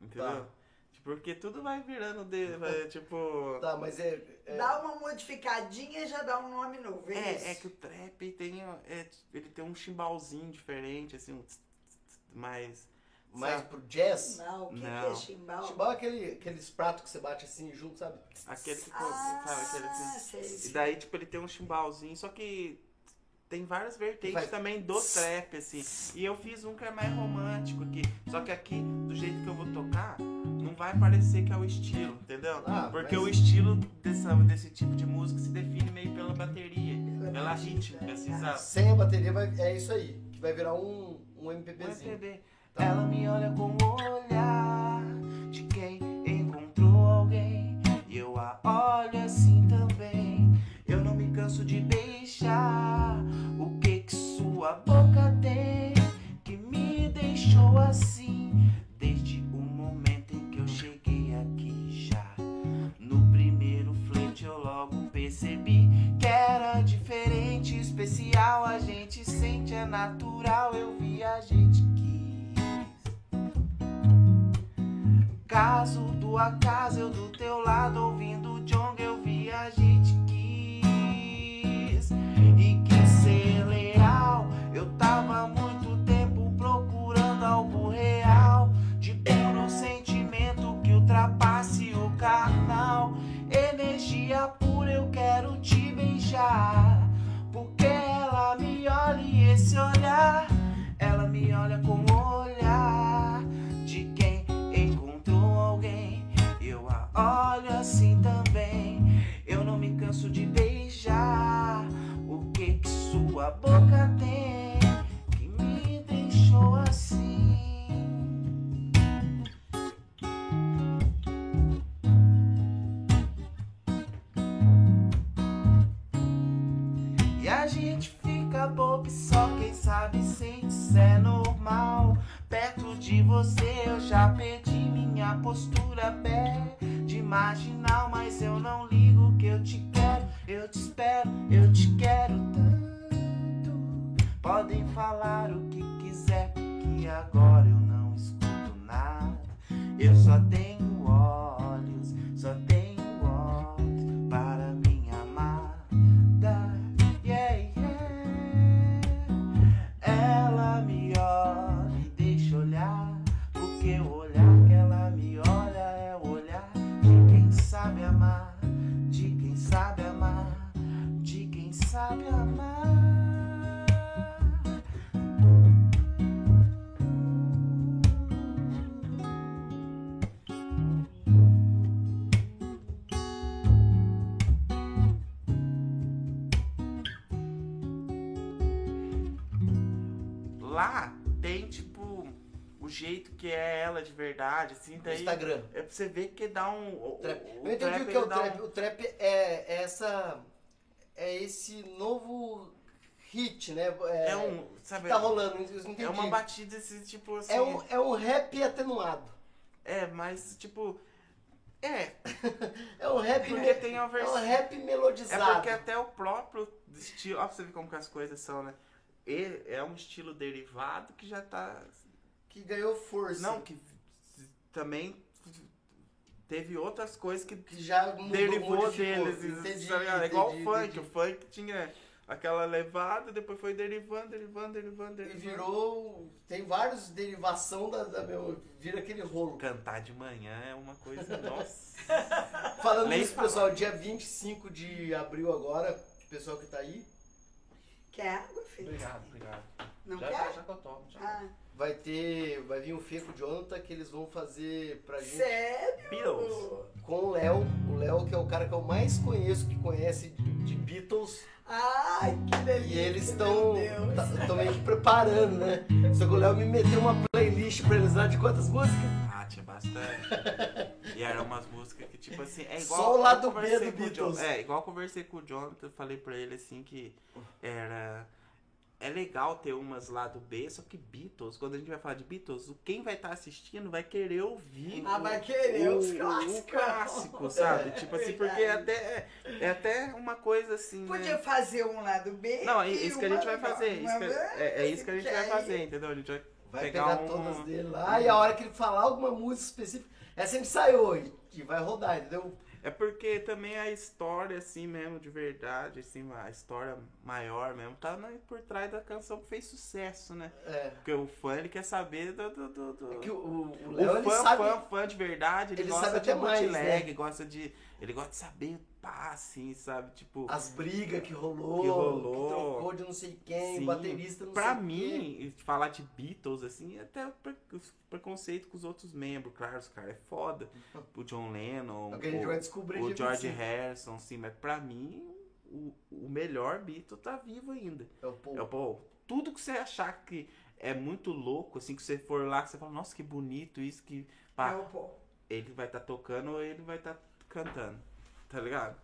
[SPEAKER 3] Entendeu?
[SPEAKER 2] Tá.
[SPEAKER 3] Tipo, Porque tudo vai virando, de, vai, [LAUGHS] tipo...
[SPEAKER 2] Tá, mas é. é-
[SPEAKER 4] Dá uma modificadinha e já dá um nome novo, é,
[SPEAKER 3] É,
[SPEAKER 4] isso?
[SPEAKER 3] é que o trap tem, é, ele tem um chimbalzinho diferente, assim, um tss, tss, tss, mais...
[SPEAKER 2] mais pro jazz.
[SPEAKER 4] Não, o que, que é chimbal?
[SPEAKER 2] Chimbal é aquele, aqueles pratos que você bate assim junto, sabe?
[SPEAKER 3] Aquele que
[SPEAKER 4] Ah,
[SPEAKER 3] sabe? Aquele
[SPEAKER 4] sei,
[SPEAKER 3] E daí, tipo, ele tem um chimbalzinho, só que tem várias vertentes
[SPEAKER 2] Vai-
[SPEAKER 3] também do trap, assim. E eu fiz um que é mais romântico aqui. Só que aqui, do jeito que eu vou tocar, não vai parecer que é o estilo, entendeu?
[SPEAKER 2] Ah,
[SPEAKER 3] Porque
[SPEAKER 2] mas-
[SPEAKER 3] o estilo dessa, desse tipo de música se define meio pela bateria,
[SPEAKER 4] Pela
[SPEAKER 3] pela rítmica, assim,
[SPEAKER 4] tá.
[SPEAKER 3] sabe?
[SPEAKER 2] Sem a bateria vai, é isso aí, que vai virar um, um
[SPEAKER 3] Um
[SPEAKER 2] MPBzinho.
[SPEAKER 3] MPB. Ela me olha com o olhar de quem encontrou alguém. E eu a olho assim também. Eu não me canso de beijar. O que que sua boca tem que me deixou assim? Desde o momento em que eu cheguei aqui já. No primeiro flerte eu logo percebi que era diferente, especial. A gente sente, é natural. Eu vi, a gente Caso do acaso, eu do teu lado, ouvindo o Jong, eu vi, a gente quis. E quis ser leal. Eu tava muito tempo procurando algo real. De puro sentimento que ultrapasse o carnal. Energia pura, eu quero te beijar. Porque ela me olha e esse olhar, olho assim também. Eu não me canso de beijar. O que que sua boca tem que me deixou assim? E a gente fica bobo só quem sabe sente se é normal. Perto de você eu já perdi minha postura perde marginal, mas eu não ligo que eu te quero, eu te espero, eu te quero tanto. Podem falar o que quiser, porque agora eu não escuto nada. Eu só tenho jeito que é ela de verdade, assim, daí
[SPEAKER 2] Instagram.
[SPEAKER 3] é pra você ver que dá um. o-
[SPEAKER 2] Trap.
[SPEAKER 3] o
[SPEAKER 2] Eu entendi
[SPEAKER 3] trap,
[SPEAKER 2] o que é o trap.
[SPEAKER 3] um-
[SPEAKER 2] O trap é, é essa. É esse novo hit, né? É,
[SPEAKER 3] É um. Sabe?
[SPEAKER 2] que tá rolando.
[SPEAKER 3] É uma batida esse tipo assim.
[SPEAKER 2] É um, é um rap atenuado.
[SPEAKER 3] É, mas tipo. É, [LAUGHS]
[SPEAKER 2] É um rap,
[SPEAKER 3] porque tem
[SPEAKER 2] é um rap
[SPEAKER 3] É
[SPEAKER 2] melodizado.
[SPEAKER 3] porque até o próprio estilo. Ó, pra você ver como que as coisas são, né? Ele é um estilo derivado que já tá.
[SPEAKER 2] Que ganhou força.
[SPEAKER 3] Não, que também teve outras coisas que
[SPEAKER 2] que já
[SPEAKER 3] derivou deles.
[SPEAKER 2] Entendi,
[SPEAKER 3] tá? É igual
[SPEAKER 2] entendi,
[SPEAKER 3] o funk.
[SPEAKER 2] entendi.
[SPEAKER 3] O funk tinha aquela levada, depois foi derivando, derivando, derivando,
[SPEAKER 2] E
[SPEAKER 3] derivando.
[SPEAKER 2] virou. Tem vários derivação da, da meu. Vira aquele rolo.
[SPEAKER 3] Cantar de manhã é uma coisa. [LAUGHS] Nossa.
[SPEAKER 2] Falando
[SPEAKER 3] Nem
[SPEAKER 2] nisso,
[SPEAKER 3] falar.
[SPEAKER 2] pessoal, dia 25 de abril agora, pessoal que tá aí,
[SPEAKER 4] Quer água, filho?
[SPEAKER 3] Obrigado, obrigado.
[SPEAKER 4] Não
[SPEAKER 3] já,
[SPEAKER 4] quer?
[SPEAKER 3] já, já que eu tomo. Já.
[SPEAKER 4] Ah,
[SPEAKER 2] vai ter. Vai vir um Fê com o Jonathan que eles vão fazer pra gente
[SPEAKER 4] sério?
[SPEAKER 3] Beatles.
[SPEAKER 2] com o Léo. O Léo, que é o cara que eu mais conheço, que conhece de, de Beatles.
[SPEAKER 4] Ai, que delícia.
[SPEAKER 2] E eles estão
[SPEAKER 4] Deus.
[SPEAKER 2] meio que preparando, né? Só que o Léo me meteu uma playlist pra eles lá de quantas músicas?
[SPEAKER 3] Ah, tinha bastante. e eram umas músicas que, tipo assim, é igual.
[SPEAKER 2] Só o lado B do Beatles.
[SPEAKER 3] Jon- É, igual eu conversei com o Jonathan, eu falei pra ele assim que era. É legal ter umas lado B, só que Beatles, quando a gente vai falar de Beatles, quem vai estar assistindo vai querer ouvir
[SPEAKER 4] Ah,
[SPEAKER 3] o-
[SPEAKER 4] vai querer
[SPEAKER 3] o,
[SPEAKER 4] os
[SPEAKER 3] o
[SPEAKER 4] clássicos.
[SPEAKER 3] clássico, sabe? [LAUGHS]
[SPEAKER 2] É,
[SPEAKER 3] tipo assim,
[SPEAKER 4] verdade.
[SPEAKER 3] porque é até, é até uma coisa assim.
[SPEAKER 4] Podia
[SPEAKER 3] né?
[SPEAKER 4] fazer um lado B.
[SPEAKER 3] Não, é
[SPEAKER 4] e
[SPEAKER 3] isso que a
[SPEAKER 4] uma
[SPEAKER 3] gente vai fazer. Isso que-
[SPEAKER 4] Uma-
[SPEAKER 3] é, é isso que a gente vai fazer, entendeu? A gente vai,
[SPEAKER 2] Vai
[SPEAKER 3] pegar,
[SPEAKER 2] pegar,
[SPEAKER 3] um.
[SPEAKER 2] todas dele lá e a hora que ele falar alguma música específica, essa a gente saiu e, e vai rodar, entendeu?
[SPEAKER 3] É porque também a história, assim mesmo, de verdade, assim, a história maior mesmo, tá na- por trás da canção que fez sucesso, né?
[SPEAKER 2] É.
[SPEAKER 3] Porque o fã, ele quer saber do... do, do, do-
[SPEAKER 2] É que o, o, o
[SPEAKER 3] O
[SPEAKER 2] Léo, ele
[SPEAKER 3] fã,
[SPEAKER 2] sabe...
[SPEAKER 3] fã, fã de verdade, ele,
[SPEAKER 2] ele
[SPEAKER 3] gosta
[SPEAKER 2] sabe
[SPEAKER 3] de
[SPEAKER 2] até mais, né?
[SPEAKER 3] gosta de... Ele gosta de saber, pá, assim, sabe? Tipo...
[SPEAKER 2] As brigas que rolou,
[SPEAKER 3] Que rolou.
[SPEAKER 2] trocou de não sei quem,
[SPEAKER 3] Sim.
[SPEAKER 2] o baterista não
[SPEAKER 3] Pra
[SPEAKER 2] sei
[SPEAKER 3] mim, e falar de Beatles, assim, é até pre- preconceito com os outros membros, claro, os caras é foda. O John Lennon,
[SPEAKER 2] É o que a gente
[SPEAKER 3] o-
[SPEAKER 2] vai descobrir
[SPEAKER 3] o George
[SPEAKER 2] 25.
[SPEAKER 3] Harrison, sim, mas pra mim, o, o melhor Beatle tá vivo ainda.
[SPEAKER 2] É o Paul.
[SPEAKER 3] É, o- pô, tudo que você achar que é muito louco, assim, que você for lá, que você fala, nossa, que bonito isso, que. Pá,
[SPEAKER 4] É o Paul.
[SPEAKER 3] ele vai estar tocando ou ele vai estar cantando. Tá ligado?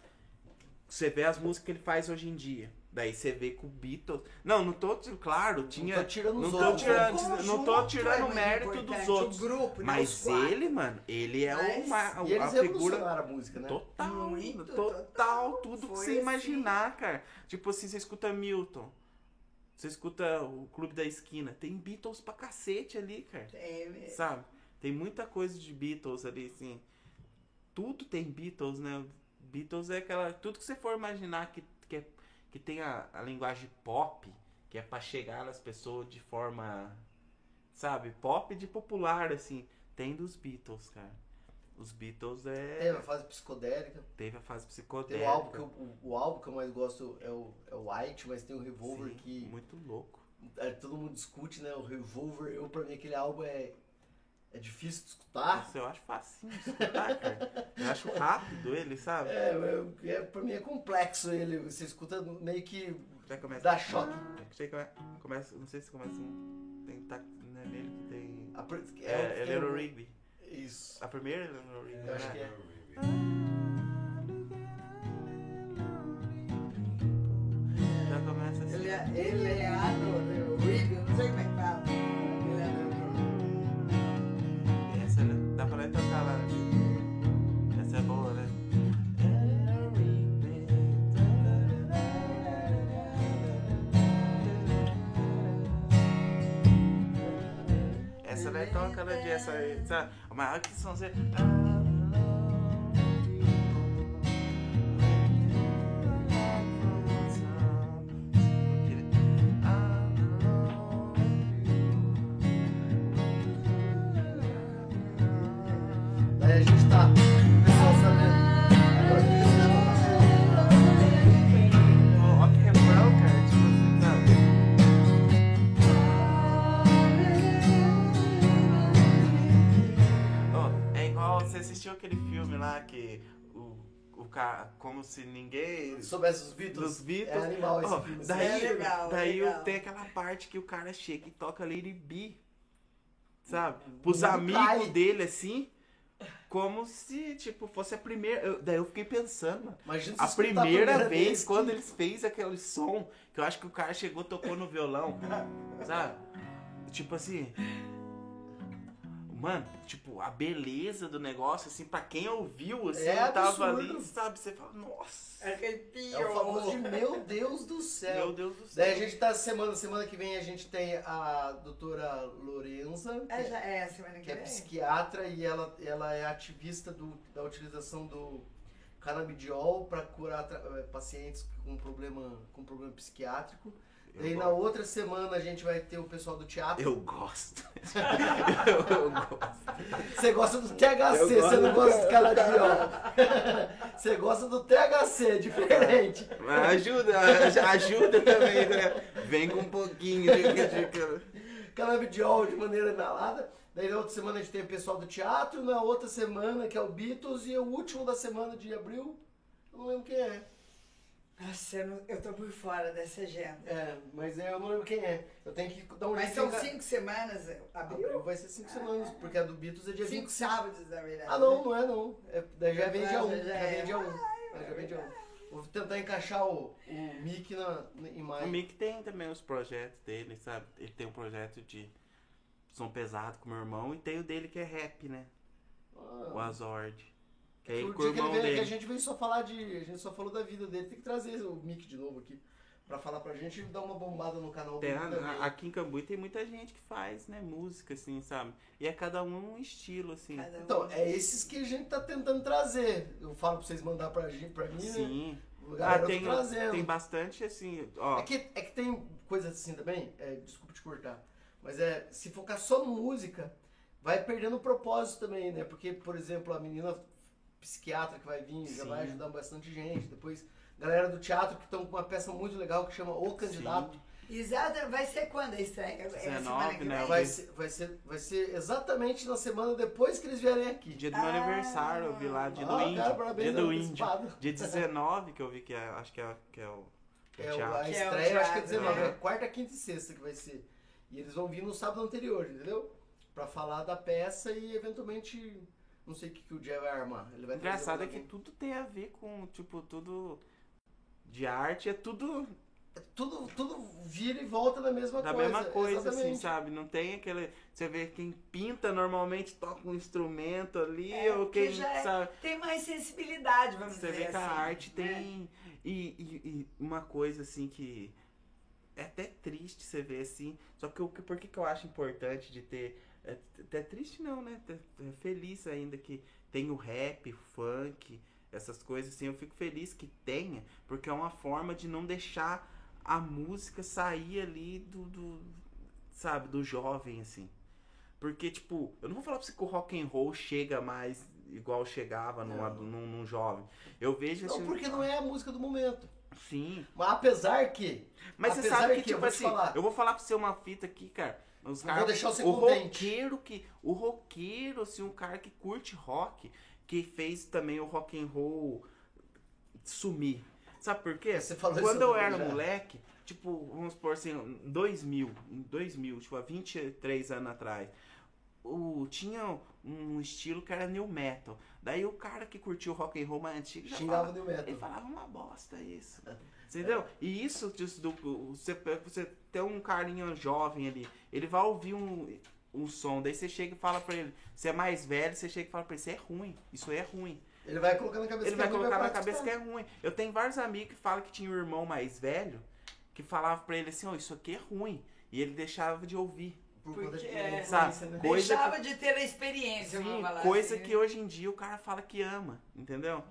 [SPEAKER 3] Você vê as músicas que ele faz hoje em dia. Daí você vê com o Beatles. Não, não tô. Claro, tinha.
[SPEAKER 2] tô tirando os
[SPEAKER 3] não tô
[SPEAKER 2] outros,
[SPEAKER 3] tirando,
[SPEAKER 4] O
[SPEAKER 3] não tô tirando
[SPEAKER 4] é muito
[SPEAKER 3] mérito dos outros.
[SPEAKER 4] O grupo, né,
[SPEAKER 3] Mas
[SPEAKER 4] os
[SPEAKER 3] ele, mano, ele é
[SPEAKER 4] Mas-
[SPEAKER 3] uma,
[SPEAKER 2] E
[SPEAKER 3] a figura
[SPEAKER 2] a música, né?
[SPEAKER 3] total,
[SPEAKER 4] Muito,
[SPEAKER 3] total,
[SPEAKER 4] total.
[SPEAKER 3] tudo que você
[SPEAKER 4] assim.
[SPEAKER 3] imaginar, cara. Tipo assim, você escuta Milton. Você escuta o Clube da Esquina. Tem Beatles pra cacete ali, cara.
[SPEAKER 4] É mesmo.
[SPEAKER 3] Sabe? Tem muita coisa de Beatles ali, assim. Tudo tem Beatles, né? Beatles é aquela. Tudo que você for imaginar que, que, é- que tem a, a linguagem pop, que é pra chegar nas pessoas de forma. Sabe? Pop de popular, assim. Tem dos Beatles, cara. Os Beatles é.
[SPEAKER 2] Teve a fase psicodélica.
[SPEAKER 3] Teve a fase
[SPEAKER 2] Tem
[SPEAKER 3] psicodélica.
[SPEAKER 2] o álbum que eu, o, o álbum que eu mais gosto é o, é o White, mas tem o Revolver
[SPEAKER 3] Sim,
[SPEAKER 2] que
[SPEAKER 3] Muito louco.
[SPEAKER 2] é, todo mundo discute, né? O Revolver, eu pra mim aquele álbum é, é difícil de escutar.
[SPEAKER 3] Isso eu acho facinho de escutar, cara. Eu acho rápido ele, sabe?
[SPEAKER 2] É, é, é, pra mim é complexo ele. Você escuta meio que
[SPEAKER 3] Já começa.
[SPEAKER 2] dá choque.
[SPEAKER 3] Achei que come- começa, não sei se começa um. Tem tá, não é nele que tem.
[SPEAKER 2] A
[SPEAKER 3] É,
[SPEAKER 2] é,
[SPEAKER 3] é Little Rigby.
[SPEAKER 2] Isso.
[SPEAKER 3] A primeira é Little Rigby.
[SPEAKER 2] Eu acho
[SPEAKER 3] né?
[SPEAKER 2] que é.
[SPEAKER 3] Já começa assim.
[SPEAKER 4] Ele é, ele é Anor, Rigby, não sei como é
[SPEAKER 3] Essa né? de Essa aí, sabe? A maior que são você. Cara, como se ninguém.
[SPEAKER 2] Soubesse os Beatles.
[SPEAKER 3] Dos Beatles.
[SPEAKER 2] É animal esse
[SPEAKER 3] Ó,
[SPEAKER 2] filme.
[SPEAKER 3] daí
[SPEAKER 4] É legal,
[SPEAKER 3] daí
[SPEAKER 4] legal.
[SPEAKER 3] tem aquela parte que o cara chega e toca Lady B. Sabe? Pros
[SPEAKER 2] Não
[SPEAKER 3] amigos dele assim. Como se, tipo, fosse a primeira. eu- daí eu fiquei pensando, mano.
[SPEAKER 2] Imagina
[SPEAKER 3] A
[SPEAKER 2] escutar
[SPEAKER 3] primeira, vez,
[SPEAKER 2] vez
[SPEAKER 3] quando eles fez aquele som, que eu acho que o cara chegou, tocou no violão, [LAUGHS] sabe? Tipo assim. Mano, tipo, a beleza do negócio, assim, pra quem ouviu, assim,
[SPEAKER 2] É
[SPEAKER 3] tava
[SPEAKER 2] absurdo.
[SPEAKER 3] ali, sabe? Você fala, nossa,
[SPEAKER 4] Arrepio.
[SPEAKER 2] É o famoso de [LAUGHS] meu Deus do céu.
[SPEAKER 3] meu Deus do céu.
[SPEAKER 2] Daí a gente tá semana, semana que vem a gente tem a doutora Lorenza,
[SPEAKER 4] É, já é semana que
[SPEAKER 2] que é
[SPEAKER 4] vem.
[SPEAKER 2] psiquiatra e ela, ela é ativista do, da utilização do canabidiol para curar eh, pacientes com problema, com problema psiquiátrico.
[SPEAKER 3] Eu
[SPEAKER 2] Daí na
[SPEAKER 3] gosto.
[SPEAKER 2] outra semana a gente vai ter o pessoal do teatro.
[SPEAKER 3] Eu gosto. [LAUGHS] eu gosto.
[SPEAKER 2] Você gosta do THC,
[SPEAKER 3] Eu
[SPEAKER 2] você não gosta do canabidiol. [LAUGHS] você gosta do THC, diferente.
[SPEAKER 3] Mas ajuda, ajuda também, né? Vem com um pouquinho de, de-
[SPEAKER 2] Canabidiol de maneira inalada. Daí na outra semana a gente tem o pessoal do teatro, na outra semana que é o Beatles e o último da semana de abril, eu não lembro quem é.
[SPEAKER 4] Nossa, eu, não- eu tô por fora dessa agenda.
[SPEAKER 2] É, mas eu não lembro quem é. Eu tenho que dar um
[SPEAKER 4] Mas são
[SPEAKER 2] em ca-
[SPEAKER 4] cinco semanas, abril?
[SPEAKER 2] Abril vai ser cinco semanas, porque a do Beatles é dia
[SPEAKER 4] Cinco
[SPEAKER 2] 20.
[SPEAKER 4] sábados, na verdade.
[SPEAKER 2] Ah não, não é não. É, daí já vem
[SPEAKER 4] Ah,
[SPEAKER 2] dia 1.
[SPEAKER 4] já
[SPEAKER 2] Já
[SPEAKER 4] é.
[SPEAKER 2] vem dia 1. Já vem dia 1. Vou tentar encaixar o, o Mickey na, em maio.
[SPEAKER 3] O Mick tem também os projetos dele, sabe? Ele tem um projeto de som pesado com o meu irmão e tem o dele que é rap, né? O
[SPEAKER 2] Ah,
[SPEAKER 3] Azord. Que é
[SPEAKER 2] o dia que, ele veio, que a
[SPEAKER 3] dele.
[SPEAKER 2] gente veio só falar de. A gente só falou da vida dele. Tem que trazer o Mickey de novo aqui. pra falar pra gente e dar uma bombada no canal
[SPEAKER 3] Tem,
[SPEAKER 2] dele
[SPEAKER 3] a- aqui em Cambuí tem muita gente que faz, né, música, assim, sabe? E é cada um um estilo, assim.
[SPEAKER 4] Cada um.
[SPEAKER 2] Então, é esses que a gente tá tentando trazer. Eu falo pra vocês mandar pra, gente, pra mim, né?
[SPEAKER 3] Sim.
[SPEAKER 2] O
[SPEAKER 3] Ah, tem,
[SPEAKER 2] tá trazendo.
[SPEAKER 3] tem bastante, assim, ó.
[SPEAKER 2] É que, é que tem coisas assim também, é, desculpa te cortar, mas é, se focar só no música, vai perdendo o propósito também, né? Porque, por exemplo, a menina psiquiatra que vai vir já
[SPEAKER 3] Sim.
[SPEAKER 2] vai ajudar bastante gente. Depois, galera do teatro que estão com uma peça muito legal que chama O Candidato.
[SPEAKER 4] Exato, vai ser quando a estreia? É a
[SPEAKER 3] 19,
[SPEAKER 4] semana que
[SPEAKER 3] né?
[SPEAKER 2] Vai ser, vai, ser, vai ser exatamente na semana depois que eles vierem aqui.
[SPEAKER 3] Dia do meu
[SPEAKER 4] Ah.
[SPEAKER 3] aniversário, eu vi lá, dia do
[SPEAKER 2] Ah,
[SPEAKER 3] índio.
[SPEAKER 2] cara, parabéns,
[SPEAKER 3] dia do índio. Dia 19, que eu vi que é, acho que é, que é o, o
[SPEAKER 2] É, o-
[SPEAKER 3] teatro.
[SPEAKER 2] a
[SPEAKER 4] Que é o
[SPEAKER 2] estreia, acho que é
[SPEAKER 4] teatro,
[SPEAKER 2] 19,
[SPEAKER 3] né?
[SPEAKER 2] é quarta, quinta e sexta que vai ser. E eles vão vir no sábado anterior, entendeu? Pra falar da peça e eventualmente. Não sei o que, que o Jay vai armar. Ele vai
[SPEAKER 3] O engraçado é que tudo tem a ver com, tipo, tudo de arte, é tudo
[SPEAKER 2] tudo, tudo vira e volta na mesma
[SPEAKER 3] da
[SPEAKER 2] coisa.
[SPEAKER 3] mesma coisa, assim,
[SPEAKER 2] exatamente.
[SPEAKER 3] sabe? Não tem aquele. Você vê quem pinta normalmente toca um instrumento ali,
[SPEAKER 4] É,
[SPEAKER 3] ou
[SPEAKER 4] que
[SPEAKER 3] quem
[SPEAKER 4] já é-
[SPEAKER 3] sabe.
[SPEAKER 4] Tem mais sensibilidade, vamos
[SPEAKER 3] Você
[SPEAKER 4] dizer
[SPEAKER 3] vê que a
[SPEAKER 4] assim,
[SPEAKER 3] arte
[SPEAKER 4] né?
[SPEAKER 3] tem. E, e- e uma coisa assim que. É até triste você ver assim. Só que o que- por que, que eu acho importante de ter. É, até triste não, né? É feliz ainda que tem o rap, o funk, essas coisas assim. Eu fico feliz que tenha, porque é uma forma de não deixar a música sair ali do. do sabe, do jovem, assim. Porque, tipo, eu não vou falar pra você que o rock and roll chega mais igual chegava num,
[SPEAKER 2] Não.
[SPEAKER 3] num, num jovem. Eu vejo
[SPEAKER 2] Não,
[SPEAKER 3] assim.
[SPEAKER 2] porque não é a música do momento.
[SPEAKER 3] Sim.
[SPEAKER 2] Mas apesar que.
[SPEAKER 3] Mas você
[SPEAKER 2] Apesar
[SPEAKER 3] sabe que,
[SPEAKER 2] que, eu
[SPEAKER 3] tipo
[SPEAKER 2] te
[SPEAKER 3] assim,
[SPEAKER 2] falar.
[SPEAKER 3] eu vou falar pra você uma fita aqui, cara. Os cara-
[SPEAKER 2] vou deixar você
[SPEAKER 3] o roqueiro que. O roqueiro, assim, um cara que curte rock, que fez também o rock and roll sumir. Sabe por quê?
[SPEAKER 2] Você falou
[SPEAKER 3] Quando eu era
[SPEAKER 2] já.
[SPEAKER 3] moleque, tipo, vamos supor assim, 2000, em 2000, tipo, há 23 anos atrás, o, tinha um estilo que era new metal. Daí o cara que curtiu o rock and roll mais antigo já
[SPEAKER 2] Xingava
[SPEAKER 3] falava,
[SPEAKER 2] New Metal.
[SPEAKER 3] ele falava uma bosta isso. [LAUGHS] Entendeu? E isso, disso do, você, você tem um carinha jovem ali, ele vai ouvir um, um som, daí você chega e fala pra ele, você é mais velho, você chega e fala pra ele, isso é ruim, isso é ruim.
[SPEAKER 2] Ele vai colocar na cabeça
[SPEAKER 3] Ele
[SPEAKER 2] que
[SPEAKER 3] vai
[SPEAKER 2] é ruim,
[SPEAKER 3] colocar na cabeça que
[SPEAKER 2] escutar.
[SPEAKER 3] é ruim. Eu tenho vários amigos que falam que tinha um irmão mais velho que falava pra ele assim, ó, isso aqui é ruim. E ele deixava de ouvir.
[SPEAKER 2] Por
[SPEAKER 4] Porque é,
[SPEAKER 3] sabe,
[SPEAKER 2] né?
[SPEAKER 3] coisa
[SPEAKER 4] Deixava de ter a experiência, vamos
[SPEAKER 3] Sim,
[SPEAKER 4] falar
[SPEAKER 3] coisa
[SPEAKER 4] assim.
[SPEAKER 3] que hoje em dia o cara fala que ama, entendeu?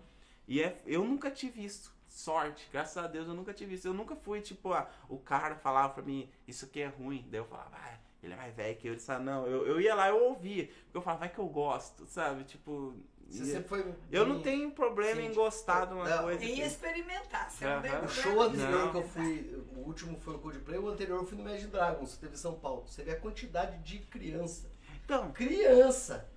[SPEAKER 3] E é, eu nunca tive isso. Sorte, graças a Deus eu nunca tive isso. Eu nunca fui, tipo, ah, o cara falava pra mim, isso aqui é ruim. Daí eu falava, ah, ele é mais velho que eu. Ele falava, não, eu, eu ia lá, eu ouvia. Porque eu falava, vai que eu gosto, sabe? Tipo.
[SPEAKER 2] Você
[SPEAKER 3] ia-
[SPEAKER 2] sempre foi.
[SPEAKER 3] eu não tenho problema em
[SPEAKER 2] Sim,
[SPEAKER 3] gostar de uma
[SPEAKER 2] não,
[SPEAKER 3] coisa.
[SPEAKER 4] Em
[SPEAKER 3] que-
[SPEAKER 4] experimentar, você não tem
[SPEAKER 3] Aham.
[SPEAKER 2] O show anterior que eu
[SPEAKER 4] Não.
[SPEAKER 2] fui, o último foi o Coldplay, o anterior eu fui no Magic Dragons, teve em São Paulo. Você vê a quantidade de criança.
[SPEAKER 3] Então,
[SPEAKER 2] Criança!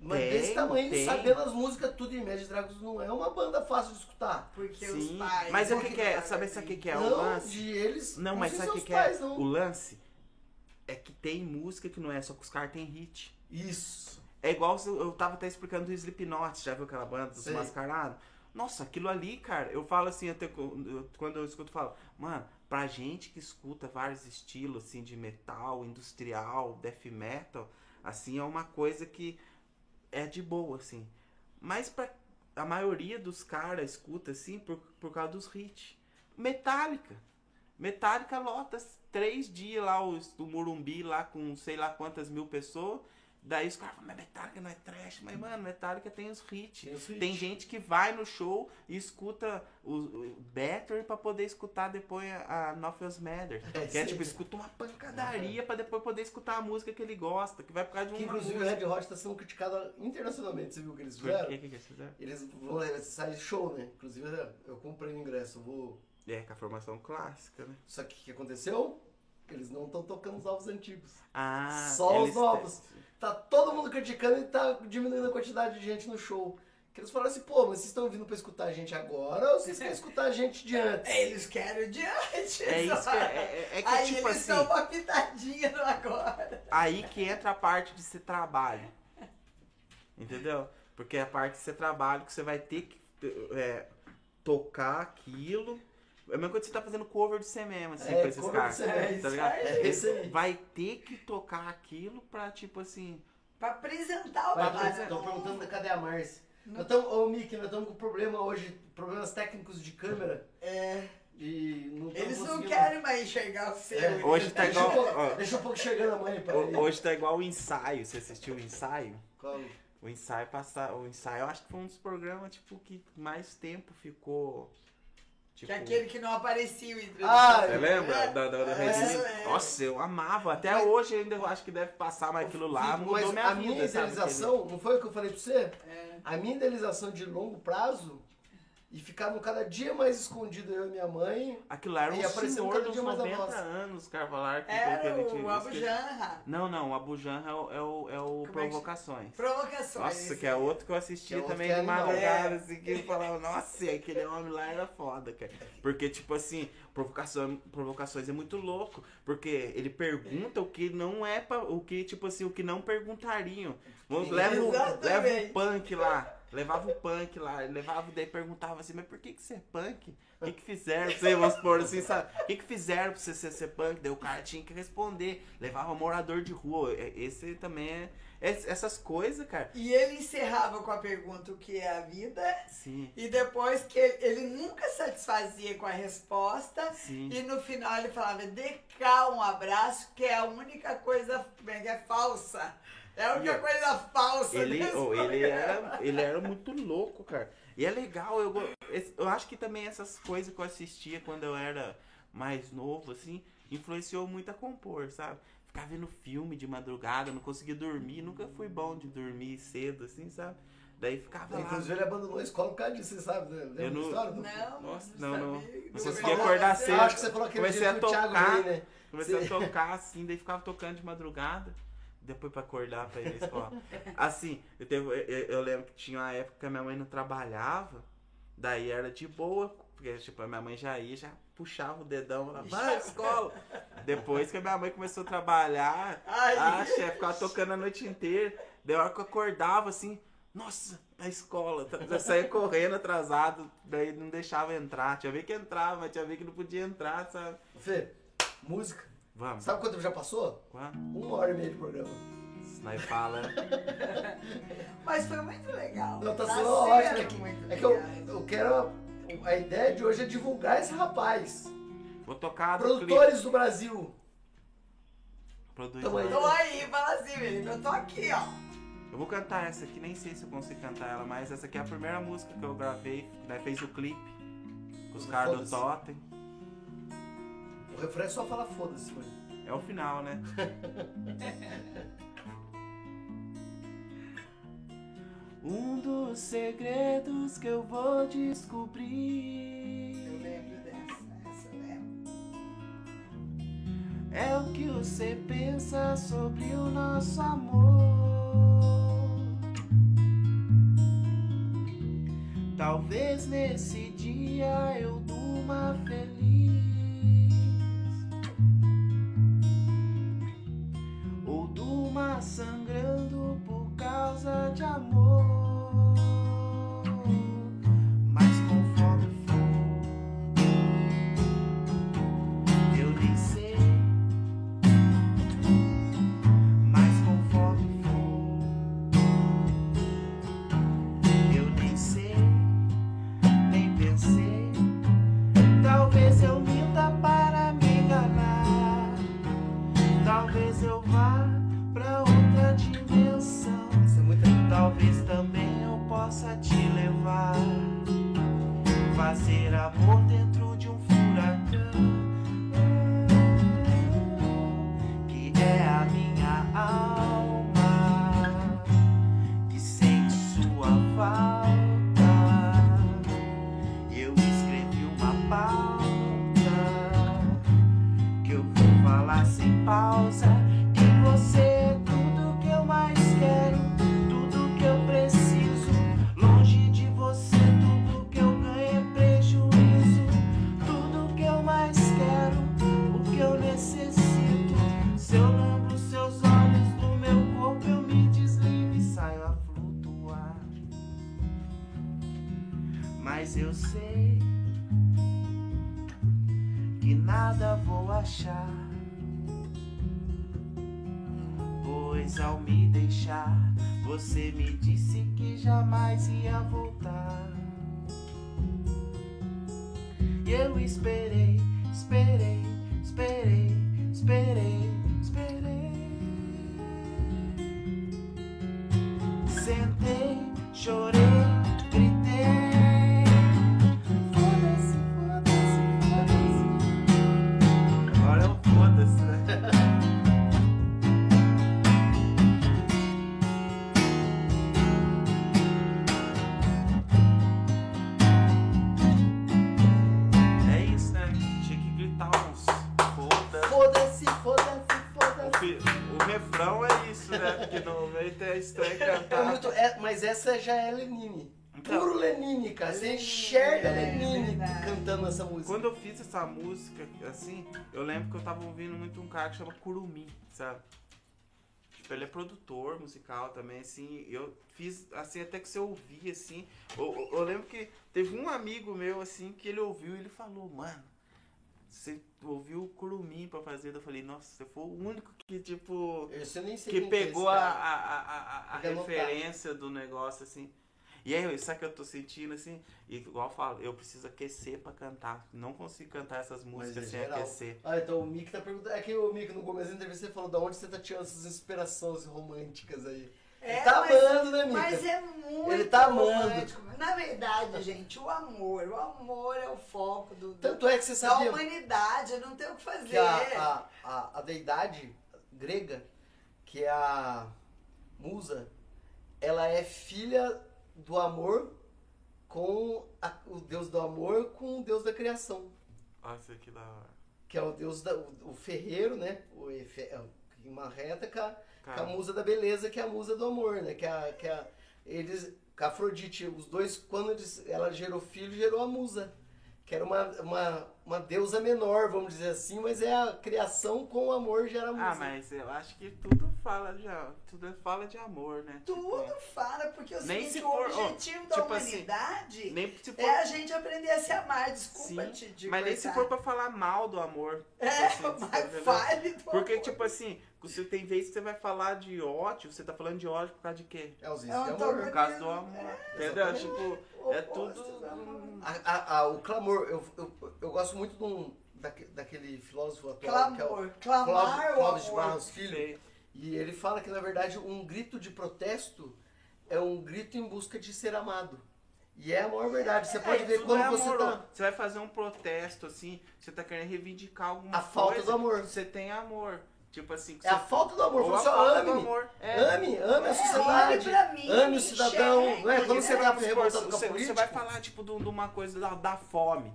[SPEAKER 2] Mas
[SPEAKER 3] Tem,
[SPEAKER 2] desse tamanho,
[SPEAKER 3] tem.
[SPEAKER 2] sabendo as músicas tudo em Magic Dragons não é uma banda fácil de escutar.
[SPEAKER 4] Porque
[SPEAKER 3] sim.
[SPEAKER 4] os pais.
[SPEAKER 3] Mas é o que, que é? Sabe sabe o que, que é o
[SPEAKER 2] não,
[SPEAKER 3] lance?
[SPEAKER 2] de eles.
[SPEAKER 3] Não, mas sabe o que, que é?
[SPEAKER 2] não.
[SPEAKER 3] O lance é que tem música que não é, só que os caras têm hit.
[SPEAKER 2] Isso.
[SPEAKER 3] É igual eu tava até explicando do Slipknot, já viu aquela banda dos
[SPEAKER 2] Sei.
[SPEAKER 3] mascarados? Nossa, aquilo ali, cara, eu falo assim, até quando eu escuto, eu falo, mano, pra gente que escuta vários estilos, assim, de metal, industrial, death metal, assim, é uma coisa que é de boa, assim. Mas pra a maioria dos caras escuta, assim, por, por causa dos hits. Metallica. Metallica lota três dias lá os, do Morumbi, lá com sei lá quantas mil pessoas. Daí os caras falam, mas Metallica não é trash. Mas, mano, Metallica tem os hits.
[SPEAKER 2] Tem os hits.
[SPEAKER 3] Tem gente que vai no show e escuta o, o Better pra poder escutar depois a, a Nothing Matter.
[SPEAKER 2] É,
[SPEAKER 3] que é
[SPEAKER 2] sim.
[SPEAKER 3] tipo, escuta uma pancadaria pra depois poder escutar a música que ele gosta. Que vai por causa de uma
[SPEAKER 2] inclusive o
[SPEAKER 3] música.
[SPEAKER 2] Red Hot está sendo criticado internacionalmente, você viu o que eles fizeram?
[SPEAKER 3] que que eles fizeram?
[SPEAKER 2] Eles vão levar esse sai show, né? Inclusive eu comprei o ingresso, eu vou.
[SPEAKER 3] É, com a formação clássica, né?
[SPEAKER 2] Só que o que aconteceu? Eles não estão tocando os novos antigos.
[SPEAKER 3] Ah,
[SPEAKER 2] Só os novos.
[SPEAKER 3] têm-
[SPEAKER 2] Tá todo mundo criticando e tá diminuindo a quantidade de gente no show. Que eles falaram assim, pô, mas vocês estão vindo pra escutar a gente agora ou vocês querem [LAUGHS] escutar a gente de antes?
[SPEAKER 4] Eles querem de antes.
[SPEAKER 3] É isso que é, é, é que
[SPEAKER 4] Aí
[SPEAKER 3] tipo
[SPEAKER 4] eles
[SPEAKER 3] assim,
[SPEAKER 4] uma pitadinha no agora.
[SPEAKER 3] aí que entra a parte de ser trabalho. Entendeu? Porque é a parte de ser trabalho que você vai ter que é, tocar aquilo. É a mesma coisa que você tá fazendo cover de você mesmo, assim,
[SPEAKER 2] É,
[SPEAKER 3] com esses caras.
[SPEAKER 2] mesmo.
[SPEAKER 3] Tá ligado?
[SPEAKER 2] É isso aí.
[SPEAKER 3] Vai ter que tocar aquilo pra, tipo assim.
[SPEAKER 4] Pra apresentar o trabalho.
[SPEAKER 2] Estão perguntando cadê a Márcia.
[SPEAKER 4] Não.
[SPEAKER 2] Nós tamo, ô Mickey, nós estamos com problema hoje, problemas técnicos de câmera.
[SPEAKER 4] É.
[SPEAKER 2] E não tô
[SPEAKER 4] Eles não querem mais enxergar o seu.
[SPEAKER 2] É,
[SPEAKER 3] Hoje tá
[SPEAKER 2] deixa
[SPEAKER 3] igual-
[SPEAKER 2] Um pouco,
[SPEAKER 3] ó.
[SPEAKER 2] deixa um pouco chegando a mãe pra ele.
[SPEAKER 3] Ho- Hoje tá igual o ensaio. Você assistiu o ensaio?
[SPEAKER 2] Qual?
[SPEAKER 3] O ensaio passar. O ensaio eu acho que foi um dos programas, tipo, que mais tempo ficou.
[SPEAKER 4] Que
[SPEAKER 3] Tipo,
[SPEAKER 4] é aquele que não aparecia introdução.
[SPEAKER 2] Ah,
[SPEAKER 3] Você lembra?
[SPEAKER 4] É.
[SPEAKER 3] Da, da, da
[SPEAKER 2] É,
[SPEAKER 3] Regina?
[SPEAKER 4] é.
[SPEAKER 3] Nossa, eu amava. Até
[SPEAKER 2] Mas-
[SPEAKER 3] hoje ainda eu acho que deve passar, mas aquilo lá mudou
[SPEAKER 2] mas
[SPEAKER 3] minha
[SPEAKER 2] a
[SPEAKER 3] vida.
[SPEAKER 2] minha
[SPEAKER 3] sabe?
[SPEAKER 2] idealização, não foi o que eu falei pra você?
[SPEAKER 4] É.
[SPEAKER 2] A minha idealização de longo prazo e ficava cada dia mais escondido eu e minha mãe.
[SPEAKER 3] Aquilo lá era um senhor dos
[SPEAKER 2] dia mais a
[SPEAKER 3] 90
[SPEAKER 2] voz.
[SPEAKER 3] anos, Carvalar. Que, que
[SPEAKER 4] Era
[SPEAKER 3] ele tinha-
[SPEAKER 4] o Abu Janra.
[SPEAKER 3] Não, não, o Abu Janra é o, é o, é o
[SPEAKER 4] Como é que-
[SPEAKER 3] Provocações.
[SPEAKER 4] Provocações.
[SPEAKER 3] Nossa, que é outro que eu assistia
[SPEAKER 2] Que é
[SPEAKER 3] também
[SPEAKER 2] que é
[SPEAKER 3] de madrugada,
[SPEAKER 4] É.
[SPEAKER 3] assim, que eu falava, nossa, e aquele homem lá era foda, cara. Porque, tipo assim, provocação, provocações é muito louco. Porque ele pergunta o que não é pra, o que, tipo assim, o que não perguntariam. Vamos, leva, o, leva o punk lá. Levava o punk lá, levava, daí perguntava assim, mas por que que você é punk? O que que fizeram pra você, vamos supor assim, sabe? O que que fizeram pra você ser, ser punk? Daí o cara tinha que responder. Levava morador de rua. É- Esse também é... es- Essas coisas, cara.
[SPEAKER 4] E ele encerrava com a pergunta o que é a vida.
[SPEAKER 3] Sim,
[SPEAKER 4] E depois que ele, ele nunca satisfazia com a resposta.
[SPEAKER 3] sim.
[SPEAKER 4] E no final ele falava, dê cá um abraço, que é a única coisa é que é falsa. É a única coisa falsa
[SPEAKER 3] Ele,
[SPEAKER 4] desse
[SPEAKER 3] oh, ele, era, ele era muito louco, cara. E é legal, eu, eu acho que também essas coisas que eu assistia quando eu era mais novo, assim, influenciou muito a compor, sabe? Ficar vendo filme de madrugada, não conseguia dormir, nunca fui bom de dormir cedo, assim, sabe? Daí ficava lá.
[SPEAKER 2] Inclusive ele abandonou a escola por causa disso, você sabe? né? Lembra
[SPEAKER 3] Eu não-
[SPEAKER 2] história? do-
[SPEAKER 4] Não,
[SPEAKER 3] Nossa,
[SPEAKER 4] não,
[SPEAKER 3] não, não. Não
[SPEAKER 2] Você
[SPEAKER 3] conseguia acordar cedo.
[SPEAKER 2] Ah, acho que você falou aquele
[SPEAKER 3] Comecei
[SPEAKER 2] dia
[SPEAKER 3] a
[SPEAKER 2] que o Thiago
[SPEAKER 3] tocar.
[SPEAKER 2] veio, né?
[SPEAKER 3] Comecei
[SPEAKER 2] Sim.
[SPEAKER 3] a tocar assim, daí ficava tocando de madrugada, depois pra acordar pra ir na escola. [LAUGHS] Assim, eu, teve, eu, eu lembro que tinha uma época que a minha mãe não trabalhava, daí era de boa, porque tipo, a minha mãe já ia, já puxava o dedão lá, vai à escola. Depois que a minha mãe começou a trabalhar,
[SPEAKER 4] Ai.
[SPEAKER 3] a chefe ficava tocando a noite inteira, daí a hora que eu acordava assim, nossa, a escola, já saía correndo atrasado, daí não deixava entrar. Tinha ver que entrava, mas tinha ver que não podia entrar, sabe?
[SPEAKER 2] Fê, música.
[SPEAKER 3] Vamos.
[SPEAKER 2] Sabe quanto tempo já passou?
[SPEAKER 3] Quanto?
[SPEAKER 2] Uma hora e meia de programa.
[SPEAKER 3] Nós fala. [LAUGHS]
[SPEAKER 4] Mas foi muito legal.
[SPEAKER 2] Não, tá
[SPEAKER 4] Tá
[SPEAKER 2] sendo ótimo. É que, é que eu, eu quero. A ideia de hoje é divulgar esse rapaz.
[SPEAKER 3] Vou tocar do.
[SPEAKER 2] Produtores do Brasil.
[SPEAKER 3] Produz
[SPEAKER 2] Tamo aí.
[SPEAKER 3] lá.
[SPEAKER 4] Tô aí, fala assim, menino. Eu tô aqui, ó.
[SPEAKER 3] Eu vou cantar essa aqui, nem sei se eu consigo cantar ela, mas essa aqui é a primeira música que eu gravei, né? Fez o clipe com os caras do. Totem.
[SPEAKER 2] O refrão é só falar foda-se, mano.
[SPEAKER 3] É o final, né? [LAUGHS] um dos segredos que eu vou descobrir.
[SPEAKER 4] Eu lembro dessa. Essa eu lembro.
[SPEAKER 3] É o que você pensa sobre o nosso amor. Talvez nesse dia eu durma feliz. Ou durma sangrando por causa de amor.
[SPEAKER 2] Já é Lenine.
[SPEAKER 3] Então.
[SPEAKER 2] Puro Lenine, cara. Você enxerga
[SPEAKER 4] é
[SPEAKER 2] Lenine
[SPEAKER 4] verdade.
[SPEAKER 2] cantando essa música.
[SPEAKER 3] Quando eu fiz essa música, assim, eu lembro que eu tava ouvindo muito um cara que chama Kurumi, sabe? Tipo, ele é produtor musical também, assim, eu fiz, assim, até que você ouvia, assim, eu, eu- eu lembro que teve um amigo meu, assim, que ele ouviu e ele falou, mano, você ouviu o Kurumi pra fazer, eu falei, nossa, você foi o único que, tipo,
[SPEAKER 2] Esse eu nem sei
[SPEAKER 3] que
[SPEAKER 2] é
[SPEAKER 3] pegou a, a, a, a, referência do negócio, assim. E aí, sabe o que eu tô sentindo, assim? E, igual eu falo, eu preciso aquecer pra cantar. Não consigo cantar essas músicas
[SPEAKER 2] é
[SPEAKER 3] sem
[SPEAKER 2] geral.
[SPEAKER 3] aquecer.
[SPEAKER 2] Ah, então o Mick tá perguntando. É que o Mick no começo da entrevista você falou da onde você tá tirando essas inspirações românticas aí.
[SPEAKER 4] É,
[SPEAKER 2] Ele tá
[SPEAKER 4] mas-
[SPEAKER 2] amando, né, Mica?
[SPEAKER 4] Mas é muito
[SPEAKER 2] Ele tá amando.
[SPEAKER 4] Na verdade, gente, o amor, o amor é o foco do, do-
[SPEAKER 2] Tanto é que você
[SPEAKER 4] da
[SPEAKER 2] sabia
[SPEAKER 4] humanidade, não tem o que fazer.
[SPEAKER 2] que a, a, a, a deidade grega, que é a musa, ela é filha do amor com a- o deus do amor com o deus da criação.
[SPEAKER 3] Isso aqui da hora.
[SPEAKER 2] Que é o deus da, o, o ferreiro, né? O é, em uma reta com a, com a musa da beleza, que é a musa do amor, né? Que é a, que é a- eles, com a Afrodite, os dois, quando eles, ela gerou filho, gerou a musa. Que era uma, uma, uma deusa menor, vamos dizer assim, mas é a criação com o amor gera a musa.
[SPEAKER 3] ah, mas eu acho que tudo fala de, tudo fala de amor, né?
[SPEAKER 4] Tudo
[SPEAKER 3] Tipo,
[SPEAKER 4] fala, porque o
[SPEAKER 3] Nem se
[SPEAKER 4] o
[SPEAKER 3] for- ó,
[SPEAKER 4] objetivo da
[SPEAKER 3] tipo assim,
[SPEAKER 4] humanidade
[SPEAKER 3] nem se for,
[SPEAKER 4] é a gente aprender a se amar. Desculpa
[SPEAKER 3] sim,
[SPEAKER 4] te de
[SPEAKER 3] mas nem se for pra falar mal do amor.
[SPEAKER 4] É,
[SPEAKER 3] tipo assim, [LAUGHS]
[SPEAKER 4] mas fale do
[SPEAKER 3] Porque,
[SPEAKER 4] amor.
[SPEAKER 3] tipo assim, você tem vezes que você vai falar de ódio, você tá falando de ódio por causa de quê?
[SPEAKER 2] É ausência
[SPEAKER 4] É
[SPEAKER 2] de amor.
[SPEAKER 3] Por causa do amor. entendeu?
[SPEAKER 2] exatamente.
[SPEAKER 3] Tipo, é tudo.
[SPEAKER 2] A- a- a- o clamor, eu, eu, eu gosto muito de um, daque- daquele filósofo atual, que é o
[SPEAKER 4] Clamor. Clamar
[SPEAKER 2] Clóvis, de. Barros Filho. E ele fala que, na verdade, um grito de protesto é um grito em busca de ser amado. E é a maior verdade. Você pode
[SPEAKER 3] É,
[SPEAKER 2] ver quando
[SPEAKER 3] é
[SPEAKER 2] você tá...
[SPEAKER 3] Você vai fazer um protesto, assim, você tá querendo reivindicar alguma
[SPEAKER 2] A
[SPEAKER 3] coisa.
[SPEAKER 2] falta do amor.
[SPEAKER 3] Você tem amor. Tipo assim, que
[SPEAKER 2] É a
[SPEAKER 3] você-
[SPEAKER 2] falta do amor.
[SPEAKER 3] a do
[SPEAKER 2] ame.
[SPEAKER 3] amor. É.
[SPEAKER 2] Ame, ame a
[SPEAKER 4] É,
[SPEAKER 2] sociedade.
[SPEAKER 4] olhe pra mim,
[SPEAKER 2] ame o cidadão.
[SPEAKER 4] enxergue,
[SPEAKER 2] Não é? Quando
[SPEAKER 4] né?
[SPEAKER 2] você tá revoltado com a
[SPEAKER 3] você,
[SPEAKER 2] política,
[SPEAKER 3] você vai falar, tipo, de, de uma coisa da, da fome.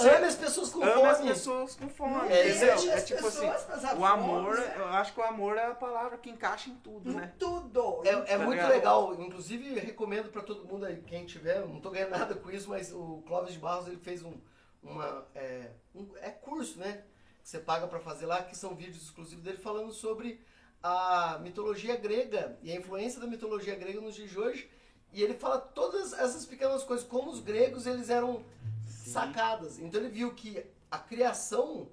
[SPEAKER 2] ame as pessoas com
[SPEAKER 3] Ama as
[SPEAKER 2] fome.
[SPEAKER 3] pessoas com fome.
[SPEAKER 2] É,
[SPEAKER 3] É
[SPEAKER 4] as
[SPEAKER 3] tipo assim, o amor,
[SPEAKER 4] fome,
[SPEAKER 3] eu acho que o amor é a palavra que encaixa em tudo,
[SPEAKER 4] Em
[SPEAKER 3] né?
[SPEAKER 4] tudo.
[SPEAKER 2] É, é
[SPEAKER 3] Tá
[SPEAKER 2] muito
[SPEAKER 3] ligado?
[SPEAKER 2] legal, inclusive recomendo pra todo mundo aí, quem tiver, não tô ganhando [LAUGHS] nada com isso, mas o Clóvis de Barros ele fez um, uma, é, um- é curso, né, que você paga pra fazer lá, que são vídeos exclusivos dele falando sobre a mitologia grega e a influência da mitologia grega nos dias de hoje, e ele fala todas essas pequenas coisas, como os gregos eles eram sacadas. Então ele viu que a criação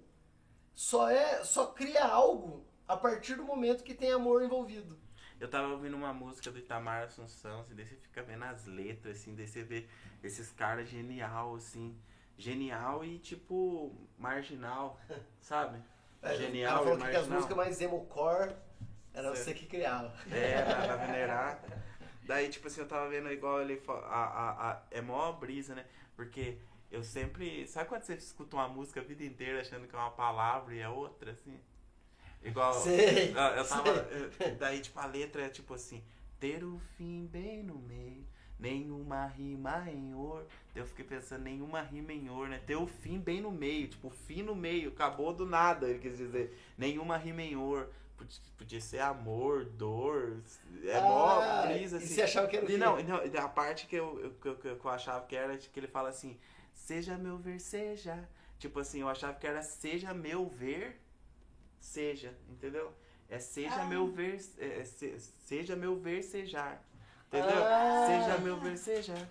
[SPEAKER 2] só é, só cria algo a partir do momento que tem amor envolvido.
[SPEAKER 3] Eu tava ouvindo uma música do Itamar Assunção, assim, daí você fica vendo as letras, assim, daí você vê esses caras genial, assim. Genial e, tipo, marginal, [LAUGHS] sabe?
[SPEAKER 2] É,
[SPEAKER 3] Genial
[SPEAKER 2] Ela falou
[SPEAKER 3] e
[SPEAKER 2] que as músicas mais emo-core era
[SPEAKER 3] Certo.
[SPEAKER 2] você que criava.
[SPEAKER 3] É, [LAUGHS] na venerar. Daí, tipo assim, eu tava vendo igual ele a, a, a, É mó brisa, né? Porque eu sempre. Sabe quando você escuta uma música a vida inteira achando que é uma palavra e é outra, assim? Igual.
[SPEAKER 2] Sei,
[SPEAKER 3] Eu, eu tava. eu- daí, tipo, a letra é tipo assim: ter o fim bem no meio, nenhuma rima em or. Eu fiquei pensando, nenhuma rima em or, né? Ter o fim bem no meio, tipo, o fim no meio, acabou do nada, ele quis dizer. Nenhuma rima em or. Podia, ser amor, dor. É mó
[SPEAKER 2] Ah,
[SPEAKER 3] brisa,
[SPEAKER 2] E
[SPEAKER 3] assim.
[SPEAKER 2] você achava que era o
[SPEAKER 3] E
[SPEAKER 2] quê?
[SPEAKER 3] não, não, a parte que eu, eu, que eu, que eu achava que era que ele fala assim, seja meu ver, seja. Tipo assim, eu achava que era seja meu ver, seja, entendeu? É seja
[SPEAKER 4] Ah.
[SPEAKER 3] meu ver, é, se- seja meu ver, sejar. Entendeu?
[SPEAKER 2] Ah.
[SPEAKER 3] Seja meu ver, sejar.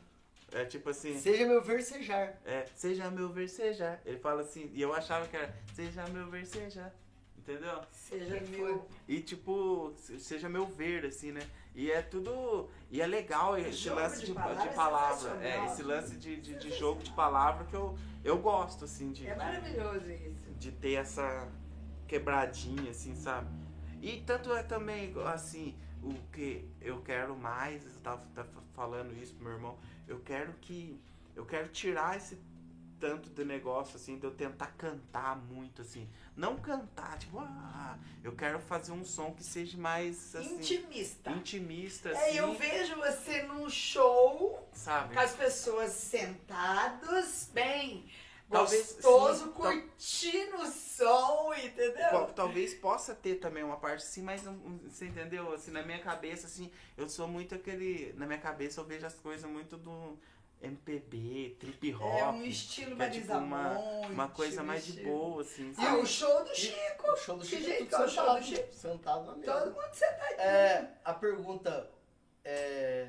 [SPEAKER 3] É tipo assim,
[SPEAKER 2] Seja meu versejar.
[SPEAKER 3] é, seja meu ver, sejar. Ele fala assim, e eu achava que era seja meu ver, sejar. entendeu?
[SPEAKER 4] Seja meu.
[SPEAKER 3] E tipo, se- seja meu ver, assim, né? E é tudo. E é legal esse
[SPEAKER 4] jogo
[SPEAKER 3] lance
[SPEAKER 4] de
[SPEAKER 3] de,
[SPEAKER 4] palavra
[SPEAKER 3] de
[SPEAKER 4] é
[SPEAKER 3] palavra.
[SPEAKER 4] sensacional.
[SPEAKER 3] É, esse lance de, de, de jogo de palavra que eu, eu gosto, assim, de,
[SPEAKER 4] É maravilhoso isso.
[SPEAKER 3] de ter essa quebradinha, assim, sabe? E tanto é também, assim, o que eu quero mais, eu tava, tava falando isso pro meu irmão, eu quero que. Eu quero tirar esse tanto de negócio, assim, de eu tentar cantar muito, assim. Não cantar, tipo, ah, eu quero fazer um som que seja mais, assim,
[SPEAKER 4] Intimista.
[SPEAKER 3] intimista,
[SPEAKER 4] É,
[SPEAKER 3] assim,
[SPEAKER 4] eu vejo você num show
[SPEAKER 3] sabe?
[SPEAKER 4] com as pessoas sentados, bem gostoso,
[SPEAKER 3] sim,
[SPEAKER 4] curtindo o som, entendeu?
[SPEAKER 3] Tal- Talvez possa ter também uma parte assim, mas um- um- você entendeu? Assim, na minha cabeça, assim, eu sou muito aquele. Na minha cabeça eu vejo as coisas muito do MPB, trip hop.
[SPEAKER 4] É um estilo
[SPEAKER 3] que é tipo uma,
[SPEAKER 4] Monte,
[SPEAKER 3] uma coisa mais de boa, assim.
[SPEAKER 4] E o show do Chico.
[SPEAKER 2] O show do
[SPEAKER 4] Que
[SPEAKER 2] Chico é
[SPEAKER 4] jeito que é o show do Chico?
[SPEAKER 2] sentado na mesa.
[SPEAKER 4] Todo mundo sentadinho.
[SPEAKER 2] É, a pergunta é.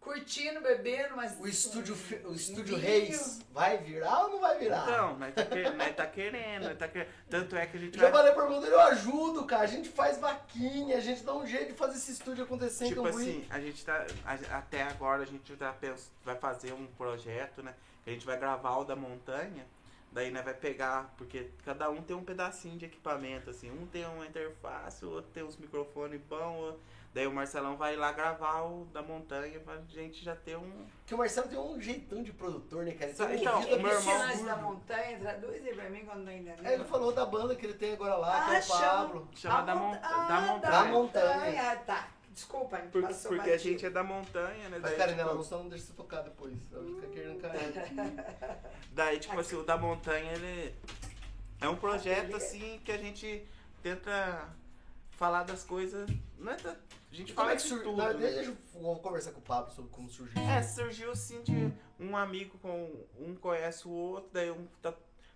[SPEAKER 4] Curtindo, bebendo, mas.
[SPEAKER 2] O estúdio, o estúdio. Reis vai virar ou não vai virar?
[SPEAKER 3] Então, nós tá, quer- nós tá querendo, nós tá querendo. Tanto é que a gente
[SPEAKER 2] Já
[SPEAKER 3] vai.
[SPEAKER 2] falei pra dele, eu ajudo, cara. A gente faz vaquinha, a gente dá um jeito de fazer esse estúdio acontecer
[SPEAKER 3] Tipo
[SPEAKER 2] em Cambuí.
[SPEAKER 3] assim, a gente tá. a- até agora a gente tá pens- vai fazer um projeto, né? A gente vai gravar o da montanha. Daí né, vai pegar, porque cada um tem um pedacinho de equipamento, assim. Um tem uma interface, o outro tem uns microfones bons. Daí o Marcelão vai lá gravar o da montanha pra gente já ter um.
[SPEAKER 2] Porque o Marcelo tem um jeitão de produtor, né, cara? Ele tem um
[SPEAKER 3] Então,
[SPEAKER 2] ouvido
[SPEAKER 3] o meu irmão-
[SPEAKER 4] da montanha, traduz aí pra mim quando não entendeu.
[SPEAKER 2] É, ele falou da banda que ele tem agora lá, que é
[SPEAKER 4] Ah,
[SPEAKER 2] o
[SPEAKER 4] chama-
[SPEAKER 2] Pablo.
[SPEAKER 3] Chama
[SPEAKER 4] A
[SPEAKER 3] da, mon-
[SPEAKER 4] monta- ah,
[SPEAKER 3] da montanha.
[SPEAKER 2] Da montanha.
[SPEAKER 4] Tá, desculpa, a
[SPEAKER 3] Por-
[SPEAKER 4] passou
[SPEAKER 3] porque a
[SPEAKER 4] batido.
[SPEAKER 3] gente é da montanha, né?
[SPEAKER 2] Mas,
[SPEAKER 3] Daí,
[SPEAKER 2] cara,
[SPEAKER 3] tipo,
[SPEAKER 2] ela não só não deixa você tocar depois. Ela fica querendo cair. [LAUGHS]
[SPEAKER 3] Daí, tipo assim, o da montanha, ele é um projeto
[SPEAKER 4] Aquele-
[SPEAKER 3] assim que a gente tenta falar das coisas. Não é da- a gente fala
[SPEAKER 2] é que
[SPEAKER 3] de
[SPEAKER 2] surgiu?
[SPEAKER 3] tudo.
[SPEAKER 2] Não,
[SPEAKER 3] né?
[SPEAKER 2] Deixa eu conversar com o Pablo sobre como surgiu.
[SPEAKER 3] É, surgiu assim de um amigo com. Um conhece o outro, daí um tá.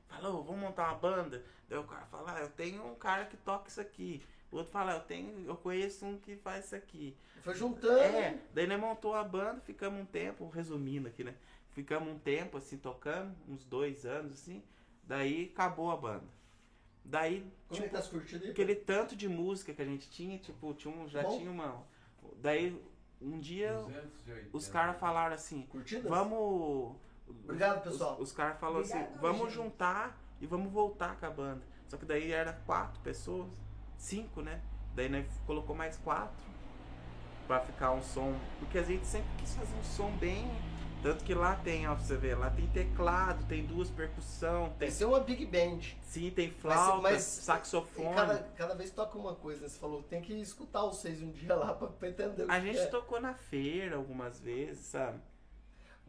[SPEAKER 3] Falou, vamos montar uma banda. Daí o cara fala, ah, eu tenho um cara que toca isso aqui. O outro fala, eu tenho. Eu conheço um que faz isso aqui.
[SPEAKER 2] Foi juntando.
[SPEAKER 3] É, daí nós montou a banda, ficamos um tempo, resumindo aqui, né? Ficamos um tempo assim tocando, uns dois anos assim, daí acabou a banda. Daí,
[SPEAKER 2] Como é que
[SPEAKER 3] tipo,
[SPEAKER 2] tá as curtidas aí?
[SPEAKER 3] aquele tanto de música que a gente tinha, tipo, tinha um, já
[SPEAKER 2] Bom.
[SPEAKER 3] tinha uma. Daí um dia
[SPEAKER 5] 280.
[SPEAKER 3] os caras falaram assim,
[SPEAKER 2] Curtidas?
[SPEAKER 3] vamos.
[SPEAKER 2] Obrigado, pessoal.
[SPEAKER 3] Os, os caras falaram assim, vamos
[SPEAKER 4] gente.
[SPEAKER 3] juntar e vamos voltar com a banda. Só que daí era quatro pessoas, cinco, né? Daí nós colocou mais quatro pra ficar um som. Porque a gente sempre quis fazer um som bem. Tanto que lá tem, ó, pra você ver, lá tem teclado, tem duas percussão,
[SPEAKER 2] Tem ser uma big band.
[SPEAKER 3] Sim, tem
[SPEAKER 2] Mas-
[SPEAKER 3] flauta,
[SPEAKER 2] mas-
[SPEAKER 3] saxofone.
[SPEAKER 2] E cada, cada vez toca uma coisa, né? Você falou, tem que escutar seis um dia lá pra, pra entender o
[SPEAKER 3] A
[SPEAKER 2] que
[SPEAKER 3] gente
[SPEAKER 2] é.
[SPEAKER 3] tocou na feira algumas vezes, sabe?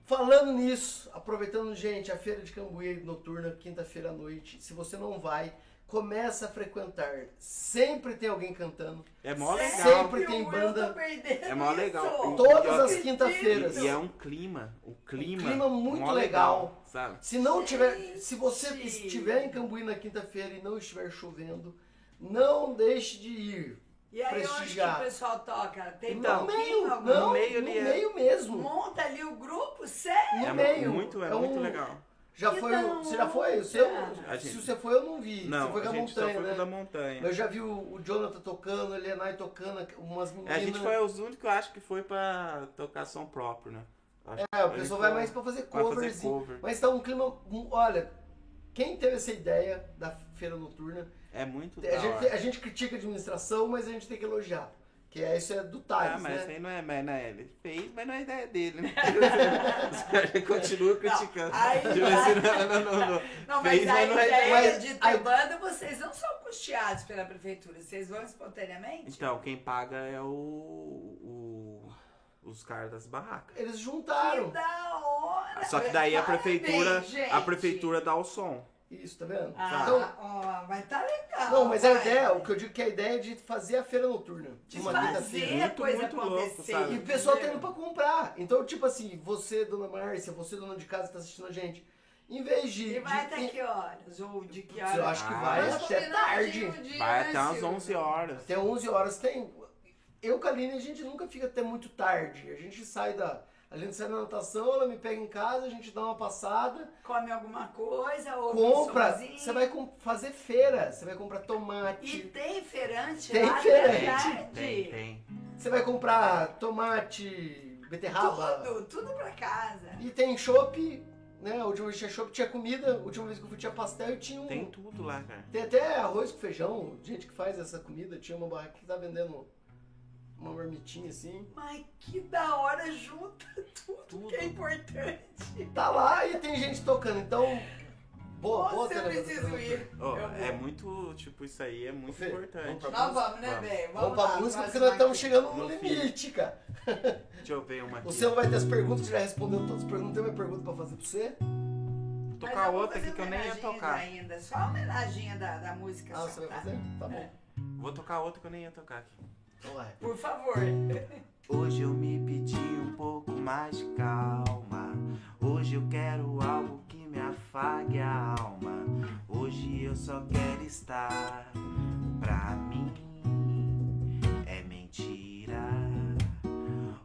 [SPEAKER 2] Falando nisso, aproveitando, gente, a feira de Cambuí noturna, quinta-feira à noite. Se você não vai, começa a frequentar. Sempre tem alguém cantando.
[SPEAKER 3] É mó legal.
[SPEAKER 2] Sempre tem
[SPEAKER 4] Eu
[SPEAKER 2] banda.
[SPEAKER 3] É mó legal.
[SPEAKER 4] isso.
[SPEAKER 2] Todas as quinta-feiras.
[SPEAKER 3] E é um clima, o clima,
[SPEAKER 2] clima muito
[SPEAKER 3] mó
[SPEAKER 2] legal.
[SPEAKER 3] sabe?
[SPEAKER 2] Se não tiver, se você
[SPEAKER 4] Gente.
[SPEAKER 2] estiver em Cambuí na quinta-feira e não estiver chovendo, não deixe de ir.
[SPEAKER 4] E aí onde que
[SPEAKER 2] prestigiar.
[SPEAKER 4] o pessoal toca? Tem
[SPEAKER 3] Então,
[SPEAKER 2] no meio, não,
[SPEAKER 3] meio
[SPEAKER 2] no
[SPEAKER 3] é-
[SPEAKER 2] meio mesmo.
[SPEAKER 4] Monta ali o grupo, sério?
[SPEAKER 2] No
[SPEAKER 3] é
[SPEAKER 2] meio.
[SPEAKER 3] muito, é,
[SPEAKER 2] É
[SPEAKER 3] muito
[SPEAKER 2] um-
[SPEAKER 3] legal.
[SPEAKER 2] Já
[SPEAKER 4] Que
[SPEAKER 2] foi, o- você já foi? O seu? Se você foi, eu não vi.
[SPEAKER 3] Não,
[SPEAKER 2] você foi com
[SPEAKER 3] a
[SPEAKER 2] a
[SPEAKER 3] gente só
[SPEAKER 2] montanha,
[SPEAKER 3] foi
[SPEAKER 2] né?
[SPEAKER 3] da montanha.
[SPEAKER 2] Eu já vi o, o Jonathan tocando, a Elianai tocando, umas
[SPEAKER 3] É,
[SPEAKER 2] meninas.
[SPEAKER 3] a gente foi os únicos que eu acho que foi pra tocar som próprio, né? Acho que
[SPEAKER 2] É, o pessoal vai mais pra fazer covers.
[SPEAKER 3] cover.
[SPEAKER 2] Mas tá um clima. Olha, quem teve essa ideia da feira noturna,
[SPEAKER 3] É muito
[SPEAKER 2] a gente, a gente critica a administração, mas a gente tem que elogiar. Que é, isso é do Thales,
[SPEAKER 3] Ah, mas isso
[SPEAKER 2] né?
[SPEAKER 3] aí não é, mas não é, ele fez, mas não é ideia dele, né? [LAUGHS] Os caras continuam criticando.
[SPEAKER 4] aí
[SPEAKER 3] Tipo assim, não, não, não, não.
[SPEAKER 4] Não, mas
[SPEAKER 3] Fez,
[SPEAKER 4] a
[SPEAKER 3] mas não é
[SPEAKER 4] ideia
[SPEAKER 2] mas
[SPEAKER 4] de ter banda, vocês não são custeados pela prefeitura, vocês vão espontaneamente?
[SPEAKER 3] Então, quem paga é o, o- os caras das barracas.
[SPEAKER 2] Eles
[SPEAKER 4] Que
[SPEAKER 2] juntaram.
[SPEAKER 4] da hora!
[SPEAKER 3] Só que daí a
[SPEAKER 4] Parabéns,
[SPEAKER 3] prefeitura, a
[SPEAKER 4] gente.
[SPEAKER 3] prefeitura dá o som.
[SPEAKER 2] Isso, tá vendo?
[SPEAKER 4] Ah,
[SPEAKER 2] Então,
[SPEAKER 4] ó, mas tá legal.
[SPEAKER 2] não, mas a
[SPEAKER 4] vai.
[SPEAKER 2] ideia, o que eu digo que a ideia é de fazer a feira noturna.
[SPEAKER 4] De
[SPEAKER 2] uma
[SPEAKER 4] fazer a coisa
[SPEAKER 3] Muito, muito louco,
[SPEAKER 4] acontecer.
[SPEAKER 3] sabe?
[SPEAKER 2] E o pessoal tá indo pra comprar. Então, tipo assim, você, dona Márcia, você, dona de casa, que tá assistindo a gente, em vez de.
[SPEAKER 4] E vai
[SPEAKER 2] de-
[SPEAKER 4] até que horas? Ou de que horas?
[SPEAKER 2] Eu acho que
[SPEAKER 3] Ah,
[SPEAKER 2] vai
[SPEAKER 4] Nós
[SPEAKER 2] até tarde.
[SPEAKER 4] de dia,
[SPEAKER 3] Vai
[SPEAKER 4] né,
[SPEAKER 3] até umas
[SPEAKER 4] Silvio?
[SPEAKER 3] 11 horas.
[SPEAKER 2] Até 11 horas tem. Eu com a Aline, a gente nunca fica até muito tarde. A gente sai da. A gente sai na natação, ela me pega em casa, a gente dá uma passada,
[SPEAKER 4] Come alguma coisa ou
[SPEAKER 2] compra. Você vai com- fazer feira, você vai comprar
[SPEAKER 4] E
[SPEAKER 2] tomate,
[SPEAKER 4] tem feirante
[SPEAKER 2] Tem
[SPEAKER 4] lá,
[SPEAKER 2] feirante.
[SPEAKER 3] Tem, tem.
[SPEAKER 2] você vai comprar tomate, beterraba.
[SPEAKER 4] Tudo, tudo pra casa.
[SPEAKER 2] E tem chopp, né? A última vez tinha chopp, tinha comida, a última vez que eu fui tinha pastel e tinha um.
[SPEAKER 3] Tem tudo lá, cara.
[SPEAKER 2] Tem até arroz com feijão, gente que faz essa comida. Tinha uma barraca que tá vendendo uma marmitinha assim.
[SPEAKER 4] Mas que da hora, junta tudo, [LAUGHS]
[SPEAKER 3] Tudo.
[SPEAKER 4] que é importante.
[SPEAKER 2] Tá lá e tem gente tocando, então. Boa, boa
[SPEAKER 4] Nossa, eu
[SPEAKER 2] Telema,
[SPEAKER 4] preciso ir. Eu vou.
[SPEAKER 3] é muito, tipo, isso aí é muito
[SPEAKER 2] Fê,
[SPEAKER 3] importante.
[SPEAKER 2] vamos pra
[SPEAKER 4] Nós vamos, né,
[SPEAKER 3] Vamos.
[SPEAKER 4] bem?
[SPEAKER 2] Vamos pra
[SPEAKER 4] lá,
[SPEAKER 2] música porque nós estamos chegando no limite, cara.
[SPEAKER 3] Deixa eu ver uma aqui.
[SPEAKER 2] Você não vai ter as perguntas, já respondeu todas as perguntas. Não tem mais pergunta pra fazer pra você?
[SPEAKER 3] Vou tocar
[SPEAKER 4] eu vou
[SPEAKER 3] outra aqui que eu nem ia tocar.
[SPEAKER 4] Ainda, só a homenagem da, da música.
[SPEAKER 2] Ah,
[SPEAKER 4] só,
[SPEAKER 2] você vai
[SPEAKER 4] tá?
[SPEAKER 2] fazer? Tá bom.
[SPEAKER 3] Vou tocar outra que eu nem ia tocar aqui.
[SPEAKER 2] Vai.
[SPEAKER 4] Por favor.
[SPEAKER 3] Hoje eu me pedi um pouco mais de calma. Hoje eu quero algo que me afague a alma. Hoje eu só quero estar pra mim. É mentira.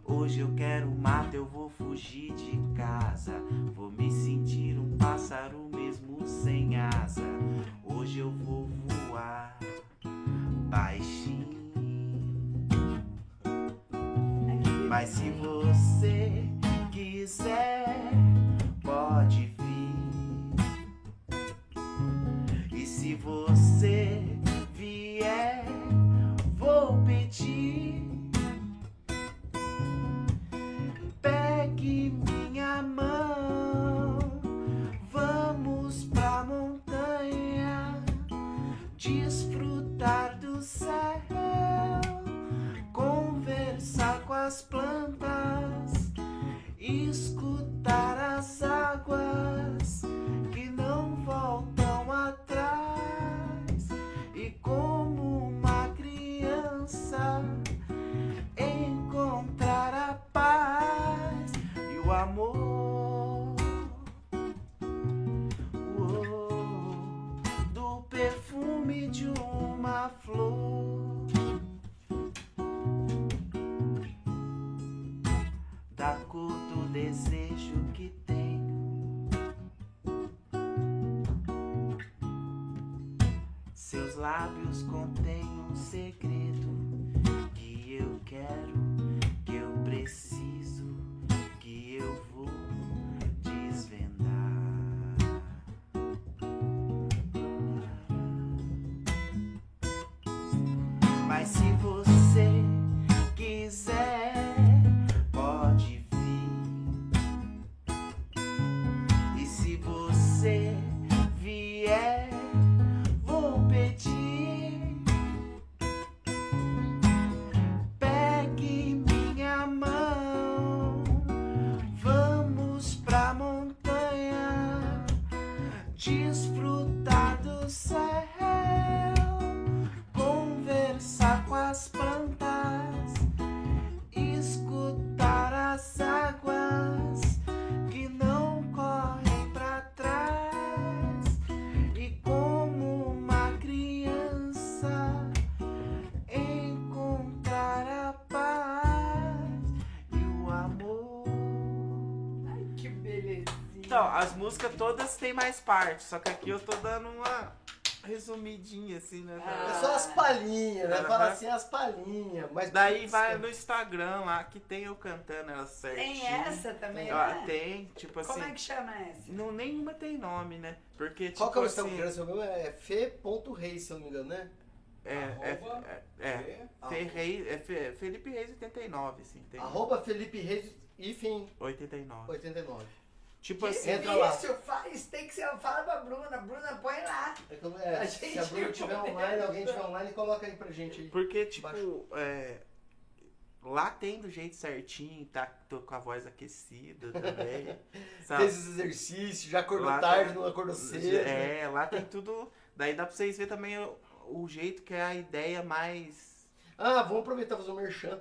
[SPEAKER 3] Hoje eu quero mato, eu vou fugir de casa. Vou me sentir um pássaro mesmo sem asa. Hoje eu vou voar baixinho. Mas se você quiser, pode vir. E se você vier, vou pedir. Pegue minha mão, as plantas, têm mais partes, só que aqui eu tô dando uma resumidinha assim, né?
[SPEAKER 4] Ah.
[SPEAKER 2] É só as palhinhas, né? Fala assim as palhinhas. Mas
[SPEAKER 3] Daí vai no Instagram lá que tem eu cantando elas certinho.
[SPEAKER 4] Tem essa também,
[SPEAKER 3] Ah,
[SPEAKER 4] né?
[SPEAKER 3] tem, tipo assim.
[SPEAKER 4] Como é que chama essa?
[SPEAKER 3] Não, nenhuma tem nome, né? Porque, tipo
[SPEAKER 2] Qual que é o
[SPEAKER 3] assim.
[SPEAKER 2] Instagram? Seu meu é fe.reis, se eu não me engano, né?
[SPEAKER 3] É, é,
[SPEAKER 5] Arroba
[SPEAKER 3] é, é,
[SPEAKER 5] Fê.
[SPEAKER 3] Fe- Reis- é Fe- Felipe Reis 89, assim. Tem
[SPEAKER 2] Arroba Felipe Reis, enfim,
[SPEAKER 3] 89.
[SPEAKER 2] 89.
[SPEAKER 3] Tipo
[SPEAKER 4] Que
[SPEAKER 3] assim.
[SPEAKER 2] Entra lá.
[SPEAKER 4] Isso, tem que ser. Fala pra Bruna. Bruna, põe lá.
[SPEAKER 2] Então, é,
[SPEAKER 4] A
[SPEAKER 2] se
[SPEAKER 4] gente
[SPEAKER 2] a Bruna tiver online, alguém tiver online, coloca aí pra gente aí.
[SPEAKER 3] Porque, tipo, é, lá tem do jeito certinho, tá tô com a voz aquecida também. [LAUGHS] sabe?
[SPEAKER 2] Fez os exercícios, já acordou
[SPEAKER 3] Lá
[SPEAKER 2] tarde,
[SPEAKER 3] tem-
[SPEAKER 2] não acordou cedo.
[SPEAKER 3] É, lá tem tudo. Daí dá pra vocês verem também o, o jeito que é a ideia mais.
[SPEAKER 2] Ah, vamos aproveitar e fazer um merchan.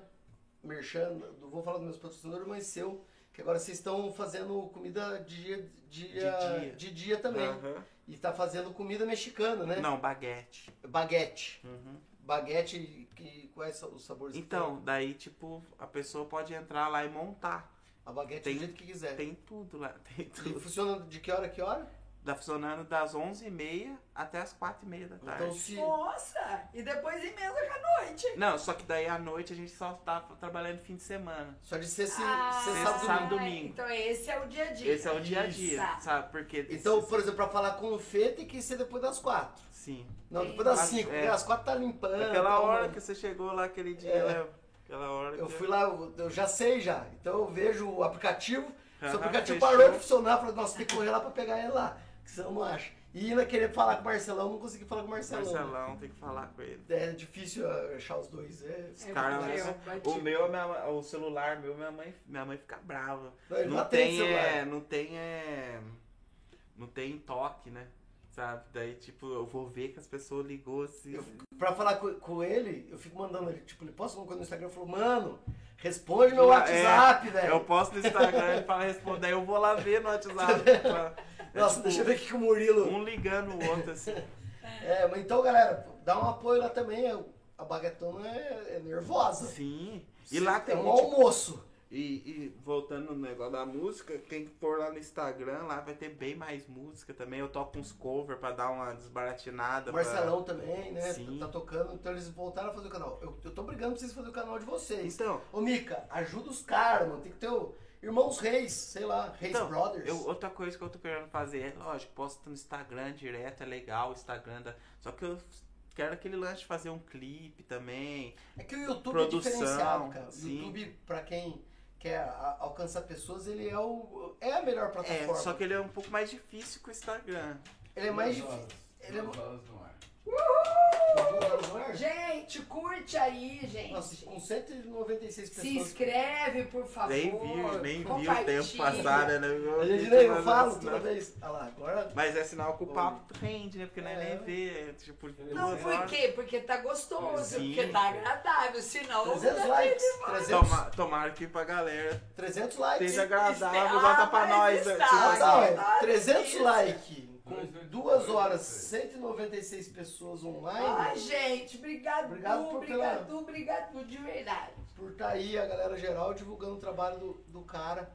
[SPEAKER 2] Merchan, não vou falar dos meus patrocinadores, mas seu. Que agora vocês estão fazendo comida de dia, dia,
[SPEAKER 3] De dia.
[SPEAKER 2] de dia também.
[SPEAKER 3] Aham.
[SPEAKER 2] E tá fazendo comida mexicana, né?
[SPEAKER 3] Não, baguete.
[SPEAKER 2] Baguete.
[SPEAKER 3] Uhum.
[SPEAKER 2] Baguete, que, quais os sabores que
[SPEAKER 3] Então, daí, tipo, a pessoa pode entrar lá e montar.
[SPEAKER 2] A baguete
[SPEAKER 3] Tem-
[SPEAKER 2] do jeito que quiser.
[SPEAKER 3] Tem tudo lá, [LAUGHS] tem
[SPEAKER 2] E
[SPEAKER 3] tudo.
[SPEAKER 2] funciona de que hora a que hora?
[SPEAKER 3] Tá funcionando das 11h30 até as 4h30 da tarde.
[SPEAKER 2] Então se.
[SPEAKER 4] Nossa! E depois emenda com a noite.
[SPEAKER 3] Não, só que daí à noite a gente só tá trabalhando fim de semana.
[SPEAKER 2] Só de ser se,
[SPEAKER 4] Ah,
[SPEAKER 3] sexta,
[SPEAKER 2] sábado e
[SPEAKER 3] sábado,
[SPEAKER 2] domingo.
[SPEAKER 3] domingo.
[SPEAKER 4] Então esse é o dia a dia.
[SPEAKER 3] Esse é o dia a dia,
[SPEAKER 4] Tá.
[SPEAKER 3] sabe? Porque.
[SPEAKER 2] Então, por exemplo, pra falar com o Fê tem que ser depois das quatro.
[SPEAKER 3] Sim.
[SPEAKER 2] Não, depois das
[SPEAKER 3] Mas,
[SPEAKER 2] cinco,
[SPEAKER 3] é.
[SPEAKER 2] porque às quatro tá limpando.
[SPEAKER 3] Aquela
[SPEAKER 2] tá
[SPEAKER 3] hora que você chegou lá aquele dia,
[SPEAKER 2] É.
[SPEAKER 3] né? Aquela hora
[SPEAKER 2] Eu
[SPEAKER 3] que
[SPEAKER 2] fui lá, eu- já sei já. Então eu vejo o aplicativo. Se o aplicativo
[SPEAKER 3] fechou.
[SPEAKER 2] parou de funcionar, eu falei, nossa, tem que correr lá pra pegar ele lá. Que senão não acha. E ainda querer falar com o Marcelão, não consegui falar com o Marcelão.
[SPEAKER 3] Marcelão, tem que falar com ele.
[SPEAKER 2] É difícil achar os dois. É...
[SPEAKER 4] É
[SPEAKER 3] o meu, minha o celular meu, minha mãe, minha mãe fica brava.
[SPEAKER 2] Não, ele
[SPEAKER 3] Não tem, é, não tem, é, não tem toque, né? Sabe? Daí, tipo, eu vou ver que as pessoas ligou assim.
[SPEAKER 2] Eu- Pra falar com, com ele, eu fico mandando ele, tipo, ele posta alguma coisa no Instagram, eu falo, mano, responde meu
[SPEAKER 3] É,
[SPEAKER 2] WhatsApp, velho.
[SPEAKER 3] Eu posto no Instagram e fala responder, aí eu vou lá ver no WhatsApp. [LAUGHS] pra- é
[SPEAKER 2] Nossa,
[SPEAKER 3] tipo,
[SPEAKER 2] deixa eu ver aqui que o Murilo.
[SPEAKER 3] Um ligando o outro assim.
[SPEAKER 2] É, mas então, galera, dá um apoio lá também. é, A baguetona é, é nervosa.
[SPEAKER 3] Sim. E lá tem
[SPEAKER 2] é um
[SPEAKER 3] tipo,
[SPEAKER 2] almoço.
[SPEAKER 3] E, e voltando no negócio da música, quem for lá no Instagram, lá vai ter bem mais música também. Eu toco uns cover pra dar uma desbaratinada.
[SPEAKER 2] Marcelão também, né?
[SPEAKER 3] Sim.
[SPEAKER 2] Tá tocando, então eles voltaram a fazer o canal. Eu, eu tô brigando pra vocês fazerem o canal de
[SPEAKER 3] Pra...
[SPEAKER 2] vocês.
[SPEAKER 3] Então,
[SPEAKER 2] Ô, Mica, ajuda os caras, mano. Tem que ter o Irmãos Reis, sei lá, Reis
[SPEAKER 3] então
[SPEAKER 2] Brothers.
[SPEAKER 3] eu- outra coisa que eu tô querendo fazer é, lógico, posto no Instagram direto, é legal o Instagram. Da... Só que eu quero aquele lance de fazer um clipe também.
[SPEAKER 2] É que o YouTube
[SPEAKER 3] Produção,
[SPEAKER 2] é diferenciado, cara. O
[SPEAKER 3] sim.
[SPEAKER 2] YouTube, pra quem quer alcançar pessoas, ele é, o, é a melhor
[SPEAKER 3] É,
[SPEAKER 2] plataforma.
[SPEAKER 3] só que ele é um pouco mais difícil que o Instagram.
[SPEAKER 2] Ele é mais difícil. Ele é
[SPEAKER 5] Duas
[SPEAKER 2] mu-
[SPEAKER 5] horas no ar.
[SPEAKER 2] No ar?
[SPEAKER 4] Gente, curte aí, gente.
[SPEAKER 2] Nossa, com 196 pessoas.
[SPEAKER 4] Se inscreve, por favor.
[SPEAKER 3] Nem vi, nem vi o tempo passar, né?
[SPEAKER 2] A gente nem, eu falo
[SPEAKER 3] é
[SPEAKER 2] toda
[SPEAKER 3] sinal-
[SPEAKER 2] vez. Olha lá, agora.
[SPEAKER 3] Mas é sinal que o papo rende, né? Porque não é
[SPEAKER 2] É.
[SPEAKER 3] nem ver, é, tipo,
[SPEAKER 4] Não, por
[SPEAKER 3] horas.
[SPEAKER 4] quê? Porque tá gostoso,
[SPEAKER 3] Sim.
[SPEAKER 4] porque tá agradável. Senão.
[SPEAKER 2] 300
[SPEAKER 4] tá
[SPEAKER 2] likes.
[SPEAKER 4] demais.
[SPEAKER 2] 300,
[SPEAKER 3] Toma, tomara que pra galera
[SPEAKER 2] 300 likes.
[SPEAKER 3] seja agradável,
[SPEAKER 4] Ah,
[SPEAKER 3] bota pra nós.
[SPEAKER 4] está.
[SPEAKER 3] né?
[SPEAKER 2] Ah, é
[SPEAKER 4] ai,
[SPEAKER 2] 300
[SPEAKER 4] isso.
[SPEAKER 2] likes. Com
[SPEAKER 5] Dois, dois,
[SPEAKER 2] duas
[SPEAKER 5] dois,
[SPEAKER 2] horas,
[SPEAKER 5] dois.
[SPEAKER 2] 196 pessoas online.
[SPEAKER 4] Ai, gente, obrigado,
[SPEAKER 2] Obrigado por
[SPEAKER 4] obrigado,
[SPEAKER 2] pela-
[SPEAKER 4] obrigado, de verdade.
[SPEAKER 2] por estar aí a galera geral divulgando o trabalho do, do cara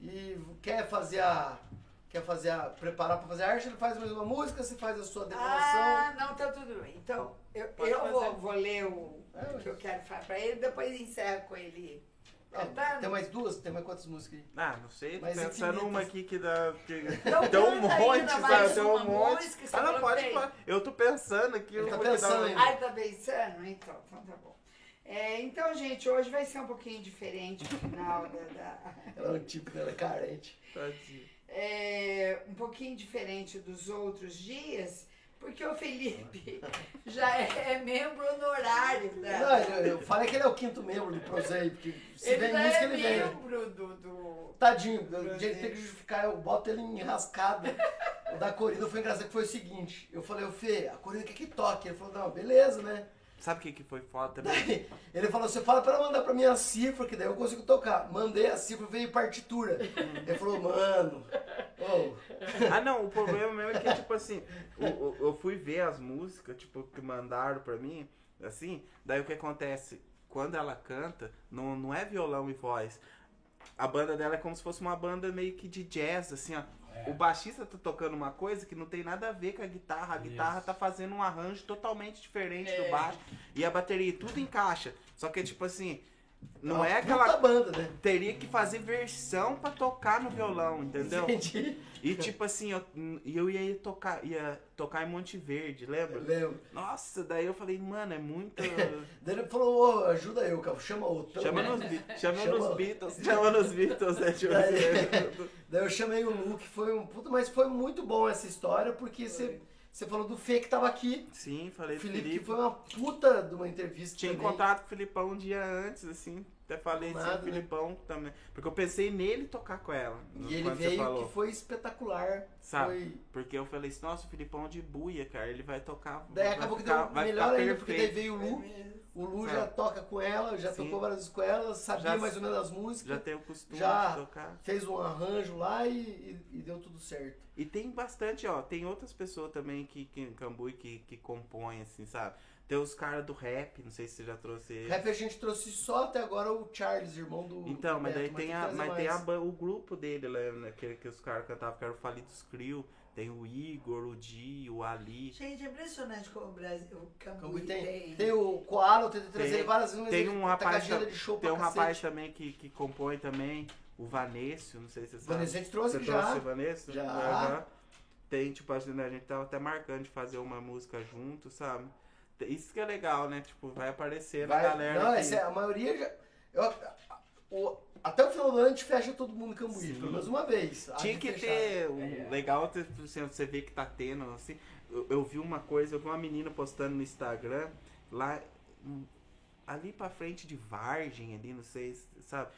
[SPEAKER 2] e quer fazer a quer fazer a preparar para fazer a arte, ele faz mais uma música, você faz a sua decoração.
[SPEAKER 4] Ah, não, tá tudo bem. Então, eu,
[SPEAKER 3] Pode
[SPEAKER 4] eu vou,
[SPEAKER 3] fazer.
[SPEAKER 4] vou ler o
[SPEAKER 2] É,
[SPEAKER 4] o que eu quero falar pra ele, depois encerro com ele
[SPEAKER 2] Ah,
[SPEAKER 4] cantando.
[SPEAKER 2] tem mais duas, tem mais quantas músicas aí?
[SPEAKER 3] Ah, não sei, tô
[SPEAKER 2] Mas
[SPEAKER 3] pensando
[SPEAKER 2] infinitas.
[SPEAKER 3] uma aqui que dá. Que...
[SPEAKER 4] Então [LAUGHS]
[SPEAKER 3] tem um
[SPEAKER 4] canta
[SPEAKER 3] monte,
[SPEAKER 4] ainda
[SPEAKER 3] sabe?
[SPEAKER 4] mais
[SPEAKER 3] Tem
[SPEAKER 4] uma
[SPEAKER 3] um monte.
[SPEAKER 4] música, você
[SPEAKER 3] Ah, não,
[SPEAKER 4] falou
[SPEAKER 3] pode,
[SPEAKER 4] que tem.
[SPEAKER 3] pode. Eu tô pensando aqui.
[SPEAKER 2] Ele
[SPEAKER 3] eu
[SPEAKER 2] tá
[SPEAKER 3] dar
[SPEAKER 2] pensando
[SPEAKER 3] uma-
[SPEAKER 2] ainda.
[SPEAKER 4] Ai, tá pensando? Então, então tá bom. É, então, gente, hoje vai ser um pouquinho diferente o final da- da, [LAUGHS]
[SPEAKER 2] Ela é um tipo dela é carente.
[SPEAKER 3] Tadinho.
[SPEAKER 4] é, um pouquinho diferente dos outros dias, porque o Felipe já é membro honorário da.
[SPEAKER 2] Não, eu, eu falei que ele é o quinto membro do Prosei, porque se
[SPEAKER 4] ele
[SPEAKER 2] vem música,
[SPEAKER 4] é
[SPEAKER 2] ele vem.
[SPEAKER 4] membro do. do...
[SPEAKER 2] Tadinho, o jeito que tem que justificar, eu boto ele em rascada. O da corrida foi engraçado que foi o seguinte, eu falei, ô Fê, a corrida quer que toque. Ele falou, não, beleza, né?
[SPEAKER 3] Sabe o que, que foi foda também?
[SPEAKER 2] Daí, ele falou, você fala pra ela mandar pra mim a cifra, que daí eu consigo tocar. Mandei a cifra, veio partitura. Ele falou, mano,
[SPEAKER 3] Ah, não, o problema mesmo é que, tipo assim, o- eu fui ver as músicas, tipo, que mandaram pra mim, assim, daí o que acontece? Quando ela canta, não, não é violão e voz. A banda dela é como se fosse uma banda meio que de jazz, assim, ó.
[SPEAKER 5] É.
[SPEAKER 3] O baixista tá tocando uma coisa que não tem nada a ver com a guitarra. A guitarra
[SPEAKER 5] Isso.
[SPEAKER 3] tá fazendo um arranjo totalmente diferente
[SPEAKER 4] É.
[SPEAKER 3] do baixo. E a bateria, tudo encaixa. Só que, tipo assim, não é aquela.
[SPEAKER 2] banda, né?
[SPEAKER 3] Teria que fazer versão pra tocar no violão, entendeu?
[SPEAKER 2] Entendi.
[SPEAKER 3] E tipo assim, eu, eu ia tocar, ia tocar em Monte Verde,
[SPEAKER 2] Eu
[SPEAKER 3] lembra?
[SPEAKER 2] lembro.
[SPEAKER 3] Nossa, daí eu falei, mano, é muito. [LAUGHS]
[SPEAKER 2] Daí ele falou, ô, ajuda eu, cara, chama outro.
[SPEAKER 3] Chama nos, Be- [LAUGHS] chama
[SPEAKER 2] Chama-
[SPEAKER 3] nos Beatles, chama nos Beatles, né? Tipo, [LAUGHS]
[SPEAKER 2] Daí- Daí eu chamei o Luke, foi um puta, mas foi muito bom essa história, porque você, você falou do Fê que tava aqui.
[SPEAKER 3] Sim, falei do
[SPEAKER 2] Felipe,
[SPEAKER 3] Felipe.
[SPEAKER 2] que foi uma puta de uma entrevista
[SPEAKER 3] Tinha
[SPEAKER 2] também.
[SPEAKER 3] encontrado com o Filipão um dia antes, assim. Até falei assim, o
[SPEAKER 2] né?
[SPEAKER 3] Filipão também. Porque eu pensei nele tocar com ela.
[SPEAKER 2] E ele veio
[SPEAKER 3] falou.
[SPEAKER 2] que foi espetacular.
[SPEAKER 3] Sabe?
[SPEAKER 2] Foi...
[SPEAKER 3] Porque eu falei assim, nossa, o Filipão de buia, cara, ele vai tocar.
[SPEAKER 2] Daí
[SPEAKER 3] vai
[SPEAKER 2] acabou que
[SPEAKER 3] ficar-
[SPEAKER 2] deu
[SPEAKER 3] vai
[SPEAKER 2] melhor ainda, porque daí veio o Lu. O Lu
[SPEAKER 3] Sabe?
[SPEAKER 2] já toca com ela, já
[SPEAKER 3] Sim.
[SPEAKER 2] tocou várias vezes com ela, sabia
[SPEAKER 3] Já-
[SPEAKER 2] mais ou menos as músicas,
[SPEAKER 3] Já tem o costume
[SPEAKER 2] Já.
[SPEAKER 3] de tocar.
[SPEAKER 2] fez um arranjo lá e, e- e deu tudo certo.
[SPEAKER 3] E tem bastante, ó, tem outras pessoas também que, que em Cambuí que, que compõem, assim, sabe? Tem os caras do rap, não sei se você já trouxe eles.
[SPEAKER 2] Rap a gente trouxe só até agora o Charles, irmão do.
[SPEAKER 3] Então, mas
[SPEAKER 2] Beto,
[SPEAKER 3] daí tem, a, mas tem a, o grupo dele, né, que, que os caras cantavam, que era o Falidos Crew. Tem o Igor, o Di, o Ali.
[SPEAKER 4] Gente, é impressionante como o Brasil, o
[SPEAKER 2] Cambuí
[SPEAKER 4] Cambuí
[SPEAKER 2] tem,
[SPEAKER 4] tem.
[SPEAKER 2] tem o Koala, eu tentei trazer
[SPEAKER 3] Tem-
[SPEAKER 2] várias vezes,
[SPEAKER 3] Tem um
[SPEAKER 2] tá
[SPEAKER 3] rapaz,
[SPEAKER 2] agenda de show
[SPEAKER 3] tem um rapaz também que, que compõe também, o Vanécio, não sei se você sabe.
[SPEAKER 2] Vanessa, a gente trouxe
[SPEAKER 3] Você
[SPEAKER 2] já.
[SPEAKER 3] trouxe o?
[SPEAKER 2] Já.
[SPEAKER 3] Aham. Tem, tipo, assim, né, a gente tava até marcando de fazer uma música junto, sabe? Isso que é legal, né? Tipo, vai aparecer
[SPEAKER 2] Vai-
[SPEAKER 3] na galera.
[SPEAKER 2] não,
[SPEAKER 3] que-
[SPEAKER 2] essa é- a maioria já. eu- o- até o final do ano a gente fecha todo mundo em Cambuí, pelo menos uma vez.
[SPEAKER 3] Tinha que
[SPEAKER 2] fechar.
[SPEAKER 3] ter um legal, ter- assim, você vê que tá tendo, assim. Eu, eu vi uma coisa, eu vi uma menina postando no Instagram, lá, hum, ali pra frente de Vargem, ali, não sei, sabe?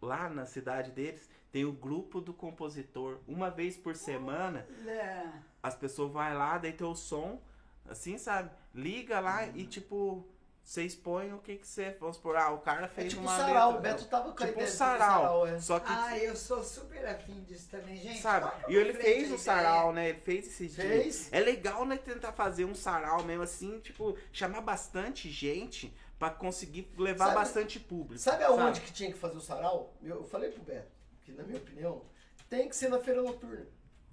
[SPEAKER 3] Lá na cidade deles, tem o grupo do compositor. Uma vez por semana,
[SPEAKER 4] É.
[SPEAKER 3] as pessoas vão lá, daí tem o som, assim, sabe? Liga lá e, tipo, você expõe o que que você... Vamos supor, ah, o cara
[SPEAKER 2] É
[SPEAKER 3] fez
[SPEAKER 2] tipo
[SPEAKER 3] uma
[SPEAKER 2] sarau,
[SPEAKER 3] letra-
[SPEAKER 2] o Beto tava com a
[SPEAKER 3] Tipo
[SPEAKER 2] ideia
[SPEAKER 3] um sarau,
[SPEAKER 2] é.
[SPEAKER 3] só que
[SPEAKER 4] Ah, eu sou super afim disso também, gente.
[SPEAKER 3] Sabe?
[SPEAKER 4] toca
[SPEAKER 3] E ele fez
[SPEAKER 4] a
[SPEAKER 3] o sarau, né? Ele fez esse dia.
[SPEAKER 2] Fez.
[SPEAKER 3] É legal, né, tentar fazer um sarau mesmo assim, tipo, chamar bastante gente pra conseguir levar
[SPEAKER 2] Sabe-
[SPEAKER 3] bastante público.
[SPEAKER 2] Sabe aonde que tinha que fazer o sarau? Eu, eu falei pro Beto, que na minha opinião, tem que ser na feira noturna.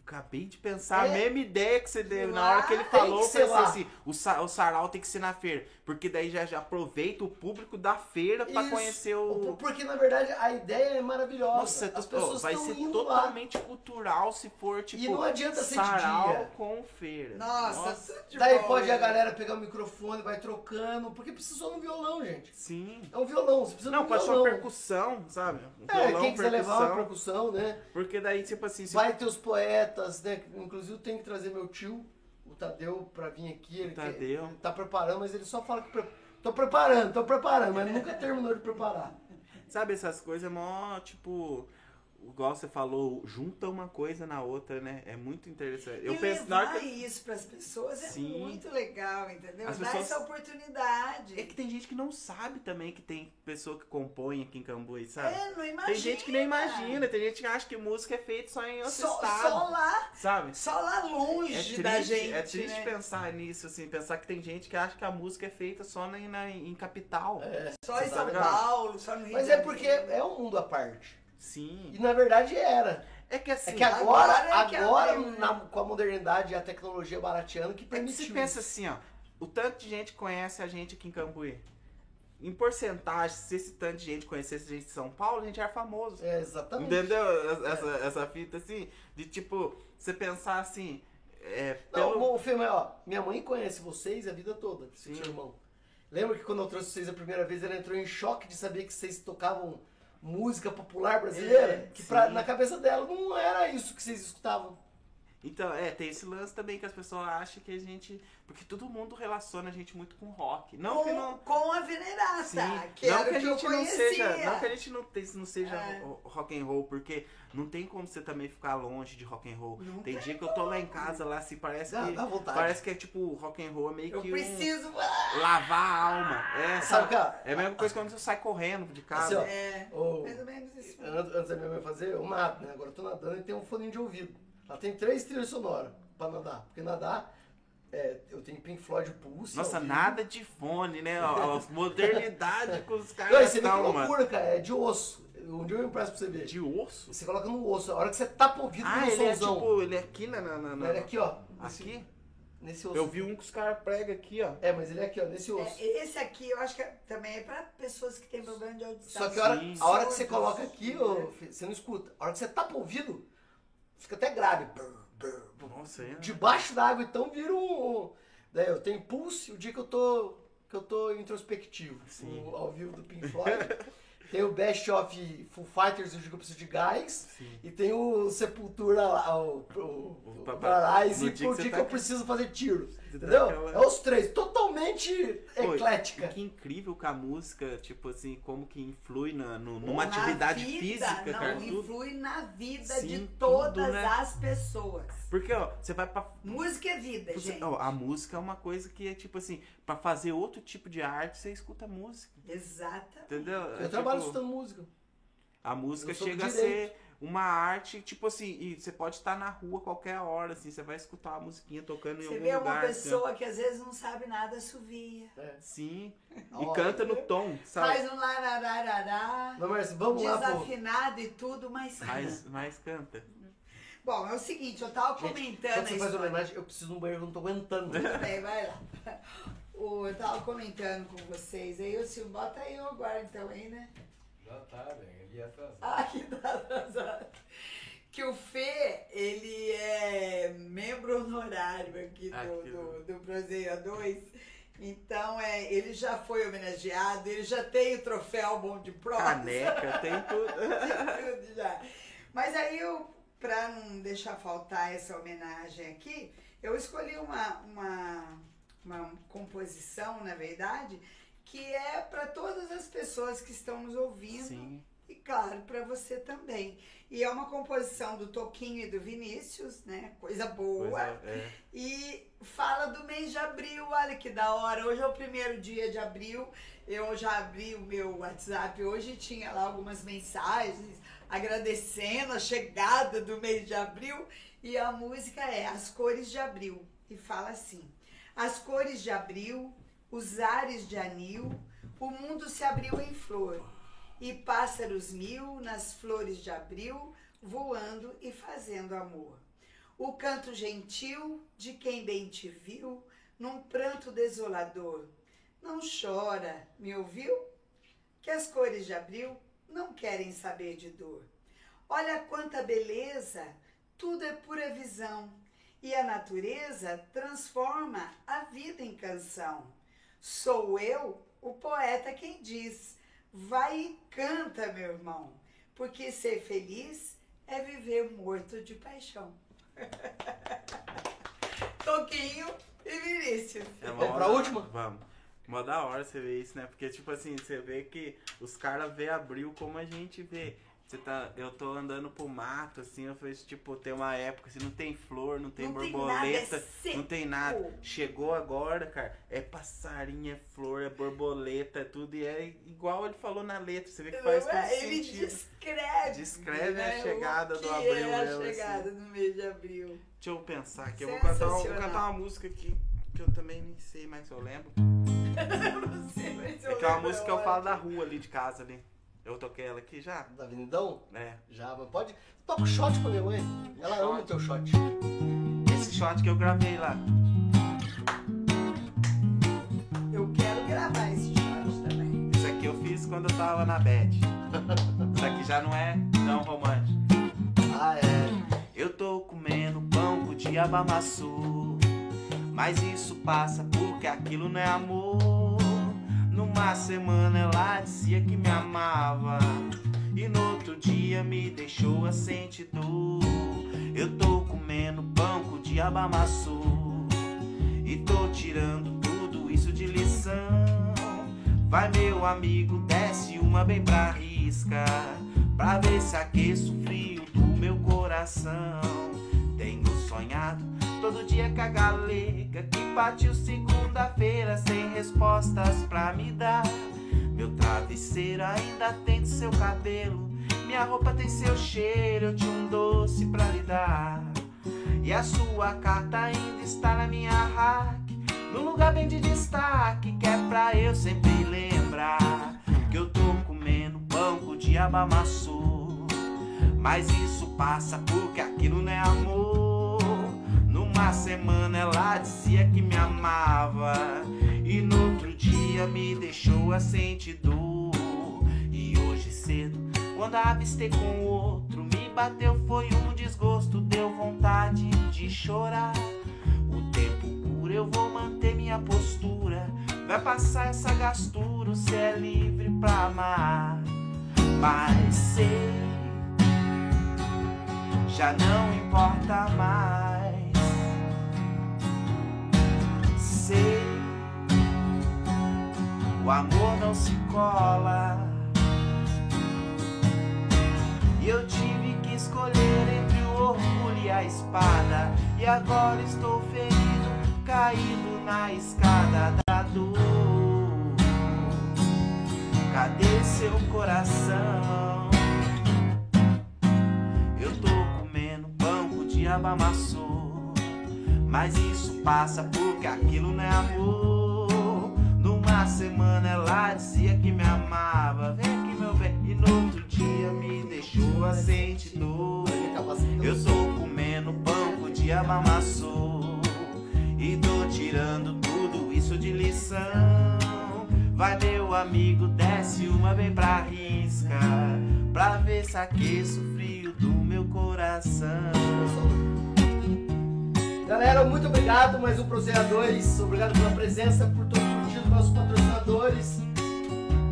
[SPEAKER 3] Acabei de pensar
[SPEAKER 2] É.
[SPEAKER 3] a mesma ideia que você deu. Na
[SPEAKER 4] Lá
[SPEAKER 3] hora que ele
[SPEAKER 2] tem
[SPEAKER 3] falou,
[SPEAKER 2] que
[SPEAKER 3] eu
[SPEAKER 2] ser
[SPEAKER 3] pensei
[SPEAKER 2] lá.
[SPEAKER 3] assim: o, sa- o sarau tem que ser na feira. Porque daí já, já aproveita o público da feira pra
[SPEAKER 2] Isso.
[SPEAKER 3] conhecer o.
[SPEAKER 2] Porque na verdade a ideia é maravilhosa.
[SPEAKER 3] Nossa,
[SPEAKER 2] As pessoas
[SPEAKER 3] vai ser
[SPEAKER 2] indo lá.
[SPEAKER 3] totalmente cultural se for, tipo,
[SPEAKER 2] E não adianta ser de
[SPEAKER 3] sarau
[SPEAKER 2] dia.
[SPEAKER 3] com feira.
[SPEAKER 4] Nossa, tudo de
[SPEAKER 2] Daí
[SPEAKER 4] bom,
[SPEAKER 2] pode a
[SPEAKER 4] né?
[SPEAKER 2] galera pegar o microfone, vai trocando, porque precisou no violão, gente.
[SPEAKER 3] Sim.
[SPEAKER 2] É um violão, você precisa
[SPEAKER 3] Não,
[SPEAKER 2] de um
[SPEAKER 3] pode ser uma
[SPEAKER 2] violão.
[SPEAKER 3] percussão, sabe? Um
[SPEAKER 2] É,
[SPEAKER 3] violão,
[SPEAKER 2] quem quiser levar uma
[SPEAKER 3] percussão.
[SPEAKER 2] percussão, né?
[SPEAKER 3] Porque daí, tipo assim, se
[SPEAKER 2] Vai ter os poetas, né? Inclusive tem que trazer meu tio, o Tadeu, pra vir aqui. Ele,
[SPEAKER 3] Tadeu.
[SPEAKER 2] ele tá preparando, mas ele só fala que. Pre... Tô preparando, tô preparando, mas nunca terminou de preparar.
[SPEAKER 3] Sabe, essas coisas é mó, tipo, igual você falou, junta uma coisa na outra, né? É muito interessante. Eu
[SPEAKER 4] e
[SPEAKER 3] penso,
[SPEAKER 4] levar
[SPEAKER 3] que...
[SPEAKER 4] isso pras pessoas é
[SPEAKER 3] Sim.
[SPEAKER 4] muito legal, entendeu?
[SPEAKER 3] As
[SPEAKER 4] Dar
[SPEAKER 3] pessoas-
[SPEAKER 4] essa oportunidade.
[SPEAKER 3] É que tem gente que não sabe também que tem pessoa que compõe aqui em Cambuí, sabe?
[SPEAKER 4] É, não imagina.
[SPEAKER 3] Tem gente que nem imagina, tem gente que acha que música é feita só em outro
[SPEAKER 4] Só,
[SPEAKER 3] estado,
[SPEAKER 4] só lá,
[SPEAKER 3] sabe?
[SPEAKER 4] só lá longe
[SPEAKER 3] É triste,
[SPEAKER 4] da gente,
[SPEAKER 3] é triste
[SPEAKER 4] né?
[SPEAKER 3] pensar nisso, assim, pensar que tem gente que acha que a música é feita só na, na- em capital.
[SPEAKER 4] Só em
[SPEAKER 3] tá
[SPEAKER 4] São? Paulo, só no Rio
[SPEAKER 2] Mas é porque é um mundo à parte.
[SPEAKER 3] Sim.
[SPEAKER 2] E na verdade era.
[SPEAKER 3] É que assim,
[SPEAKER 2] É que agora,
[SPEAKER 4] agora é
[SPEAKER 2] agora
[SPEAKER 4] né?
[SPEAKER 2] na- com a modernidade e a tecnologia barateando que
[SPEAKER 3] É que
[SPEAKER 2] permitiu.
[SPEAKER 3] você pensa assim, ó. O tanto de gente conhece a gente aqui em Cambuí. Em porcentagem, se esse tanto de gente conhecesse a gente de São Paulo, a gente era famoso.
[SPEAKER 2] É, exatamente.
[SPEAKER 3] Entendeu? Essa, essa fita assim, de tipo, você pensar assim. É,
[SPEAKER 2] Não,
[SPEAKER 3] pelo...
[SPEAKER 2] o filme é, ó, minha mãe conhece vocês a vida toda,
[SPEAKER 3] Sim.
[SPEAKER 2] seu irmão. Lembra que quando eu trouxe vocês a primeira vez, ela entrou em choque de saber que vocês tocavam música popular brasileira?
[SPEAKER 4] É,
[SPEAKER 2] que pra- na cabeça dela não era isso que vocês escutavam.
[SPEAKER 3] Então, é, tem esse lance também que as pessoas acham que a gente. Porque todo mundo relaciona a gente muito com rock. Não
[SPEAKER 4] com,
[SPEAKER 3] que não.
[SPEAKER 4] com a Venerata,
[SPEAKER 3] Sim,
[SPEAKER 4] que
[SPEAKER 3] não
[SPEAKER 4] era
[SPEAKER 3] que a
[SPEAKER 4] o que eu
[SPEAKER 3] gente não seja, não que a gente não, não seja
[SPEAKER 4] É.
[SPEAKER 3] ro- rock and roll, porque não tem como você também ficar longe de rock and roll.
[SPEAKER 4] Não
[SPEAKER 3] tem
[SPEAKER 4] tem
[SPEAKER 3] dia que eu tô lá em casa lá assim, parece
[SPEAKER 2] Dá,
[SPEAKER 3] que
[SPEAKER 2] dá vontade.
[SPEAKER 3] parece que é tipo rock and roll é meio
[SPEAKER 4] Eu
[SPEAKER 3] que um
[SPEAKER 4] preciso...
[SPEAKER 3] lavar a alma. É,
[SPEAKER 2] Sabe,
[SPEAKER 3] sabe? É a mesma coisa quando você sai correndo de casa.
[SPEAKER 2] Assim, ó,
[SPEAKER 4] É,
[SPEAKER 2] Ô,
[SPEAKER 4] mais ou menos isso.
[SPEAKER 2] Antes antes da minha mãe fazer, eu nado, né? Agora eu tô nadando e tem um fone de ouvido. Ela tem três trilhas sonoras pra nadar. Porque nadar, é, eu tenho Pink Floyd Pulse.
[SPEAKER 3] Nossa,
[SPEAKER 2] ao vivo.
[SPEAKER 3] nada de fone, né? A [LAUGHS] modernidade com os
[SPEAKER 2] Não,
[SPEAKER 3] caras
[SPEAKER 2] isso é que
[SPEAKER 3] estão, mano.
[SPEAKER 2] loucura, cara. É de osso. Um dia eu empresto pra você ver.
[SPEAKER 3] De osso?
[SPEAKER 2] Você coloca no osso. A hora que você tapa o ouvido
[SPEAKER 3] Ah,
[SPEAKER 2] no
[SPEAKER 3] ele é
[SPEAKER 2] somzão.
[SPEAKER 3] tipo, ele é aqui na. na, na- na-
[SPEAKER 2] Ele é aqui, ó. Nesse,
[SPEAKER 3] Aqui?
[SPEAKER 2] nesse osso.
[SPEAKER 3] Eu vi um que os caras pregam aqui, ó.
[SPEAKER 2] É, mas ele é aqui, ó, nesse osso.
[SPEAKER 4] É, esse aqui eu acho que é- também é pra pessoas que têm problema de audição.
[SPEAKER 2] Só que a hora, a hora que você coloca aqui,
[SPEAKER 4] né?
[SPEAKER 2] filho, você não escuta. A hora que você tapa o ouvido, fica até grave.
[SPEAKER 3] Nossa, é.
[SPEAKER 2] Debaixo da água, então vira um. Daí eu tenho pulse o dia que eu tô. que eu tô introspectivo.
[SPEAKER 3] Sim.
[SPEAKER 2] O- ao vivo do Pink Floyd. [LAUGHS] tem o Best of Full Fighters, o dia que eu preciso de gás.
[SPEAKER 3] Sim.
[SPEAKER 2] E tem o Sepultura lá, o, o, o, o
[SPEAKER 3] pa-
[SPEAKER 2] Paradise
[SPEAKER 3] no
[SPEAKER 2] pro
[SPEAKER 3] dia que tá
[SPEAKER 2] eu preciso fazer tiro. Entendeu?
[SPEAKER 3] aquela-
[SPEAKER 2] É os três, totalmente
[SPEAKER 3] Pô,
[SPEAKER 2] eclética.
[SPEAKER 3] Que incrível que a música, tipo assim, como que influi na, no- numa
[SPEAKER 4] Na
[SPEAKER 3] atividade
[SPEAKER 4] vida,
[SPEAKER 3] física,
[SPEAKER 4] não,
[SPEAKER 3] cara. tudo.
[SPEAKER 4] influi na vida
[SPEAKER 3] Sim,
[SPEAKER 4] de
[SPEAKER 3] tudo,
[SPEAKER 4] todas
[SPEAKER 3] né?
[SPEAKER 4] as pessoas.
[SPEAKER 3] Porque, ó, você vai pra.
[SPEAKER 4] Música é vida,
[SPEAKER 3] você-
[SPEAKER 4] gente.
[SPEAKER 3] ó, a música é uma coisa que é tipo assim, pra fazer outro tipo de arte, você escuta música.
[SPEAKER 4] Exatamente.
[SPEAKER 3] Entendeu?
[SPEAKER 2] Eu
[SPEAKER 3] É,
[SPEAKER 2] trabalho
[SPEAKER 3] tipo,
[SPEAKER 2] escutando música.
[SPEAKER 3] A música chega a ser uma arte, tipo assim, e você pode estar na rua qualquer hora, assim, você vai escutar uma musiquinha tocando em
[SPEAKER 4] Você
[SPEAKER 3] algum
[SPEAKER 4] vê
[SPEAKER 3] lugar.
[SPEAKER 4] uma
[SPEAKER 3] assim,
[SPEAKER 4] pessoa que às vezes não sabe nada, assovia.
[SPEAKER 3] Sim. [LAUGHS] E canta no tom, sabe?
[SPEAKER 4] Faz um larararará,
[SPEAKER 2] Mas, Márcio, vamos lá, pô.
[SPEAKER 4] desafinado e tudo, mas...
[SPEAKER 3] Mas, mas canta.
[SPEAKER 4] Bom, é o seguinte, eu tava
[SPEAKER 2] Gente,
[SPEAKER 4] comentando
[SPEAKER 2] Quando você
[SPEAKER 4] a
[SPEAKER 2] faz
[SPEAKER 4] história.
[SPEAKER 2] homenagem, eu preciso de um banheiro, eu não tô aguentando.
[SPEAKER 4] Tudo bem, vai lá. Eu tava comentando com vocês, aí o Silvio, bota aí eu agora então aí, né?
[SPEAKER 5] Já tá, velho. Ele ia atrasar.
[SPEAKER 4] Ah, que tá atrasado. Que o Fê, ele é membro honorário aqui do,
[SPEAKER 3] Aqui
[SPEAKER 4] do, do Proseia 2. Então, é, ele já foi homenageado, ele já tem o troféu Bom de Prosa.
[SPEAKER 3] Caneca, [LAUGHS] tem tudo.
[SPEAKER 4] tudo já. Mas aí eu, pra não deixar faltar essa homenagem aqui, eu escolhi uma, uma, uma composição, na verdade, que é para todas as pessoas que estão nos ouvindo
[SPEAKER 3] Sim.
[SPEAKER 4] e claro, para você também. E é uma composição do Toquinho e do Vinícius, né? Coisa boa.
[SPEAKER 3] Coisa, é.
[SPEAKER 4] E fala do mês de abril, olha que da hora. Hoje é o primeiro dia de abril. Eu já abri o meu WhatsApp hoje e tinha lá algumas mensagens agradecendo a chegada do mês de abril. E a música é As Cores de Abril. E fala assim: As cores de abril, os ares de anil, o mundo se abriu em flor. E pássaros mil nas flores de abril, voando e fazendo amor o canto gentil de quem bem te viu num pranto desolador. Não chora, me ouviu? Que as cores de abril não querem saber de dor. Olha quanta beleza, tudo é pura visão, e a natureza transforma a vida em canção. Sou eu, o poeta, quem diz: vai e canta, meu irmão, porque ser feliz é viver morto de paixão. [LAUGHS] Toquinho e Vinícius.
[SPEAKER 3] É
[SPEAKER 2] Vamos
[SPEAKER 3] mó
[SPEAKER 2] pra última?
[SPEAKER 3] Vamos. Mó da hora você ver isso, né? Porque, tipo assim, você vê que os caras vê abril como a gente vê. Você tá, eu tô andando pro mato, assim, eu vejo, tipo, tem uma época, assim, não tem flor, não tem
[SPEAKER 4] Não tem
[SPEAKER 3] borboleta,
[SPEAKER 4] nada, é
[SPEAKER 3] não tem nada. Chegou agora, cara, é passarinho, é flor, é borboleta, é tudo, e é igual ele falou na letra, você vê que faz todo
[SPEAKER 4] é? Ele
[SPEAKER 3] sentido.
[SPEAKER 4] descreve.
[SPEAKER 3] Descreve a
[SPEAKER 4] né,
[SPEAKER 3] chegada
[SPEAKER 4] o
[SPEAKER 3] do abril
[SPEAKER 4] É a
[SPEAKER 3] assim.
[SPEAKER 4] chegada do mês de abril.
[SPEAKER 3] Deixa eu pensar aqui, eu vou cantar, uma- vou cantar uma música aqui que eu também nem sei, mas eu lembro.
[SPEAKER 4] Eu [LAUGHS] não sei, mas eu
[SPEAKER 3] É que é uma música que eu falo da
[SPEAKER 4] ótimo.
[SPEAKER 3] rua ali de casa ali. Eu toquei ela aqui já?
[SPEAKER 2] Da Avenidão?
[SPEAKER 3] É.
[SPEAKER 2] Já, mas pode. Toca o shot pra minha mãe. Ela ama o teu shot.
[SPEAKER 3] Esse shot que eu gravei lá.
[SPEAKER 4] Eu quero gravar esse shot também.
[SPEAKER 3] Isso aqui eu fiz quando eu tava na bed. [LAUGHS] Isso aqui já não é tão romântico.
[SPEAKER 2] Ah, é.
[SPEAKER 3] Eu tô comendo pão com diabo Mas isso passa porque aquilo não é amor Numa semana ela dizia que me amava. E no outro dia me deixou a sentir dor. Eu tô comendo pão com diabo maçu E tô tirando tudo isso de lição. Vai meu amigo, desce uma bem pra risca. Pra ver se aqueço o frio do meu coração. Tenho sonhado todo dia com a galega Que partiu segunda-feira sem respostas pra me dar. Meu travesseiro ainda tem seu cabelo Minha roupa tem seu cheiro, eu tinha um doce pra lhe dar. E a sua carta ainda está na minha rack Num lugar bem de destaque Que é pra eu sempre lembrar Que eu tô comendo pão com diabo amassou. Mas isso passa porque aquilo não é amor Numa semana ela dizia que me amava E no outro dia me deixou a sentir dor E hoje cedo, quando avistei com outro Me bateu foi um desgosto, deu vontade de chorar O tempo cura, eu vou manter minha postura Vai passar essa gastura, você é livre pra amar Mas sei já não importa mais. Sei, o amor não se cola. E eu tive que escolher entre o orgulho e a espada. E agora estou ferido, caído na escada da dor. Cadê seu coração? diabo amassou. Mas isso passa porque aquilo não é amor. Numa semana ela dizia que me amava. Vem aqui, meu bem. E no outro dia me deixou a sentir dor. Eu tô comendo pão que o diabo amassou. E tô tirando tudo isso de lição. Vai meu amigo, desce uma vem pra risca Pra ver se aqueça o frio do meu coração
[SPEAKER 2] Galera, muito obrigado. Mais um Prozeia 2. Obrigado pela presença, por ter curtido nossos patrocinadores.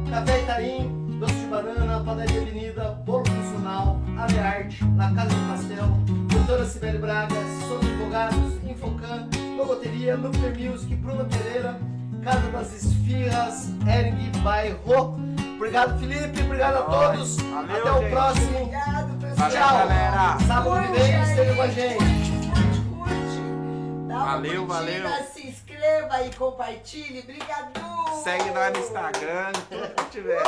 [SPEAKER 2] Café Itaim, Doce de Banana, Padaria Avenida, Bolo Funcional, Arte, La Casa do Pastel, Doutora Sibeli Braga, Somos Advogados, Infocan, Logoteria, Nuclear Music, Bruno Pereira, Casa das Esfirras, Ering Bairro. Obrigado, Felipe. Obrigado a todos.
[SPEAKER 3] Valeu,
[SPEAKER 2] Até o
[SPEAKER 3] gente.
[SPEAKER 2] próximo.
[SPEAKER 4] Obrigado.
[SPEAKER 3] Valeu,
[SPEAKER 2] Tchau.
[SPEAKER 3] galera.
[SPEAKER 2] Sábado que vem, esteja com a gente.
[SPEAKER 4] Dá uma
[SPEAKER 3] Valeu,
[SPEAKER 4] curtida,
[SPEAKER 3] valeu.
[SPEAKER 4] Se inscreva e compartilhe. Obrigado.
[SPEAKER 3] Segue nós no Instagram, tudo que tiver.